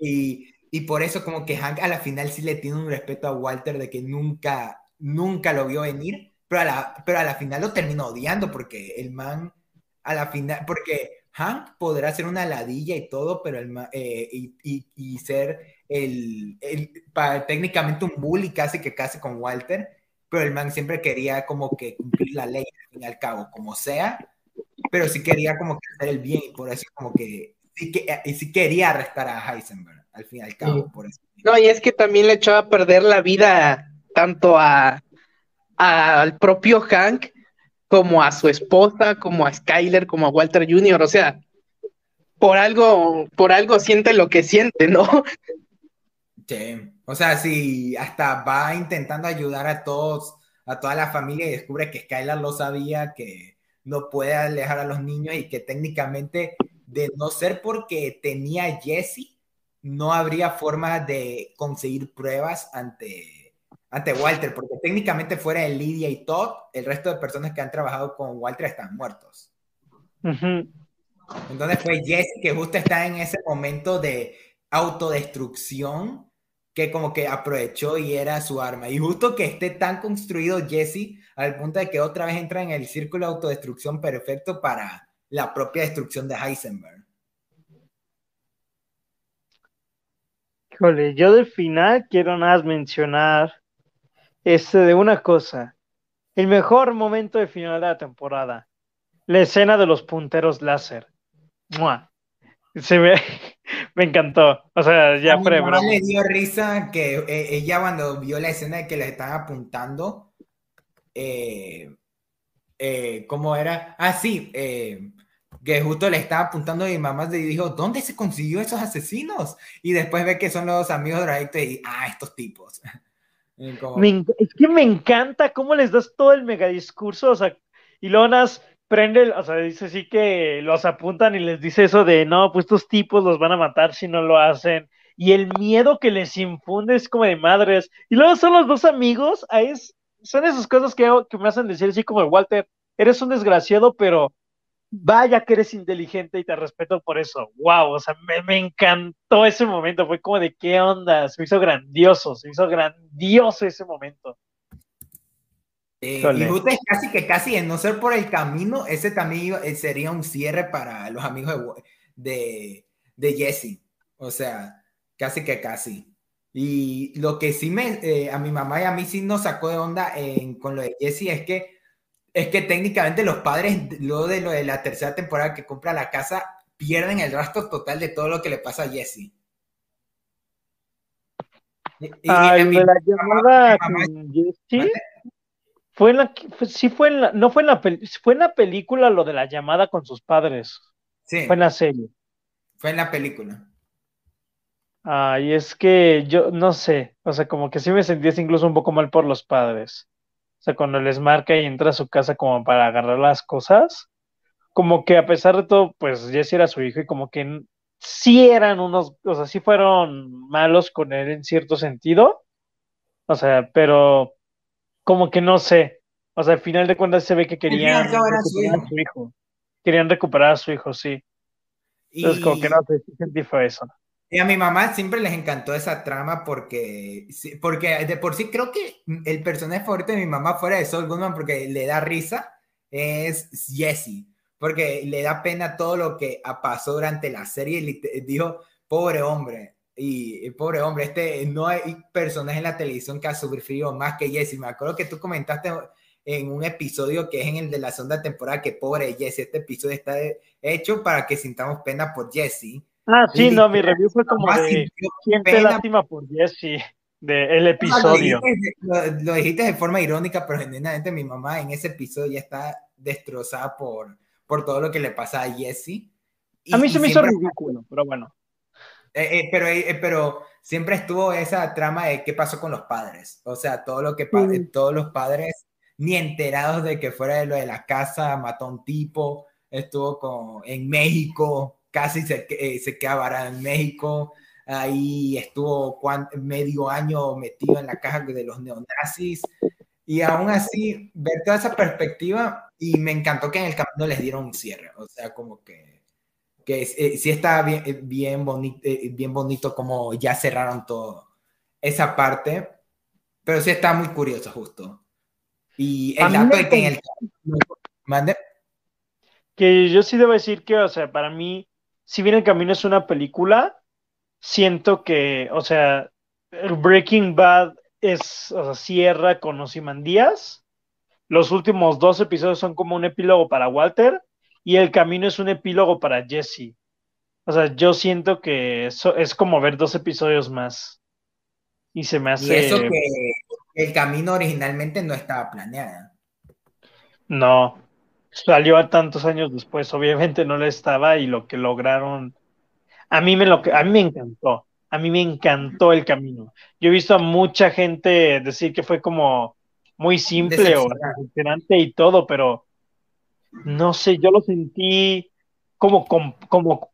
y, y, por eso como que Hank a la final sí le tiene un respeto a Walter de que nunca, nunca lo vio venir, pero a la, pero a la final lo terminó odiando porque el man a la final, porque Hank podrá ser una ladilla y todo, pero el, eh, y, y, ser el, el técnicamente un bully casi que casi con Walter, pero el man siempre quería como que cumplir la ley al fin y al cabo, como sea, pero sí quería como que hacer el bien y por eso como que sí, que, y sí quería arrestar a Heisenberg al fin y al cabo, por eso. No, y es que también le echaba a perder la vida tanto a al propio Hank como a su esposa, como a Skyler, como a Walter Jr., o sea, por algo, por algo siente lo que siente, ¿no? Sí, o sea, si hasta va intentando ayudar a todos, a toda la familia y descubre que Skyler lo sabía, que no puede alejar a los niños y que técnicamente, de no ser porque tenía Jesse, no habría forma de conseguir pruebas ante ante Walter, porque técnicamente fuera de Lidia y Todd, el resto de personas que han trabajado con Walter están muertos. Entonces fue Jesse que justo está en ese momento de autodestrucción que como que aprovechó y era su arma. Y justo que esté tan construido Jesse al punto de que otra vez entra en el círculo de autodestrucción perfecto para la propia destrucción de Heisenberg. Híjole, yo del final quiero nada más mencionar este, de una cosa. El mejor momento de final de la temporada. La escena de los punteros láser. Se me, me encantó. O sea, ya fue. me dio risa que eh, ella cuando vio la escena de que le estaban apuntando. Eh, eh, ¿Cómo era? Ah, sí. que justo le estaba apuntando a mi mamá y dijo, ¿dónde se consiguió esos asesinos? Y después ve que son los amigos de y, ah, estos tipos. es que me encanta cómo les das todo el megadiscurso, o sea, y Lonas prende, o sea, dice sí que los apuntan y les dice eso de, no, pues estos tipos los van a matar si no lo hacen, y el miedo que les infunde es como de madres, y luego son los dos amigos, ahí son esas cosas que, que me hacen decir así como, Walter, eres un desgraciado, pero vaya que eres inteligente y te respeto por eso. Wow, o sea, me, encantó ese momento. Fue como de qué onda, se me hizo grandioso, se me hizo grandioso ese momento. Eh, y casi que casi en no ser por el camino, ese también eh, sería un cierre para los amigos de, de, Jesse. O sea, casi que casi. Y lo que sí me, eh, a mi mamá y a mí sí nos sacó de onda con lo de Jesse es que es que técnicamente los padres, luego de lo de la tercera temporada que compra la casa, pierden el rastro total de todo lo que le pasa a Jesse. la llamada Jesse fue en la, sí fue en la, no fue en la, fue en la película lo de la llamada con sus padres. Sí. Fue en la serie. Fue en la película. Ay, es que yo no sé, o sea, como que sí me sentí incluso un poco mal por los padres. O sea, cuando les marca y entra a su casa como para agarrar las cosas, como que a pesar de todo, pues Jesse era su hijo y como que sí eran unos, o sea, sí fueron malos con él en cierto sentido. O sea, pero como que no sé. O sea, al final de cuentas se ve que querían recuperar a su hijo. Querían recuperar a su hijo, sí. Entonces, como que no sé, sí sentí fue eso. Y a mi mamá siempre les encantó esa trama porque, porque de por sí creo que el personaje favorito de mi mamá fuera de Saul Goodman porque le da risa es Jesse, porque le da pena todo lo que pasó durante la serie y dijo, pobre hombre, y pobre hombre, este no hay personaje en la televisión que ha sufrido más que Jesse. Me acuerdo que tú comentaste en un episodio que es en el de la segunda temporada que pobre Jesse, este episodio está hecho para que sintamos pena por Jesse Ah, sí, no, mi review fue como de siente lástima por Jesse del el episodio. Lo dijiste, de forma irónica, pero genuinamente mi mamá en ese episodio ya está destrozada por, por todo lo que le pasa a Jesse. a mí se me hizo ridículo, pero bueno. Eh, eh, pero, eh, pero siempre estuvo esa trama de qué pasó con los padres. O sea, todo lo que todos los padres, ni enterados de que fuera de lo de la casa, mató a un tipo, estuvo con, en México, casi se, eh, se queda varada en México. ahí estuvo medio año metido en la caja de los neonazis, y aún así, ver toda esa perspectiva, y me encantó que en el camino les dieron un cierre, o sea, como que, que eh, sí está bien, eh, bien, bonito, eh, bien bonito como ya cerraron todo esa parte, pero sí está muy curioso justo. Y el dato de que en el... ¿Mande? Que yo sí debo decir que, o sea, para mí, si bien el camino es una película, siento que, o sea, Breaking Bad es, o sea, cierra con Osimandías. Los últimos dos episodios son como un epílogo para Walter y el camino es un epílogo para Jesse. O sea, yo siento que eso es como ver dos episodios más. Y se me hace. Y eso que el camino originalmente no estaba planeado. No, salió a tantos años después, obviamente no le estaba y lo que lograron, a mí me lo a mí me encantó, a mí me encantó el camino. Yo he visto a mucha gente decir que fue como muy simple o y todo, pero no sé, yo lo sentí como, como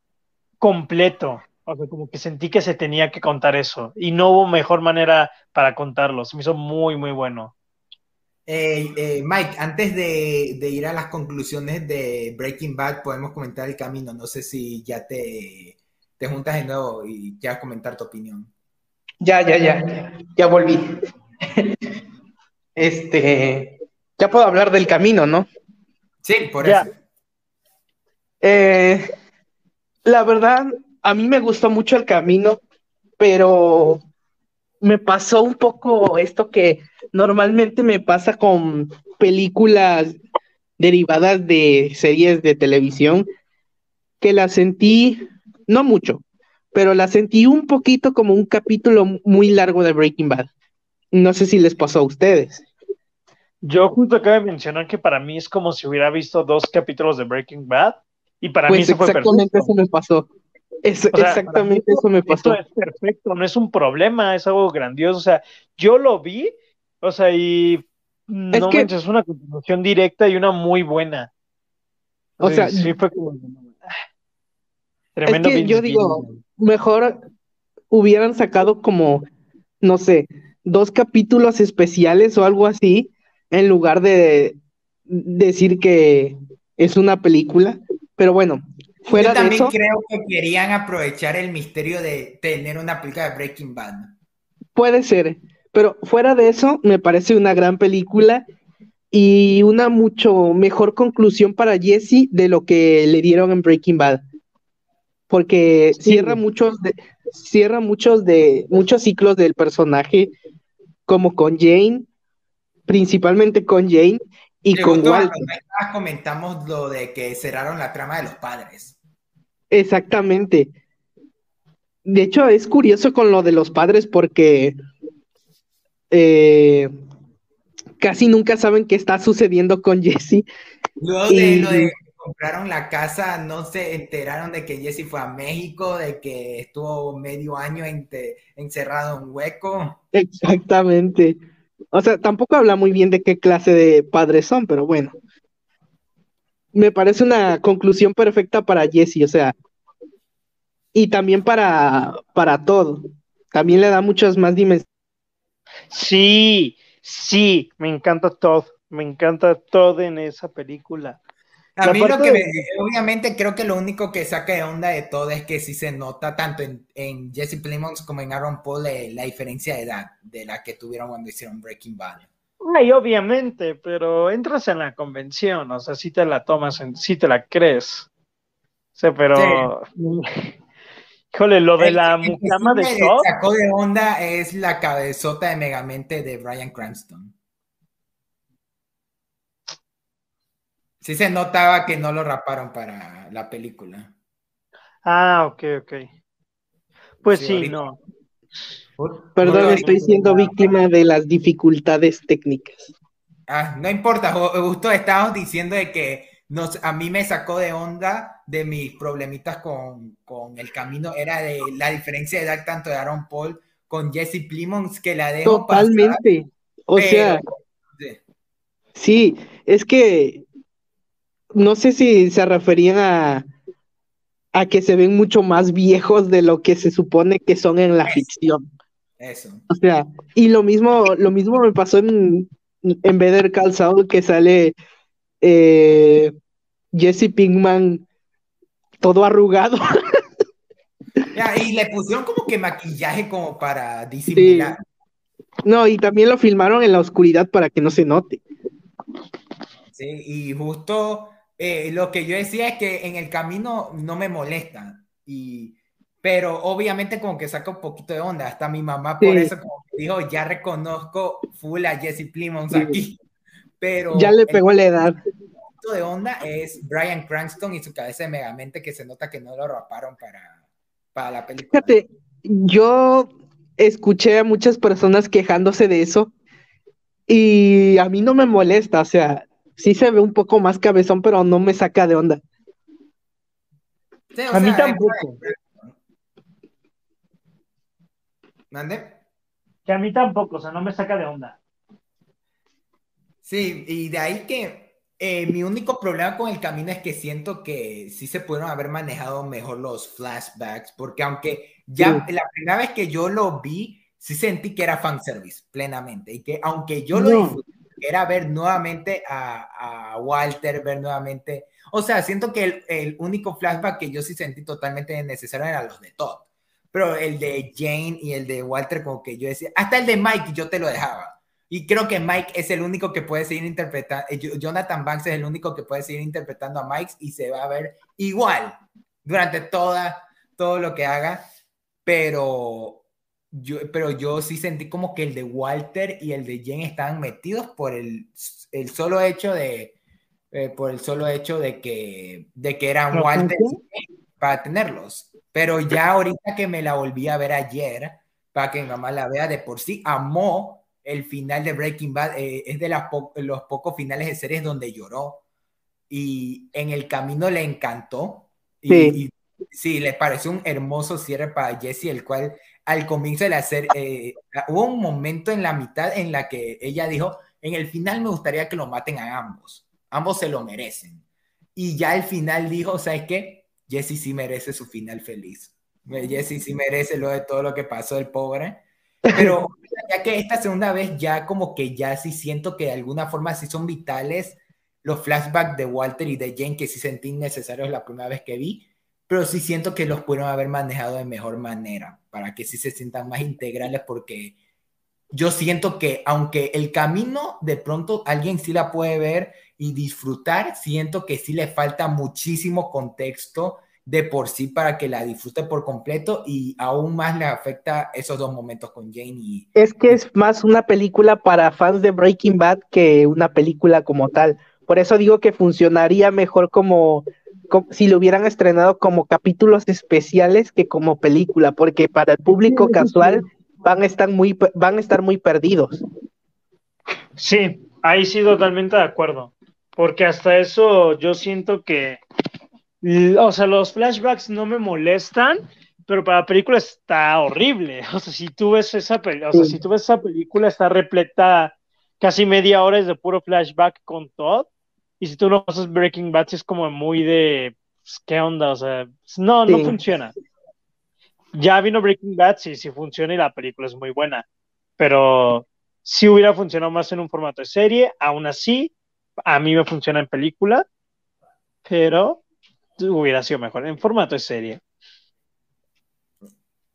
completo. O sea, como que sentí que se tenía que contar eso y no hubo mejor manera para contarlo. Se me hizo muy, muy bueno. Eh, eh, Mike, antes de, ir a las conclusiones de Breaking Bad, podemos comentar el camino. No sé si ya te, te juntas de nuevo y ya comentar tu opinión. Ya, ya, ya, ya volví. Este, ya puedo hablar del camino, ¿no? Sí, por eso. Eh, la verdad, a mí me gustó mucho el camino, pero me pasó un poco esto que normalmente me pasa con películas derivadas de series de televisión, que la sentí, no mucho, pero la sentí un poquito como un capítulo muy largo de Breaking Bad. No sé si les pasó a ustedes. Yo justo acabo de mencionar que para mí es como si hubiera visto dos capítulos de Breaking Bad y para mí pues eso fue exactamente eso me pasó. exactamente eso me pasó. es perfecto, no es un problema, es algo grandioso. O sea, yo lo vi, o sea, y no es, es una continuación directa y una muy buena. O, sea, sí fue como. Tremendo. Es que yo digo, mejor hubieran sacado como, no sé, dos capítulos especiales o algo así, en lugar de decir que es una película. Pero bueno, fuera Yo también creo que querían aprovechar el misterio de tener una película de Breaking Bad. Puede ser, pero fuera de eso, me parece una gran película y una mucho mejor conclusión para Jesse de lo que le dieron en Breaking Bad. Porque cierra muchos de, cierra muchos de muchos ciclos del personaje, como con Jane, principalmente con Jane, y con Walter. Comentamos lo de que cerraron la trama de los padres. Exactamente. De hecho, es curioso con lo de los padres porque eh, casi nunca saben qué está sucediendo con Jesse. Luego de lo de que compraron la casa, no se enteraron de que Jesse fue a México, de que estuvo medio año encerrado en un hueco. Exactamente. O sea, tampoco habla muy bien de qué clase de padres son, pero bueno. Me parece una conclusión perfecta para Jesse, o sea, y también para, para todo. También le da muchas más dimensiones. Sí, sí, me encanta todo, me encanta todo en esa película. A mí lo que obviamente creo que lo único que saca de onda de todo es que sí se nota tanto en, Jesse Plemons como en Aaron Paul eh, la diferencia de edad de la que tuvieron cuando hicieron Breaking Bad. Ay, obviamente, pero entras en la convención, o sea, si te la tomas, en, si te la crees. O sea, pero... Híjole, lo de la mucama de Shaw. sacó de onda es la cabezota de Megamente de Brian Cranston. Sí se notaba que no lo raparon para la película. Ah, ok, ok. Pues sí, no. Perdón, estoy siendo víctima de las dificultades técnicas. Ah, no importa, justo estábamos diciendo de que nos, a mí me sacó de onda de mis problemitas con, el camino, era de la diferencia de edad tanto de Aaron Paul con Jesse Plimons que la dejo Totalmente. o sea, sí, es que no sé si se referían a, a que se ven mucho más viejos de lo que se supone que son en la ficción. Eso. O sea, y lo mismo, lo mismo me pasó en, en Better Call Saul, que sale eh, Jesse Pinkman todo arrugado. y le pusieron como que maquillaje como para disimular. No, y también lo filmaron en la oscuridad para que no se note. Sí, y justo eh, lo que yo decía es que en el camino no me molesta, y, pero obviamente como que saca un poquito de onda, hasta mi mamá por eso como dijo, ya reconozco full a Jesse Plimons aquí, pero... Ya le pegó la edad. de onda es Brian Cranston y su cabeza de megamente que se nota que no lo raparon para, para la película. Fíjate, yo escuché a muchas personas quejándose de eso y a mí no me molesta, o sea, sí se ve un poco más cabezón, pero no me saca de onda. a mí tampoco. ¿Mande? Que a mí tampoco, o sea, no me saca de onda. Sí, y de ahí que eh, mi único problema con el camino es que siento que sí se pudieron haber manejado mejor los flashbacks, porque aunque ya la primera vez que yo lo vi, sí sentí que era fanservice plenamente, y que aunque yo lo disfruté, era ver nuevamente a, a, Walter, ver nuevamente, o sea, siento que el, el, único flashback que yo sí sentí totalmente necesario era los de Todd, pero el de Jane y el de Walter como que yo decía, hasta el de Mike yo te lo dejaba. Y creo que Mike es el único que puede seguir interpretando, eh, Jonathan Banks es el único que puede seguir interpretando a Mike y se va a ver igual durante toda, todo lo que haga, pero yo, pero yo sí sentí como que el de Walter y el de Jen estaban metidos por el, el solo hecho de, eh, por el solo hecho de que, de que eran Walter para tenerlos. Pero ya ahorita que me la volví a ver ayer, para que mi mamá la vea, de por sí amó el final de Breaking Bad, eh, es de las los pocos finales de series donde lloró y en el camino le encantó. Y, sí. sí, le pareció un hermoso cierre para Jesse, el cual al comienzo de la serie, eh, hubo un momento en la mitad en la que ella dijo, en el final me gustaría que lo maten a ambos, ambos se lo merecen. Y ya al final dijo, ¿sabes qué? Jesse sí merece su final feliz. Jesse sí merece lo de todo lo que pasó el pobre. Pero ya que esta segunda vez ya como que ya sí siento que de alguna forma sí son vitales los flashbacks de Walter y de Jane que sí sentí necesarios la primera vez que vi, pero sí siento que los pudieron haber manejado de mejor manera para que sí se sientan más integrales porque yo siento que aunque el camino de pronto alguien sí la puede ver y disfrutar, siento que sí le falta muchísimo contexto de por sí para que la disfrute por completo y aún más le afecta esos dos momentos con Jane. Es que es más una película para fans de Breaking Bad que una película como tal. Por eso digo que funcionaría mejor como si lo hubieran estrenado como capítulos especiales que como película, porque para el público casual van a estar muy, van a estar muy perdidos. Sí, ahí sí totalmente de acuerdo, porque hasta eso yo siento que, o sea, los flashbacks no me molestan, pero para la película está horrible. O sea, si tú ves esa, o sea, si tú ves esa película está repleta casi media hora de puro flashback con todo y si tú no haces Breaking Bad, es como muy de, pues, ¿qué onda? O sea, no, no funciona. Ya vino Breaking Bad, sí, sí funciona y la película es muy buena. Pero si hubiera funcionado más en un formato de serie, aún así, a mí me funciona en película, pero hubiera sido mejor en formato de serie.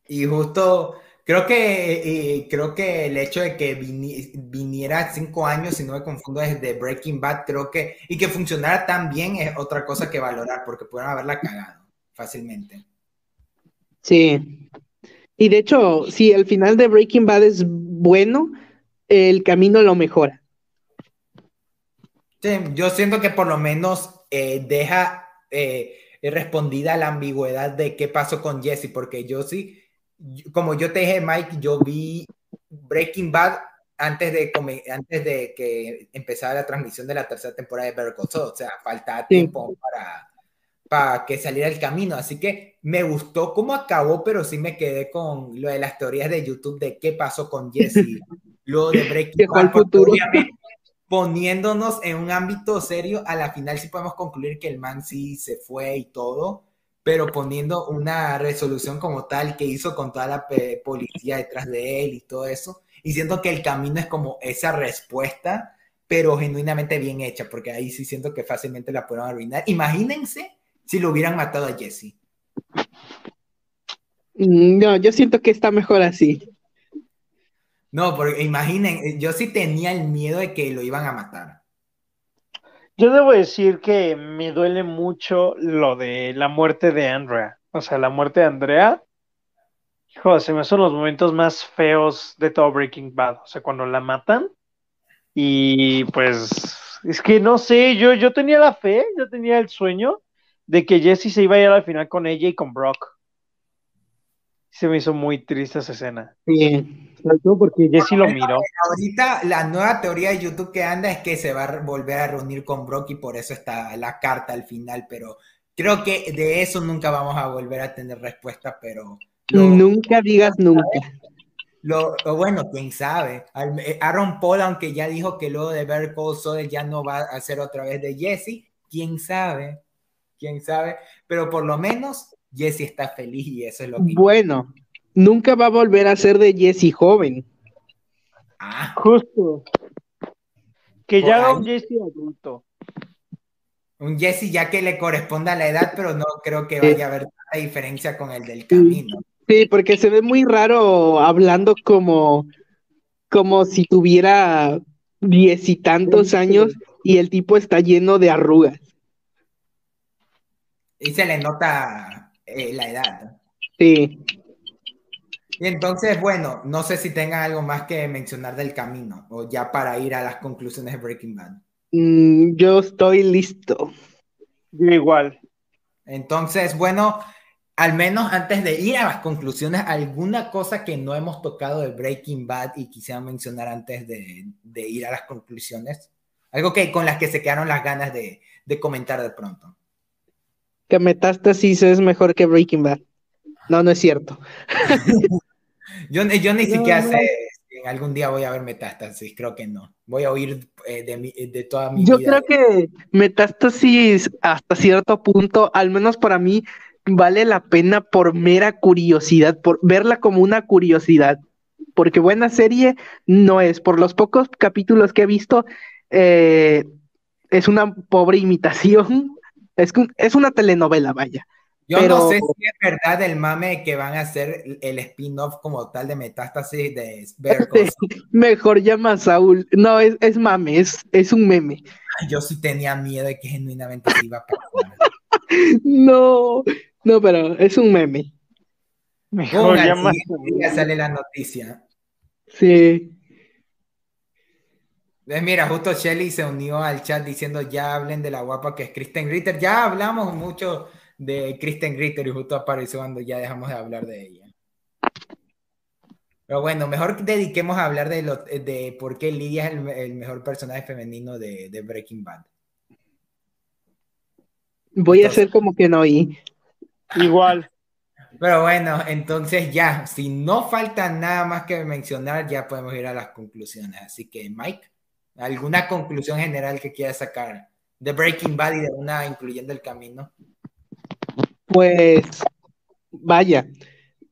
Y justo Creo que, eh, creo que el hecho de que viniera cinco años, si no me confundo, desde Breaking Bad, creo que, y que funcionara tan bien es otra cosa que valorar, porque pueden haberla cagado fácilmente. Sí. Y de hecho, si el final de Breaking Bad es bueno, el camino lo mejora. Sí, yo siento que por lo menos eh, deja eh, respondida la ambigüedad de qué pasó con Jesse, porque yo sí como yo te dije, Mike, yo vi Breaking Bad antes de, antes de que empezara la transmisión de la tercera temporada de Better Call Saul. O sea, faltaba tiempo para, para que saliera el camino. Así que me gustó cómo acabó, pero sí me quedé con lo de las teorías de YouTube de qué pasó con Jesse. Luego de Breaking Bad, poniéndonos en un ámbito serio, a la final sí podemos concluir que el man sí se fue y todo pero poniendo una resolución como tal que hizo con toda la policía detrás de él y todo eso. Y siento que el camino es como esa respuesta, pero genuinamente bien hecha, porque ahí sí siento que fácilmente la pueden arruinar. Imagínense si lo hubieran matado a Jesse. Mm, no, yo siento que está mejor así. No, porque imaginen, yo sí tenía el miedo de que lo iban a matar. Yo debo decir que me duele mucho lo de la muerte de Andrea. O sea, la muerte de Andrea. Hijo, se me son los momentos más feos de todo Breaking Bad. O sea, cuando la matan. Y pues, es que no sé, yo, yo tenía la fe, yo tenía el sueño de que Jesse se iba a ir al final con ella y con Brock. Se me hizo muy triste esa escena. Sí. porque Jesse lo miró. Ahorita la nueva teoría de YouTube que anda es que se va a volver a reunir con Brock y por eso está la carta al final, pero creo que de eso nunca vamos a volver a tener respuesta, pero... nunca digas nunca. Lo, bueno, quién sabe. Eh, Aaron Paul, aunque ya dijo que luego de ver Cole ya no va a ser otra vez de Jesse, quién sabe, quién sabe, pero por lo menos Jesse está feliz y eso es lo que... Bueno, nunca va a volver a ser de Jesse joven. Ah. Justo. Que ya haga un Jesse adulto. Un Jesse ya que le corresponda a la edad, pero no creo que vaya a haber tanta diferencia con el del camino. Sí, porque se ve muy raro hablando como, como si tuviera diez y tantos años y el tipo está lleno de arrugas. Y se le nota eh, la edad. Sí. Y entonces, bueno, no sé si tengan algo más que mencionar del camino o ya para ir a las conclusiones de Breaking Bad. Mm, yo estoy listo. igual. Entonces, bueno, al menos antes de ir a las conclusiones, alguna cosa que no hemos tocado de Breaking Bad y quisiera mencionar antes de, ir a las conclusiones. Algo que con las que se quedaron las ganas de comentar de pronto que Metástasis es mejor que Breaking Bad. No, no es cierto. yo, yo, ni siquiera sé si algún día voy a ver Metástasis, creo que no. Voy a oír eh, de, de, toda mi yo vida. Yo creo que Metástasis, hasta cierto punto, al menos para mí, vale la pena por mera curiosidad, por verla como una curiosidad. Porque buena serie no es. Por los pocos capítulos que he visto, eh, es una pobre imitación es, es una telenovela, vaya. Yo no sé si es verdad el mame que van a hacer el spin-off como tal de Metástasis de Mejor llama a Saúl. No, es, es mame, es, es un meme. Yo sí tenía miedo de que genuinamente se iba a pasar. no, no, pero es un meme. Mejor llama a sale la noticia. Sí. Mira, justo Shelly se unió al chat diciendo ya hablen de la guapa que es Kristen Ritter. Ya hablamos mucho de Kristen Ritter y justo apareció cuando ya dejamos de hablar de ella. Pero bueno, mejor dediquemos a hablar de, lo, de por qué Lidia es el, mejor personaje femenino de, Breaking Bad. Voy a hacer como que no oí. Igual. Pero bueno, entonces ya, si no falta nada más que mencionar, ya podemos ir a las conclusiones. Así que, Mike. ¿Alguna conclusión general que quieras sacar de Breaking Bad y de una incluyendo el camino? Pues vaya,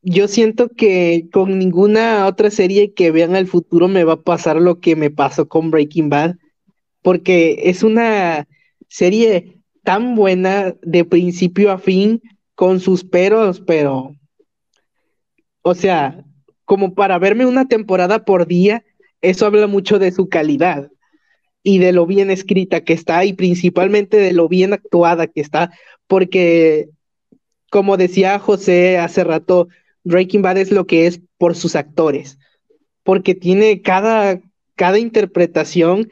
yo siento que con ninguna otra serie que vean el futuro me va a pasar lo que me pasó con Breaking Bad, porque es una serie tan buena de principio a fin, con sus peros, pero, o sea, como para verme una temporada por día, eso habla mucho de su calidad y de lo bien escrita que está y principalmente de lo bien actuada que está, porque como decía José hace rato, Breaking Bad es lo que es por sus actores, porque tiene cada, cada interpretación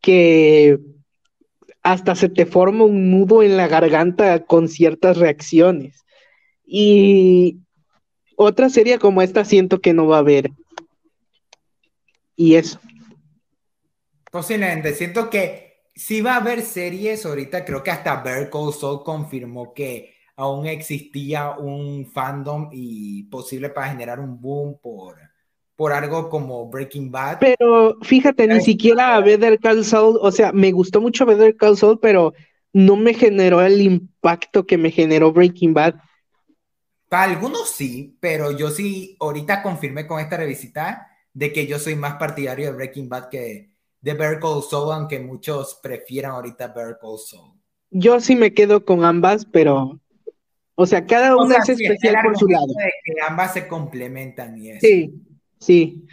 que hasta se te forma un nudo en la garganta con ciertas reacciones. Y otra serie como esta siento que no va a haber. Y eso. Posiblemente, siento que si va a haber series ahorita, creo que hasta Bear Call confirmó que aún existía un fandom y posible para generar un boom por, por algo como Breaking Bad. Pero fíjate, ni siquiera Better Call Saul, o sea, me gustó mucho Better Call Saul, pero no me generó el impacto que me generó Breaking Bad. Para algunos sí, pero yo sí ahorita confirmé con esta revisita de que yo soy más partidario de Breaking Bad que de Better Call Saul, aunque muchos prefieran ahorita Better Call Saul. Yo sí me quedo con ambas, pero o sea, cada una es especial por su lado. que ambas se complementan y eso. Sí, sí.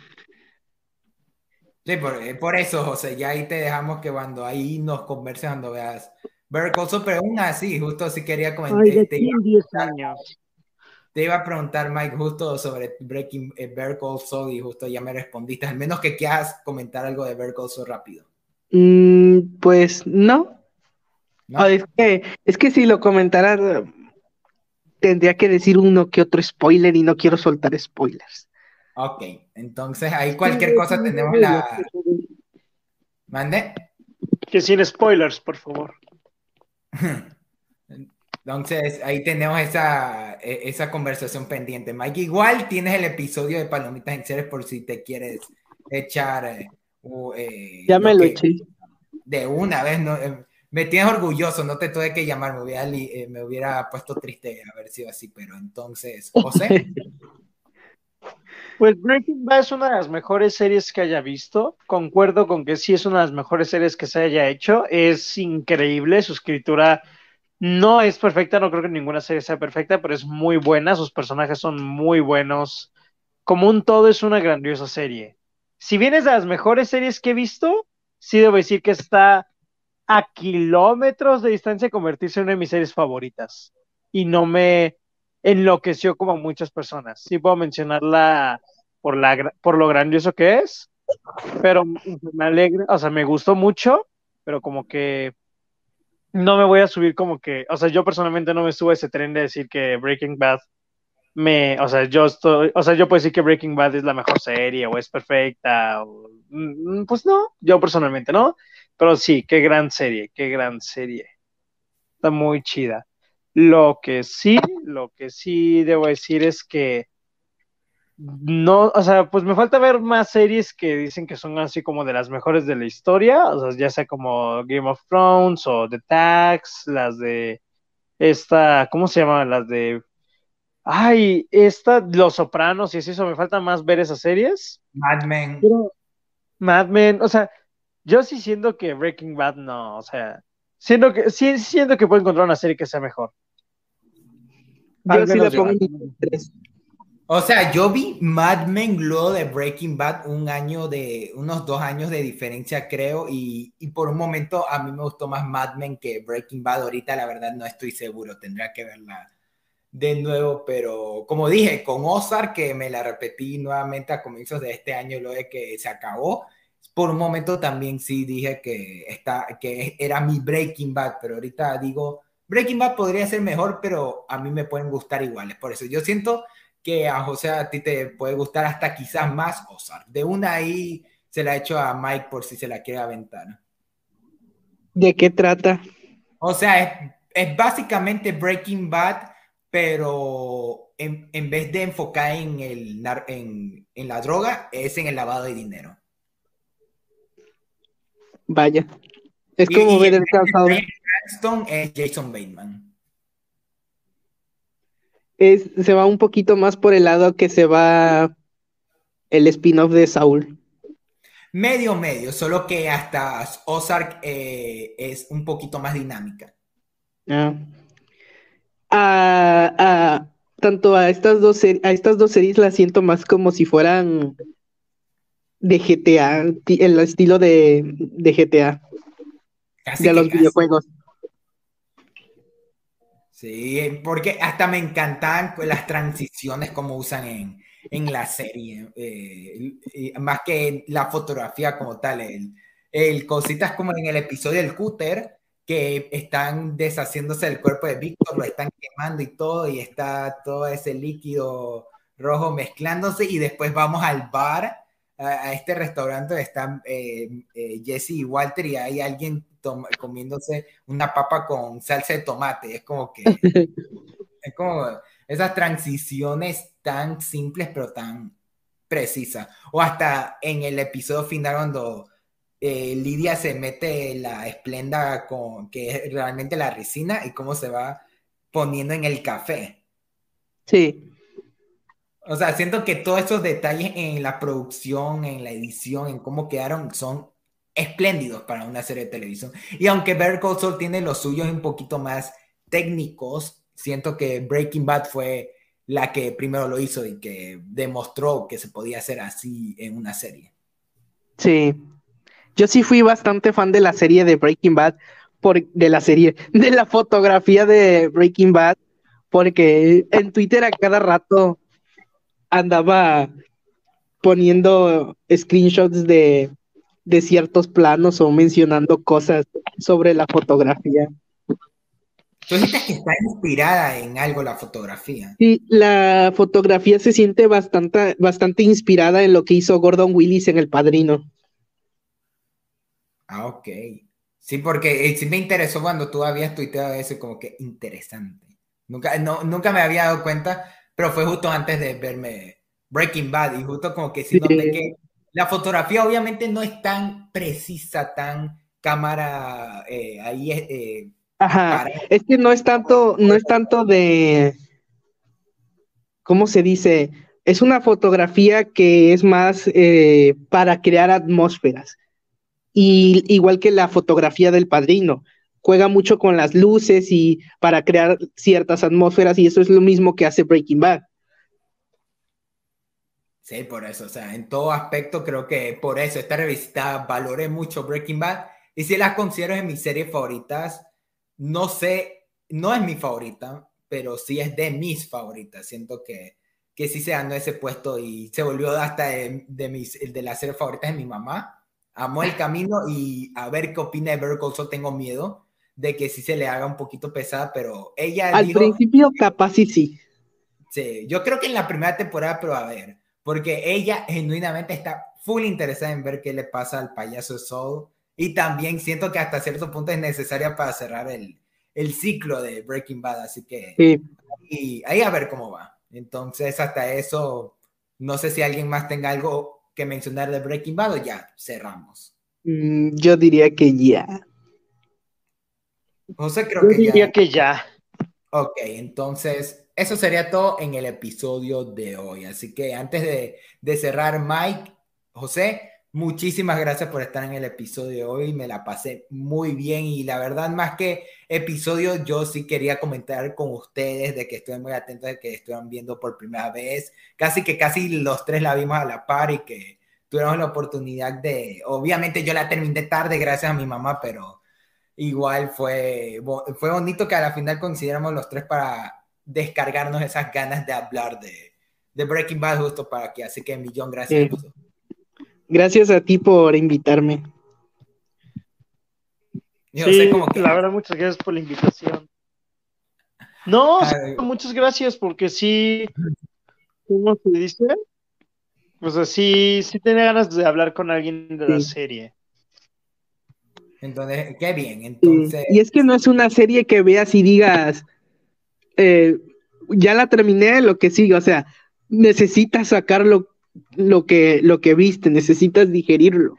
Sí, por, eh, por, eso, José, ya ahí te dejamos que cuando ahí nos converses cuando veas Better Call Saul, pero aún así, justo si quería comentar. Ay, iba 10 años. Te iba a preguntar, Mike, justo sobre Breaking eh, Better Call Saul y justo ya me respondiste, al menos que quieras comentar algo de Better Call Saul rápido. Mm, pues no. Ah, es, que, es que si lo comentara tendría que decir uno que otro spoiler y no quiero soltar spoilers. Ok, entonces ahí cualquier cosa tenemos la... ¿Mande? Que sin spoilers, por favor. Entonces ahí tenemos esa, e, esa conversación pendiente. Mike, igual tienes el episodio de Palomitas en series por si te quieres echar. Eh, eh, ya me lo eché. De una vez, ¿no? Eh, me tienes orgulloso, no te tuve que llamar, me hubiera, eh, me hubiera puesto triste haber sido así, pero entonces, José. Pues Breaking Bad es una de las mejores series que haya visto. Concuerdo con que sí es una de las mejores series que se haya hecho. Es increíble. Su escritura no es perfecta. No creo que ninguna serie sea perfecta, pero es muy buena. Sus personajes son muy buenos. Como un todo, es una grandiosa serie. Si bien es de las mejores series que he visto, sí debo decir que está a kilómetros de distancia convertirse en una de mis series favoritas. Y no me enloqueció como muchas personas. Sí puedo mencionarla por, por lo grandioso que es, pero me alegra, o sea, me gustó mucho, pero como que no me voy a subir como que, o sea, yo personalmente no me subo a ese tren de decir que Breaking Bad me, o sea, yo estoy, o sea, yo puedo decir que Breaking Bad es la mejor serie o es perfecta, mm, pues no, yo personalmente no, pero sí, qué gran serie, qué gran serie. Está muy chida. Lo que sí, lo que sí debo decir es que no, o sea, pues me falta ver más series que dicen que son así como de las mejores de la historia, o sea, ya sea como Game of Thrones o The Tax, las de esta, ¿cómo se llama? Las de Ay, esta, Los Sopranos y eso, me falta más ver esas series. Mad Men. Mad Men, o sea, yo sí siento que Breaking Bad no, o sea, siento que, sí siento que puedo encontrar una serie que sea mejor. Yo sí la pongo O sea, yo vi Mad Men luego de Breaking Bad un año de, unos dos años de diferencia creo, y, y, por un momento a mí me gustó más Mad Men que Breaking Bad. Ahorita la verdad no estoy seguro, tendría que verla de nuevo, pero como dije, con Ozark, que me la repetí nuevamente a comienzos de este año, lo de que se acabó, por un momento también sí dije que, está, que era mi Breaking Bad, pero ahorita digo, Breaking Bad podría ser mejor, pero a mí me pueden gustar iguales. Por eso yo siento que a José a ti te puede gustar hasta quizás más Ozark. De una ahí se la he hecho a Mike por si se la quiere aventar. ¿De qué trata? O sea, es, es básicamente Breaking Bad, pero en, en, vez de enfocar en, el, en, en la droga, es en el lavado de dinero. Vaya. Es como ver el cansado. es Jason Bateman. Es, se va un poquito más por el lado que se va el spin-off de Saul. Medio, medio, solo que hasta Ozark eh, es un poquito más dinámica. Ah. A, tanto a estas dos a estas dos series las siento más como si fueran de GTA, el estilo de, GTA. de los videojuegos. Sí, porque hasta me encantan las transiciones como usan en, en la serie, eh, más que la fotografía como tal, el, el, cositas como en el episodio del cúter, que están deshaciéndose del cuerpo de Víctor, lo están quemando y todo, y está todo ese líquido rojo mezclándose, y después vamos al bar a, este restaurante están eh, eh, Jesse y Walter y hay alguien comiéndose una papa con salsa de tomate. Es como que es como esas transiciones tan simples pero tan precisas. O hasta en el episodio final cuando eh, Lidia se mete la esplenda con que es realmente la resina y cómo se va poniendo en el café. Sí. O sea, siento que todos esos detalles en la producción, en la edición, en cómo quedaron, son espléndidos para una serie de televisión. Y aunque Better Call tiene los suyos un poquito más técnicos, siento que Breaking Bad fue la que primero lo hizo y que demostró que se podía hacer así en una serie. Sí, yo sí fui bastante fan de la serie de Breaking Bad, por, de la serie, de la fotografía de Breaking Bad, porque en Twitter a cada rato andaba poniendo screenshots de, de ciertos planos o mencionando cosas sobre la fotografía. Tú dices que está inspirada en algo la fotografía. Sí, la fotografía se siente bastante, bastante inspirada en lo que hizo Gordon Willis en El Padrino. Ah, ok. Sí, porque eh, sí me interesó cuando tú habías tuiteado eso, como que interesante. Nunca, no, nunca me había dado cuenta, pero fue justo antes de verme Breaking Bad y justo como que sí, donde que la fotografía obviamente no es tan precisa, tan cámara eh, ahí eh, Ajá, es que no es tanto, no es tanto de, ¿cómo se dice? Es una fotografía que es más eh, para crear atmósferas. Y igual que la fotografía del padrino, juega mucho con las luces y para crear ciertas atmósferas, y eso es lo mismo que hace Breaking Bad. Sí, por eso, o sea, en todo aspecto creo que por eso esta revista valoré mucho Breaking Bad y si las considero en mis series favoritas no sé, no es mi favorita, pero sí es de mis favoritas. Siento que, que sí se ganó ese puesto y se volvió hasta de, de mis, de las series favoritas de mi mamá. Amó el camino y a ver qué opina de Better tengo miedo de que sí se le haga un poquito pesada, pero ella Al principio capaz y sí. Sí, yo creo que en la primera temporada, pero a ver, porque ella genuinamente está full interesada en ver qué le pasa al payaso Soul y también siento que hasta cierto punto es necesaria para cerrar el, el ciclo de Breaking Bad, así que y ahí a ver cómo va. Entonces, hasta eso, no sé si alguien más tenga algo que mencionar de Breaking Bad o ya cerramos. Mm, yo diría que ya. José, creo yo que diría que ya. Ok, entonces eso sería todo en el episodio de hoy. Así que antes de, cerrar, Mike, José, Muchísimas gracias por estar en el episodio de hoy. Me la pasé muy bien y la verdad, más que episodio, yo sí quería comentar con ustedes de que estoy muy atento de que estuvieron viendo por primera vez. Casi que casi los tres la vimos a la par y que tuvieron la oportunidad de, obviamente yo la terminé tarde gracias a mi mamá, pero igual fue, fue bonito que a la final coincidiéramos los tres para descargarnos esas ganas de hablar de, de Breaking Bad justo para aquí. Así que millón gracias. Gracias a ti por invitarme. sí, la verdad, muchas gracias por la invitación. No, muchas gracias porque sí, ¿cómo se dice? Pues así, sí tenía ganas de hablar con alguien de la serie. Entonces, qué bien. Entonces... Y es que no es una serie que veas y digas, eh, ya la terminé, lo que sigue, o sea, necesitas sacarlo lo que, lo que viste, necesitas digerirlo.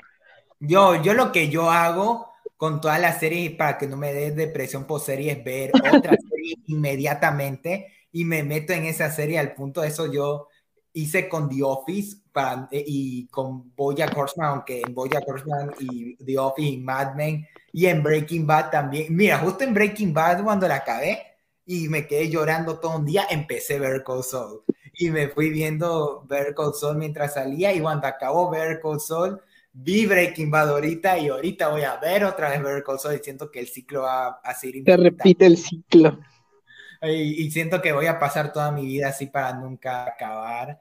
Yo, yo lo que yo hago con todas las series para que no me dé depresión por serie es ver otra serie inmediatamente y me meto en esa serie al punto de eso yo hice con The Office para, y con Boya Horseman, aunque en Boya Horseman y The Office y Mad Men y en Breaking Bad también. Mira, justo en Breaking Bad cuando la acabé y me quedé llorando todo un día, empecé a ver Cold Soul y me fui viendo Better Call Saul mientras salía y cuando acabó Better Call Saul vi Breaking Bad ahorita y ahorita voy a ver otra vez Better Call Saul y siento que el ciclo va a seguir. Se repite el ciclo. Y, siento que voy a pasar toda mi vida así para nunca acabar.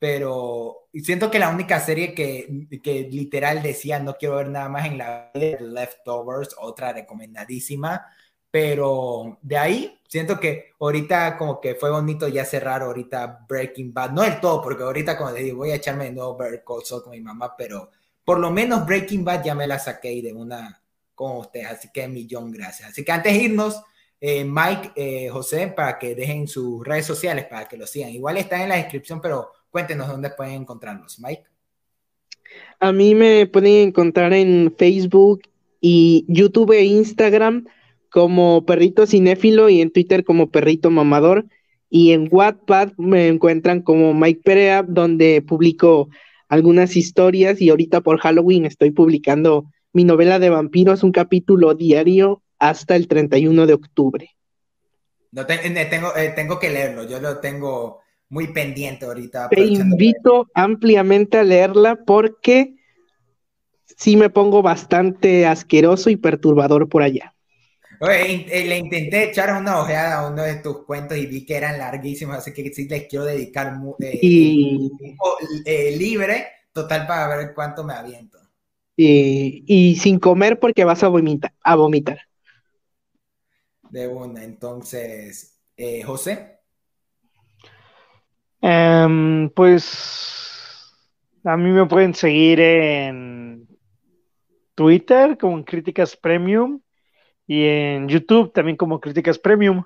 Pero siento que la única serie que, que literal decía no quiero ver nada más en la de Leftovers, otra recomendadísima, pero de ahí siento que ahorita como que fue bonito ya cerrar ahorita Breaking Bad, no del todo, porque ahorita como les digo, voy a echarme de nuevo Better Call con mi mamá, pero por lo menos Breaking Bad ya me la saqué de una con ustedes, así que millón gracias. Así que antes de irnos, eh, Mike, eh, José, para que dejen sus redes sociales, para que lo sigan. Igual están en la descripción, pero cuéntenos dónde pueden encontrarlos, Mike. A mí me pueden encontrar en Facebook y YouTube e Instagram como Perrito Cinéfilo y en Twitter como Perrito Mamador. Y en Wattpad me encuentran como Mike Perea, donde publico algunas historias y ahorita por Halloween estoy publicando mi novela de vampiros, un capítulo diario hasta el 31 de octubre. No eh, tengo, eh, tengo que leerlo, yo lo tengo muy pendiente ahorita. Te invito ampliamente a leerla porque sí me pongo bastante asqueroso y perturbador por allá. Oye, eh, le intenté echar una ojeada a uno de tus cuentos y vi que eran larguísimos, así que sí les quiero dedicar y... libre, total, para ver cuánto me aviento. Y, sin comer porque vas a vomitar. A vomitar. De una, entonces, eh, José. Em, pues a mí me pueden seguir en Twitter como Críticas Premium y en YouTube también como Críticas Premium.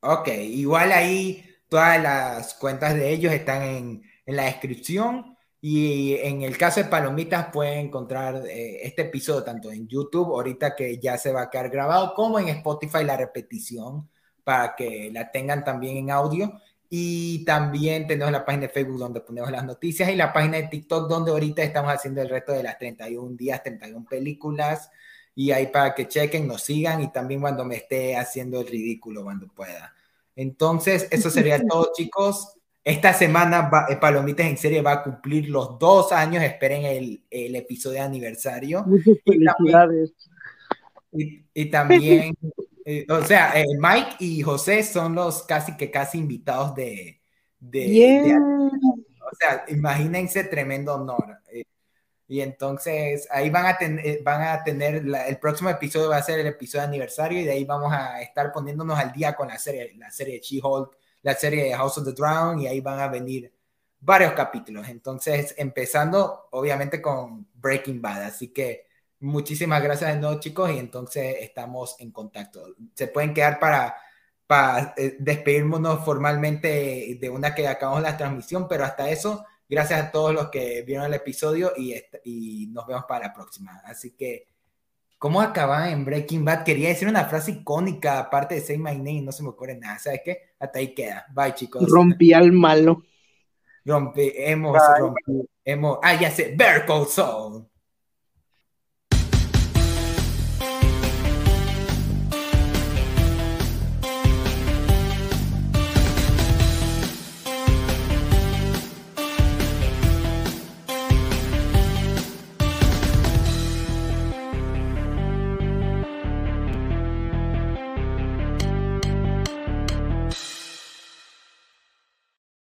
Ok, igual ahí todas las cuentas de ellos están en, en la descripción. Y en el caso de Palomitas pueden encontrar eh, este episodio tanto en YouTube, ahorita que ya se va a quedar grabado, como en Spotify la repetición para que la tengan también en audio. Y también tenemos la página de Facebook donde ponemos las noticias y la página de TikTok donde ahorita estamos haciendo el reto de las 31 días, 31 películas. Y ahí para que chequen, nos sigan y también cuando me esté haciendo el ridículo cuando pueda. Entonces, eso sería todo, chicos. Esta semana eh, Palomitas en serie va a cumplir los dos años. Esperen el, el episodio de aniversario. Muchas felicidades. Y, también, eh, o sea, eh, Mike y José son los casi que casi invitados de... de, o sea, imagínense tremendo honor. Y entonces ahí van a, tener van a tener, el próximo episodio va a ser el episodio de aniversario y de ahí vamos a estar poniéndonos al día con la serie, la serie de She-Hulk la serie de House of the Drown y ahí van a venir varios capítulos. Entonces, empezando obviamente con Breaking Bad. Así que muchísimas gracias de nuevo, chicos, y entonces estamos en contacto. Se pueden quedar para, para eh, despedirnos formalmente de una que acabamos la transmisión, pero hasta eso, gracias a todos los que vieron el episodio y, y nos vemos para la próxima. Así que ¿Cómo acaba en Breaking Bad? Quería decir una frase icónica, aparte de Say My Name, no se me ocurre nada. ¿Sabes qué? Hasta ahí queda. Bye, chicos. Rompí al malo. Rompe, hemos, hemos. Ah, ya sé, Bear Soul.